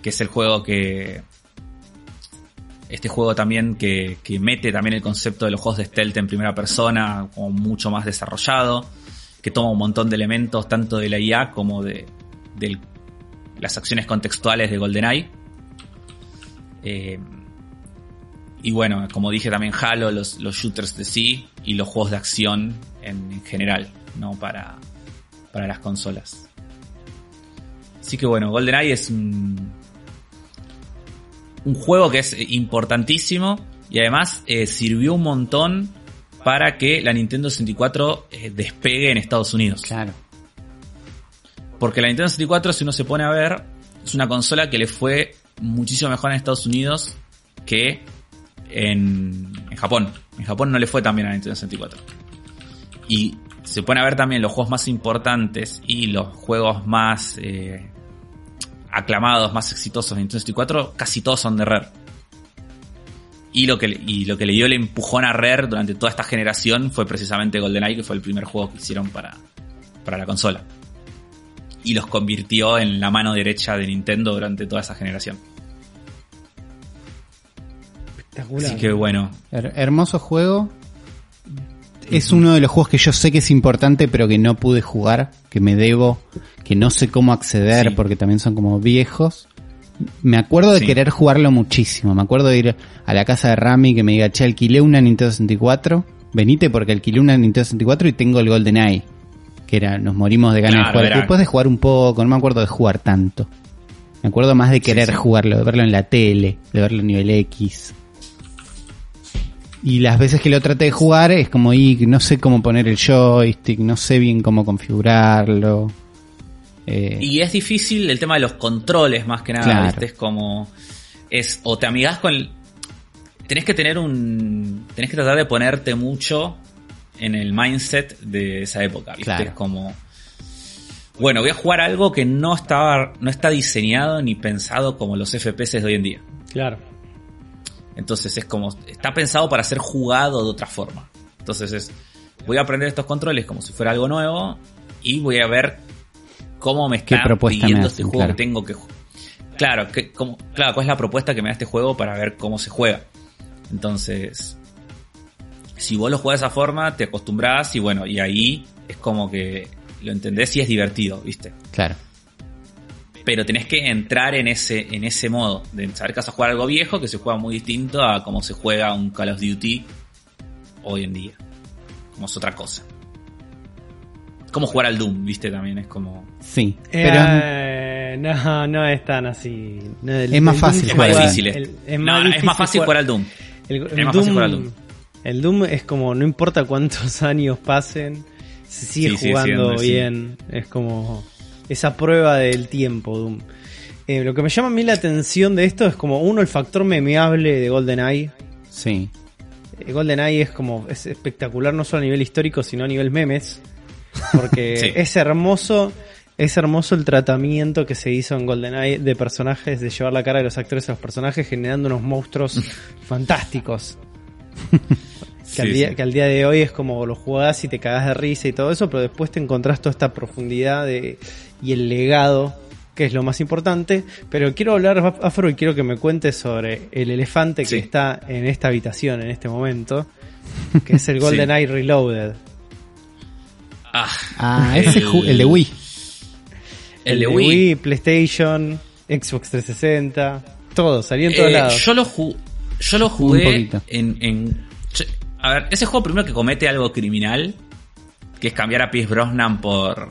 que es el juego que, este juego también que, mete también el concepto de los juegos de stealth en primera persona como mucho más desarrollado, que toma un montón de elementos tanto de la IA como de, las acciones contextuales de GoldenEye. Eh, y bueno, como dije también Halo, los, shooters de sí y los juegos de acción en, general, ¿no? Para, para las consolas. Así que bueno, GoldenEye es un, un juego que es importantísimo y además eh, sirvió un montón para que la Nintendo 64 eh, despegue en Estados Unidos. Claro. Porque la Nintendo 64, si uno se pone a ver, es una consola que le fue muchísimo mejor en Estados Unidos que en, Japón. En Japón no le fue tan bien a la Nintendo 64. Y se pone a ver también los juegos más importantes y los juegos más eh, aclamados, más exitosos de Nintendo 64, casi todos son de Rare. Y lo, que, lo que le dio el empujón a Rare durante toda esta generación fue precisamente GoldenEye, que fue el primer juego que hicieron para, para la consola. Y los convirtió en la mano derecha de Nintendo durante toda esa generación. Espectacular. Así que bueno. hermoso juego. Es uno de los juegos que yo sé que es importante, pero que no pude jugar, que me debo, que no sé cómo acceder Sí. porque también son como viejos. Me acuerdo de Sí. querer jugarlo muchísimo. Me acuerdo de ir a la casa de Rami que me diga, che, alquilé una Nintendo 64. Venite porque alquilé una Nintendo 64 y tengo el Golden Eye. Que era, nos morimos de ganas Claro, de jugar. Después de jugar un poco, no me acuerdo de jugar tanto. Me acuerdo más de querer sí. jugarlo, de verlo en la tele, de verlo en nivel X. Y las veces que lo traté de jugar es como, y no sé cómo poner el joystick, no sé bien cómo configurarlo. Eh, Y es difícil el tema de los controles, más que nada, Claro. ¿viste? Es como. Es. O te amigas con. el- tenés que tener un. Tenés que tratar de ponerte mucho en el mindset de esa época, ¿viste? Claro. Es como. Bueno, voy a jugar algo que no estaba. no está diseñado ni pensado como los FPS de hoy en día. Claro. Entonces es como, está pensado para ser jugado de otra forma. Entonces es, voy a aprender estos controles como si fuera algo nuevo y voy a ver cómo me ¿Qué está me pidiendo este juego Claro. que tengo que ju- Claro, que, como, claro, cuál es la propuesta que me da este juego para ver cómo se juega. Entonces, si vos lo jugás de esa forma, te acostumbras y bueno, y ahí es como que lo entendés y es divertido, ¿viste? claro. Pero tenés que entrar en ese, en ese modo, de saber que vas a jugar algo viejo que se juega muy distinto a cómo se juega un Call of Duty hoy en día. Como es otra cosa. Como jugar al Doom, viste, también es como... Sí. Pero Eh, no, no es tan así. No, el- Es más fácil Doom Es más jugar. difícil. el- es más no, es más fácil jugar al Doom. El, el Es más Doom, fácil jugar al Doom. el Doom es como, no importa cuántos años pasen, se sigue Sí, sigue jugando sí. bien. Es como esa prueba del tiempo, Doom. Eh, lo que me llama a mí la atención de esto es como, uno, el factor memeable de GoldenEye. sí. Eh, GoldenEye es como, es espectacular no solo a nivel histórico, sino a nivel memes. Porque Sí. es hermoso, es hermoso el tratamiento que se hizo en GoldenEye de personajes, de llevar la cara de los actores a los personajes, generando unos monstruos fantásticos. Que, al día, sí. que al día de hoy es como lo jugás y te cagás de risa y todo eso, pero después te encontrás toda esta profundidad de, y el legado, que es lo más importante. Pero quiero hablar, Afro, y quiero que me cuentes sobre el elefante que Sí. está en esta habitación en este momento, que es el Sí. GoldenEye Reloaded. Ah, Ah, ese ju- el de Wii. El de Wii. PlayStation, Xbox 360, todo, salió en todos Eh, lados. yo lo, ju- yo lo Un jugué en, A ver, ese juego primero que comete algo criminal, que es cambiar a Pierce Brosnan por,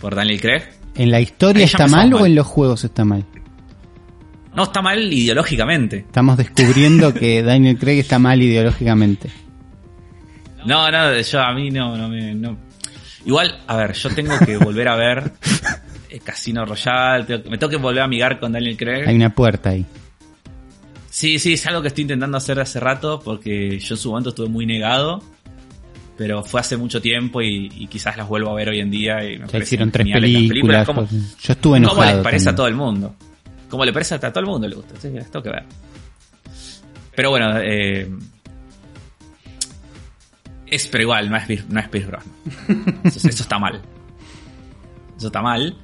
por Daniel Craig. ¿En la historia está mal o en los juegos está mal? No está mal ideológicamente. Estamos descubriendo que Daniel Craig está mal ideológicamente. No, no, yo a mí no, no me. no. Igual, a ver, yo tengo que volver a ver eh, Casino Royale, me tengo que volver a amigar con Daniel Craig. Hay una puerta ahí. Sí, sí, es algo que estoy intentando hacer hace rato porque yo en su momento estuve muy negado. Pero fue hace mucho tiempo y, y quizás las vuelvo a ver hoy en día. Y me Ya hicieron tres películas. ¿Cómo, cosas. Yo estuve enojado. cómo les parece a todo el mundo? ¿Cómo le parece a todo el mundo? Le gusta. Sí, tengo que ver. Pero bueno, eh, es pero igual, no es, no es Pierce Brosnan. Eso, eso está mal. Eso está mal.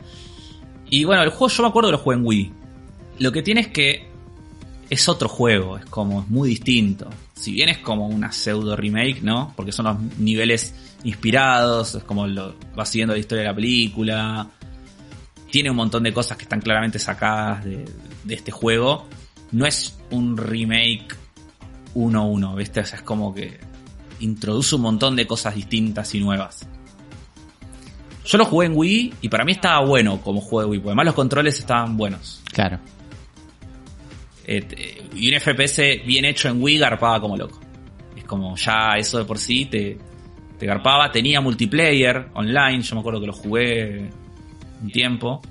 Y bueno, el juego yo me acuerdo que lo jugué en Wii. Lo que tiene es que es otro juego, es como, es muy distinto. Si bien es como una pseudo remake, ¿no? Porque son los niveles inspirados, es como lo va siguiendo la historia de la película. Tiene un montón de cosas que están claramente sacadas de, este juego. No es un remake 1-1, ¿viste? O sea, es como que introduce un montón de cosas distintas y nuevas. Yo lo jugué en Wii y para mí estaba bueno como juego de Wii, porque además los controles estaban buenos. Claro. Eh, y un FPS bien hecho en Wii garpaba como loco. Es como ya eso de por sí te, te garpaba. Tenía multiplayer online, yo me acuerdo que lo jugué un tiempo.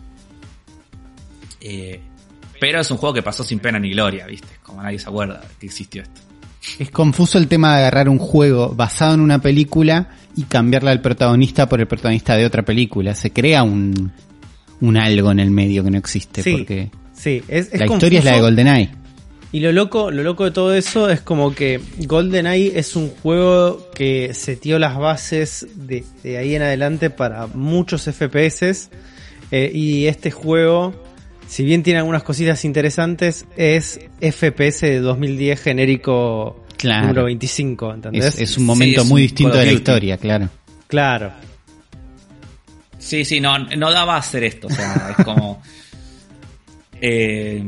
Eh, pero es un juego que pasó sin pena ni gloria, ¿viste? Como nadie se acuerda que existió esto. Es confuso el tema de agarrar un juego basado en una película y cambiarle al protagonista por el protagonista de otra película. Se crea un, un algo en el medio que no existe. Sí, porque Sí, es, es la historia es la de. GoldenEye. Y lo loco, lo loco de todo eso es como que GoldenEye es un juego que setió las bases de, de ahí en adelante para muchos FPS. eh, y este juego, si bien tiene algunas cositas interesantes, es FPS de 2010 genérico Claro. número 25, ¿entendés? Es, es un momento es muy un distinto de la historia, claro. Claro. Sí, sí, no, no daba a hacer esto. O sea, es como. Eh,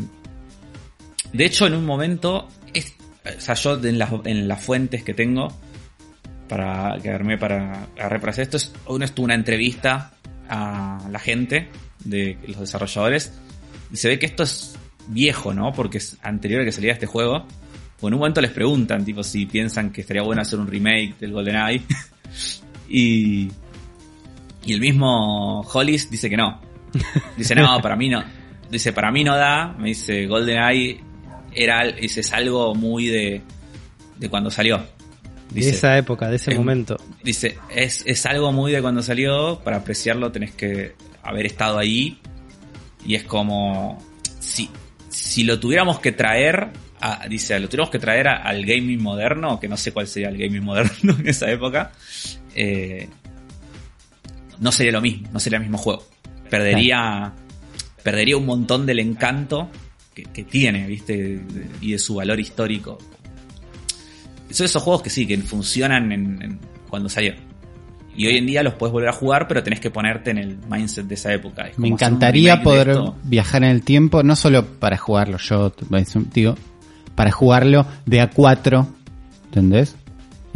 de hecho, en un momento. es- o sea, yo en las, en las fuentes que tengo. Para que armé para, hacer esto. Es, uno una entrevista a la gente de los desarrolladores. Y se ve que esto es viejo, ¿no? Porque es anterior a que saliera este juego. O en un momento les preguntan, tipo, si piensan que estaría bueno hacer un remake del GoldenEye. y. Y el mismo Hollis dice que no. Dice, no, para mí no. Dice, para mí no da. Me dice, GoldenEye era, dice, es algo muy de, de cuando salió. De esa época, de ese es- momento. dice es, es algo muy de cuando salió. Para apreciarlo tenés que haber estado ahí. Y es como, si, si lo tuviéramos que traer, a- dice, lo tuviéramos que traer a- al gaming moderno, que no sé cuál sería el gaming moderno en esa época, eh, no sería lo mismo, no sería el mismo juego. Perdería, perdería un montón del encanto que, que tiene, ¿viste? Y de su valor histórico. Son esos juegos que sí, que funcionan en, en- cuando salieron. Y hoy en día los puedes volver a jugar, pero tenés que ponerte en el mindset de esa época. Es Me encantaría poder viajar en el tiempo, no solo para jugarlo yo, digo, para jugarlo de a 4, ¿entendés?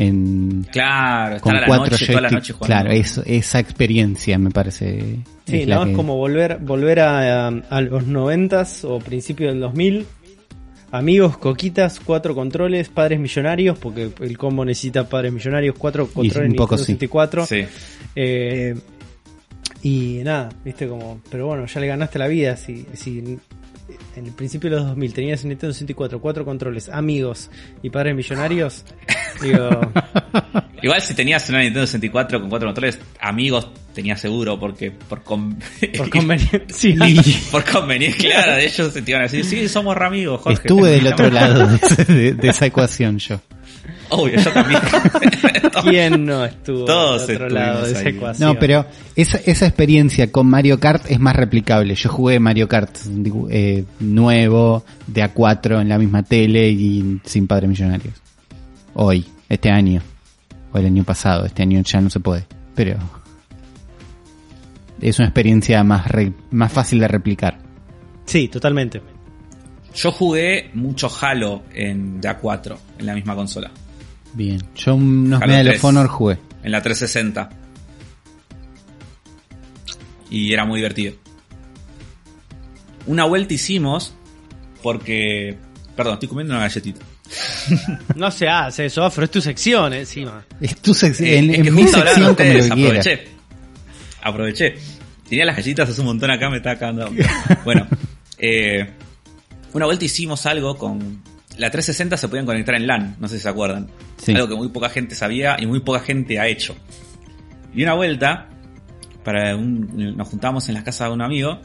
En, Claro, con estar a la cuatro noche, toda la noche jugando. Claro, eso- esa experiencia me parece. Sí, es ¿no? que- Es como volver, volver a, a los noventas o principios del 2000. Amigos, coquitas, cuatro controles, padres millonarios, porque el combo necesita padres millonarios, cuatro controles un poco Nintendo sí. 64. Sí. Eh, y nada, viste como, pero bueno, ya le ganaste la vida. Si, si en el principio de los 2000 tenías un Nintendo 64, cuatro controles, amigos y padres millonarios, digo, Igual si tenías una Nintendo 64 con cuatro controles, amigos tenías seguro, porque por, con- por conveniencia. Sí, por conveniencia, claro, de ellos te iban a decir, sí, somos re amigos, Jorge. Estuve del otro lado de, esa ecuación yo. Obvio, yo también. ¿quién no estuvo Todos del otro lado de esa ahí. ecuación? No, pero esa, esa experiencia con Mario Kart es más replicable. Yo jugué Mario Kart eh, nuevo, de A4 en la misma tele y sin padres millonarios. Hoy, este año. O el año pasado, este año ya no se puede. Pero es una experiencia más, re- más fácil de replicar. Sí, totalmente. Yo jugué mucho Halo en de A4, en la misma consola. Bien. Yo unos Halo Medal 3. of Honor jugué. En la 360. Y era muy divertido. Una vuelta hicimos porque... Perdón, estoy comiendo una galletita. No se hace eso, pero es tu sección encima. Es tu sección. Eh, en es en que mi sección, como lo aproveché. Aproveché. Tenía las galletitas hace un montón acá, me de hambre. bueno, eh, una vuelta hicimos algo con... La 360 se podían conectar en LAN, no sé si se acuerdan. Sí. Algo que muy poca gente sabía y muy poca gente ha hecho. Y una vuelta, para un- nos juntábamos en la casa de un amigo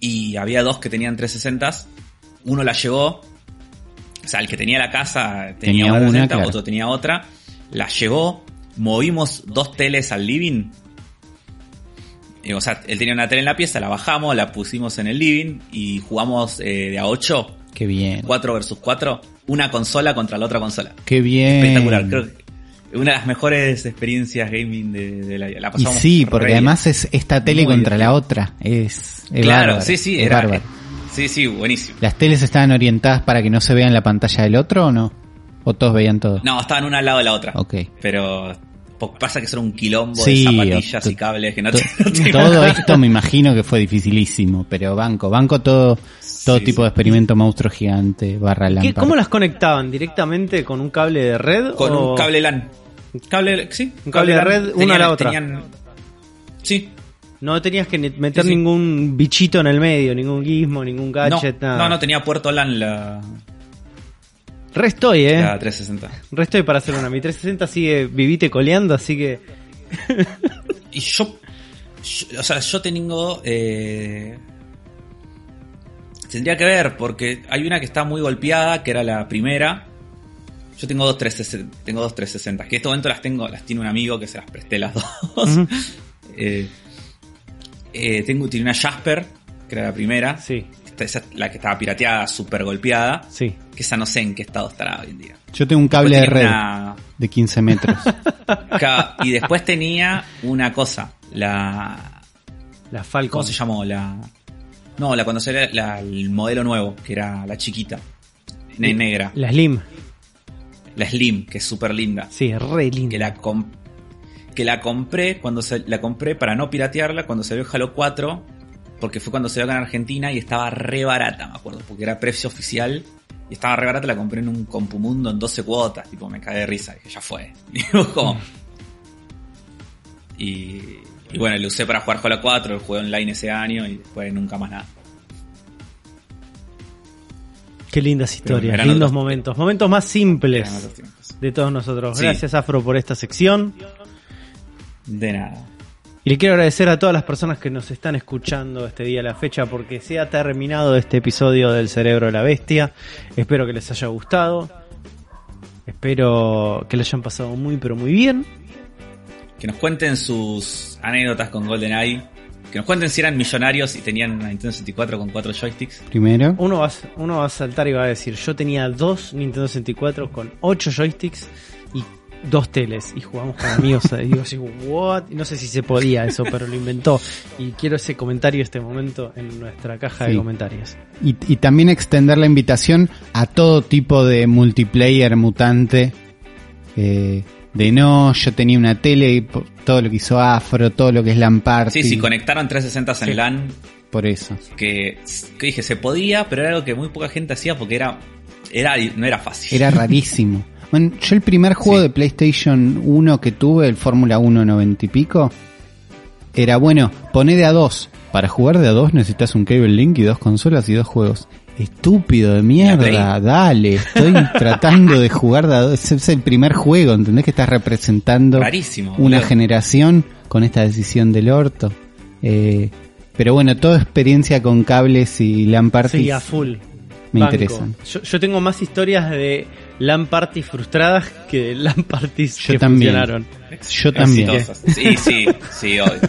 y había dos que tenían 360s. Uno la llevó, o sea, el que tenía la casa tenía, Tenía una, una, 360, claro. otro tenía otra. La llevó, movimos dos teles al living. Y, o sea, él tenía una tele en la pieza, la bajamos, la pusimos en el living y jugamos eh, de a 8, Qué bien. 4 versus 4, una consola contra la otra consola. Qué bien. Espectacular, creo que una de las mejores experiencias gaming de, de la. La Y pasamos sí, re porque además es esta tele Muy contra la otra. Es, es Claro, bárbaro, sí, sí, es era. bárbaro. Sí, sí, buenísimo. ¿Las teles estaban orientadas para que no se vean la pantalla del otro o no? ¿O todos veían todo? No, estaban una al lado de la otra. Ok. Pero pasa que son un quilombo Sí, de zapatillas y cables que no To- te, no te todo esto me imagino que fue dificilísimo, pero banco, banco todo, todo Sí, tipo sí. de experimento monstruo gigante, barra ¿Qué- lámpara. ¿Cómo las conectaban? ¿Directamente con un cable de red? Con o- un cable LAN. Cable, sí. Un cable de LAN. red, una a la otra. tenían- sí. No tenías que meter Sí, sí. ningún bichito en el medio, ningún gizmo, ningún No, gadget, nada. no, no tenía puerto LAN la, Re estoy, eh. la 360. Re estoy para hacer una. Mi 360 sigue vivite coleando, así que. Y yo, yo- o sea, yo tengo... eh, tendría que ver, porque hay una que está muy golpeada, que era la primera. Yo tengo dos 360, tengo dos 360, que en este momento las tengo, las tiene un amigo que se las presté las dos. Eh, eh, tengo, tiene una Jasper, que era la primera, Sí. esta- esa- la que estaba pirateada, super golpeada, Sí. que esa no sé en qué estado estará hoy en día. Yo tengo un cable de red una- de 15 metros. Y después tenía una cosa, la... La Falcon. ¿Cómo se llamó? La... No, la cuando salió la- el modelo nuevo, que era la chiquita, ne- negra, La Slim. la Slim, que es súper linda. Sí, es re que linda. la com- que la compré cuando se- la compré para no piratearla cuando salió Halo 4 porque fue cuando salió acá en Argentina y estaba re barata me acuerdo porque era precio oficial y estaba re barata la compré en un compumundo en 12 cuotas tipo me cagué de risa dije ya fue como- y, y bueno lo usé para jugar Halo 4 lo jugué online ese año y después nunca más nada Qué lindas historias, lindos otros- momentos. Momentos más simples de todos nosotros. Sí. Gracias, Afro, por esta sección. De nada Y le quiero agradecer a todas las personas que nos están escuchando este día a la fecha porque se ha terminado este episodio del Cerebro de la Bestia. Espero que les haya gustado. Espero que lo hayan pasado muy pero muy bien. que nos cuenten sus anécdotas con GoldenEye que nos cuenten si eran millonarios y tenían una Nintendo 64 con cuatro joysticks Primero. Uno va, a- uno va a saltar y va a decir, yo tenía dos Nintendo 64 con ocho joysticks dos teles y jugamos con amigos. y digo así, what? No sé si se podía eso, pero lo inventó. Y quiero ese comentario este momento en nuestra caja de comentarios. Y, y también extender la invitación a todo tipo de multiplayer mutante. eh, de no, yo tenía una tele y todo lo que hizo Afro, todo lo que es LAN Party. Sí, sí, conectaron 360 en Sí. LAN, Por eso. que, que dije, se podía, pero era algo que muy poca gente hacía porque era, era no era fácil. Era rarísimo. Bueno, yo el primer juego Sí. de PlayStation 1 que tuve, el Fórmula 1 90 y pico, era bueno, poné de a dos. Para jugar de a dos necesitas un cable link y dos consolas y dos juegos. Estúpido de mierda, dale, estoy tratando de jugar de a dos. Ese es el primer juego, ¿entendés que estás representando Rarísimo. una generación con esta decisión del orto? Eh, pero bueno, toda experiencia con cables y LAN parties Sí, a full. Me Banco. interesan. Yo, yo tengo más historias de LAN parties frustradas que de LAN parties Yo que también. funcionaron. Yo también. Sí, sí, sí, obvio.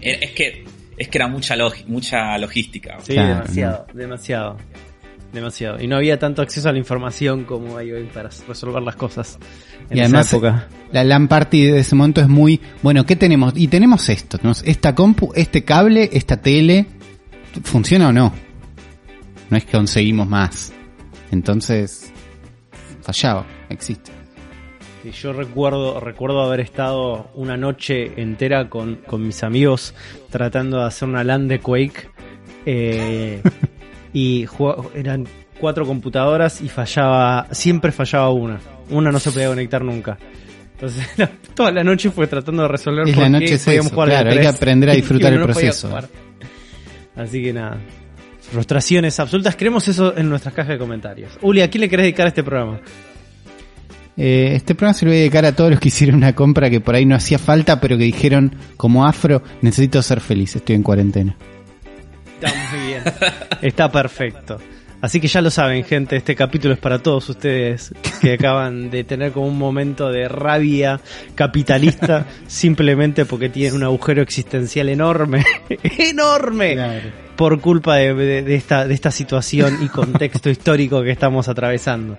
Era- Es que, es que era mucha, logi- mucha logística. Sí, Claro, demasiado, demasiado. Demasiado. Y no había tanto acceso a la información como hay hoy para resolver las cosas. En Y esa además época. la LAN party de ese momento es muy, bueno, ¿qué tenemos? Y tenemos esto, ¿no? esta compu, este cable, esta tele, ¿funciona o no? No es que conseguimos más. Entonces, fallaba, existe. Yo recuerdo, recuerdo haber estado una noche entera con, con mis amigos tratando de hacer una LAN de Quake. eh, y eran cuatro computadoras y fallaba, siempre fallaba una. Una no se podía conectar nunca. Entonces la- toda la noche fue tratando de resolver Es por la qué noche es podíamos eso, jugar de claro, hay que aprender a disfrutar el no proceso. Así que nada. Frustraciones absolutas. Queremos eso en nuestras cajas de comentarios. Uli, ¿a quién le querés dedicar este programa? Eh, este programa se lo voy a dedicar a todos los que hicieron una compra que por ahí no hacía falta, pero que dijeron, como afro, necesito ser feliz, estoy en cuarentena. Está muy bien. Está perfecto. Así que ya lo saben, gente, este capítulo es para todos ustedes que acaban de tener como un momento de rabia capitalista simplemente porque tienen un agujero existencial enorme, enorme, por culpa de, de- de esta, de esta situación y contexto histórico que estamos atravesando.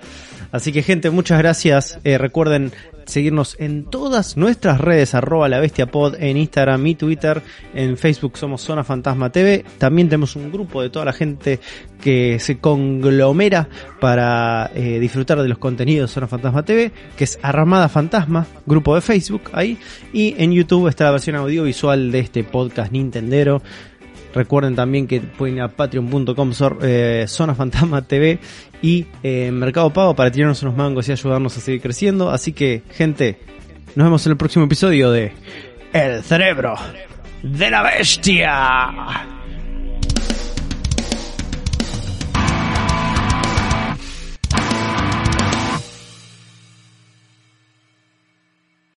Así que gente, muchas gracias. Eh, recuerden seguirnos en todas nuestras redes, arroba la bestia pod, en Instagram y Twitter, en Facebook somos Zona Fantasma TV. También tenemos un grupo de toda la gente que se conglomera para eh, disfrutar de los contenidos de Zona Fantasma TV, que es Armada Fantasma, grupo de Facebook ahí. Y en YouTube está la versión audiovisual de este podcast Nintendero. Recuerden también que pueden ir a patreon.com eh, Zona Fantasma TV y eh, Mercado Pago para tirarnos unos mangos y ayudarnos a seguir creciendo. Así que, gente, nos vemos en el próximo episodio de El Cerebro de la Bestia.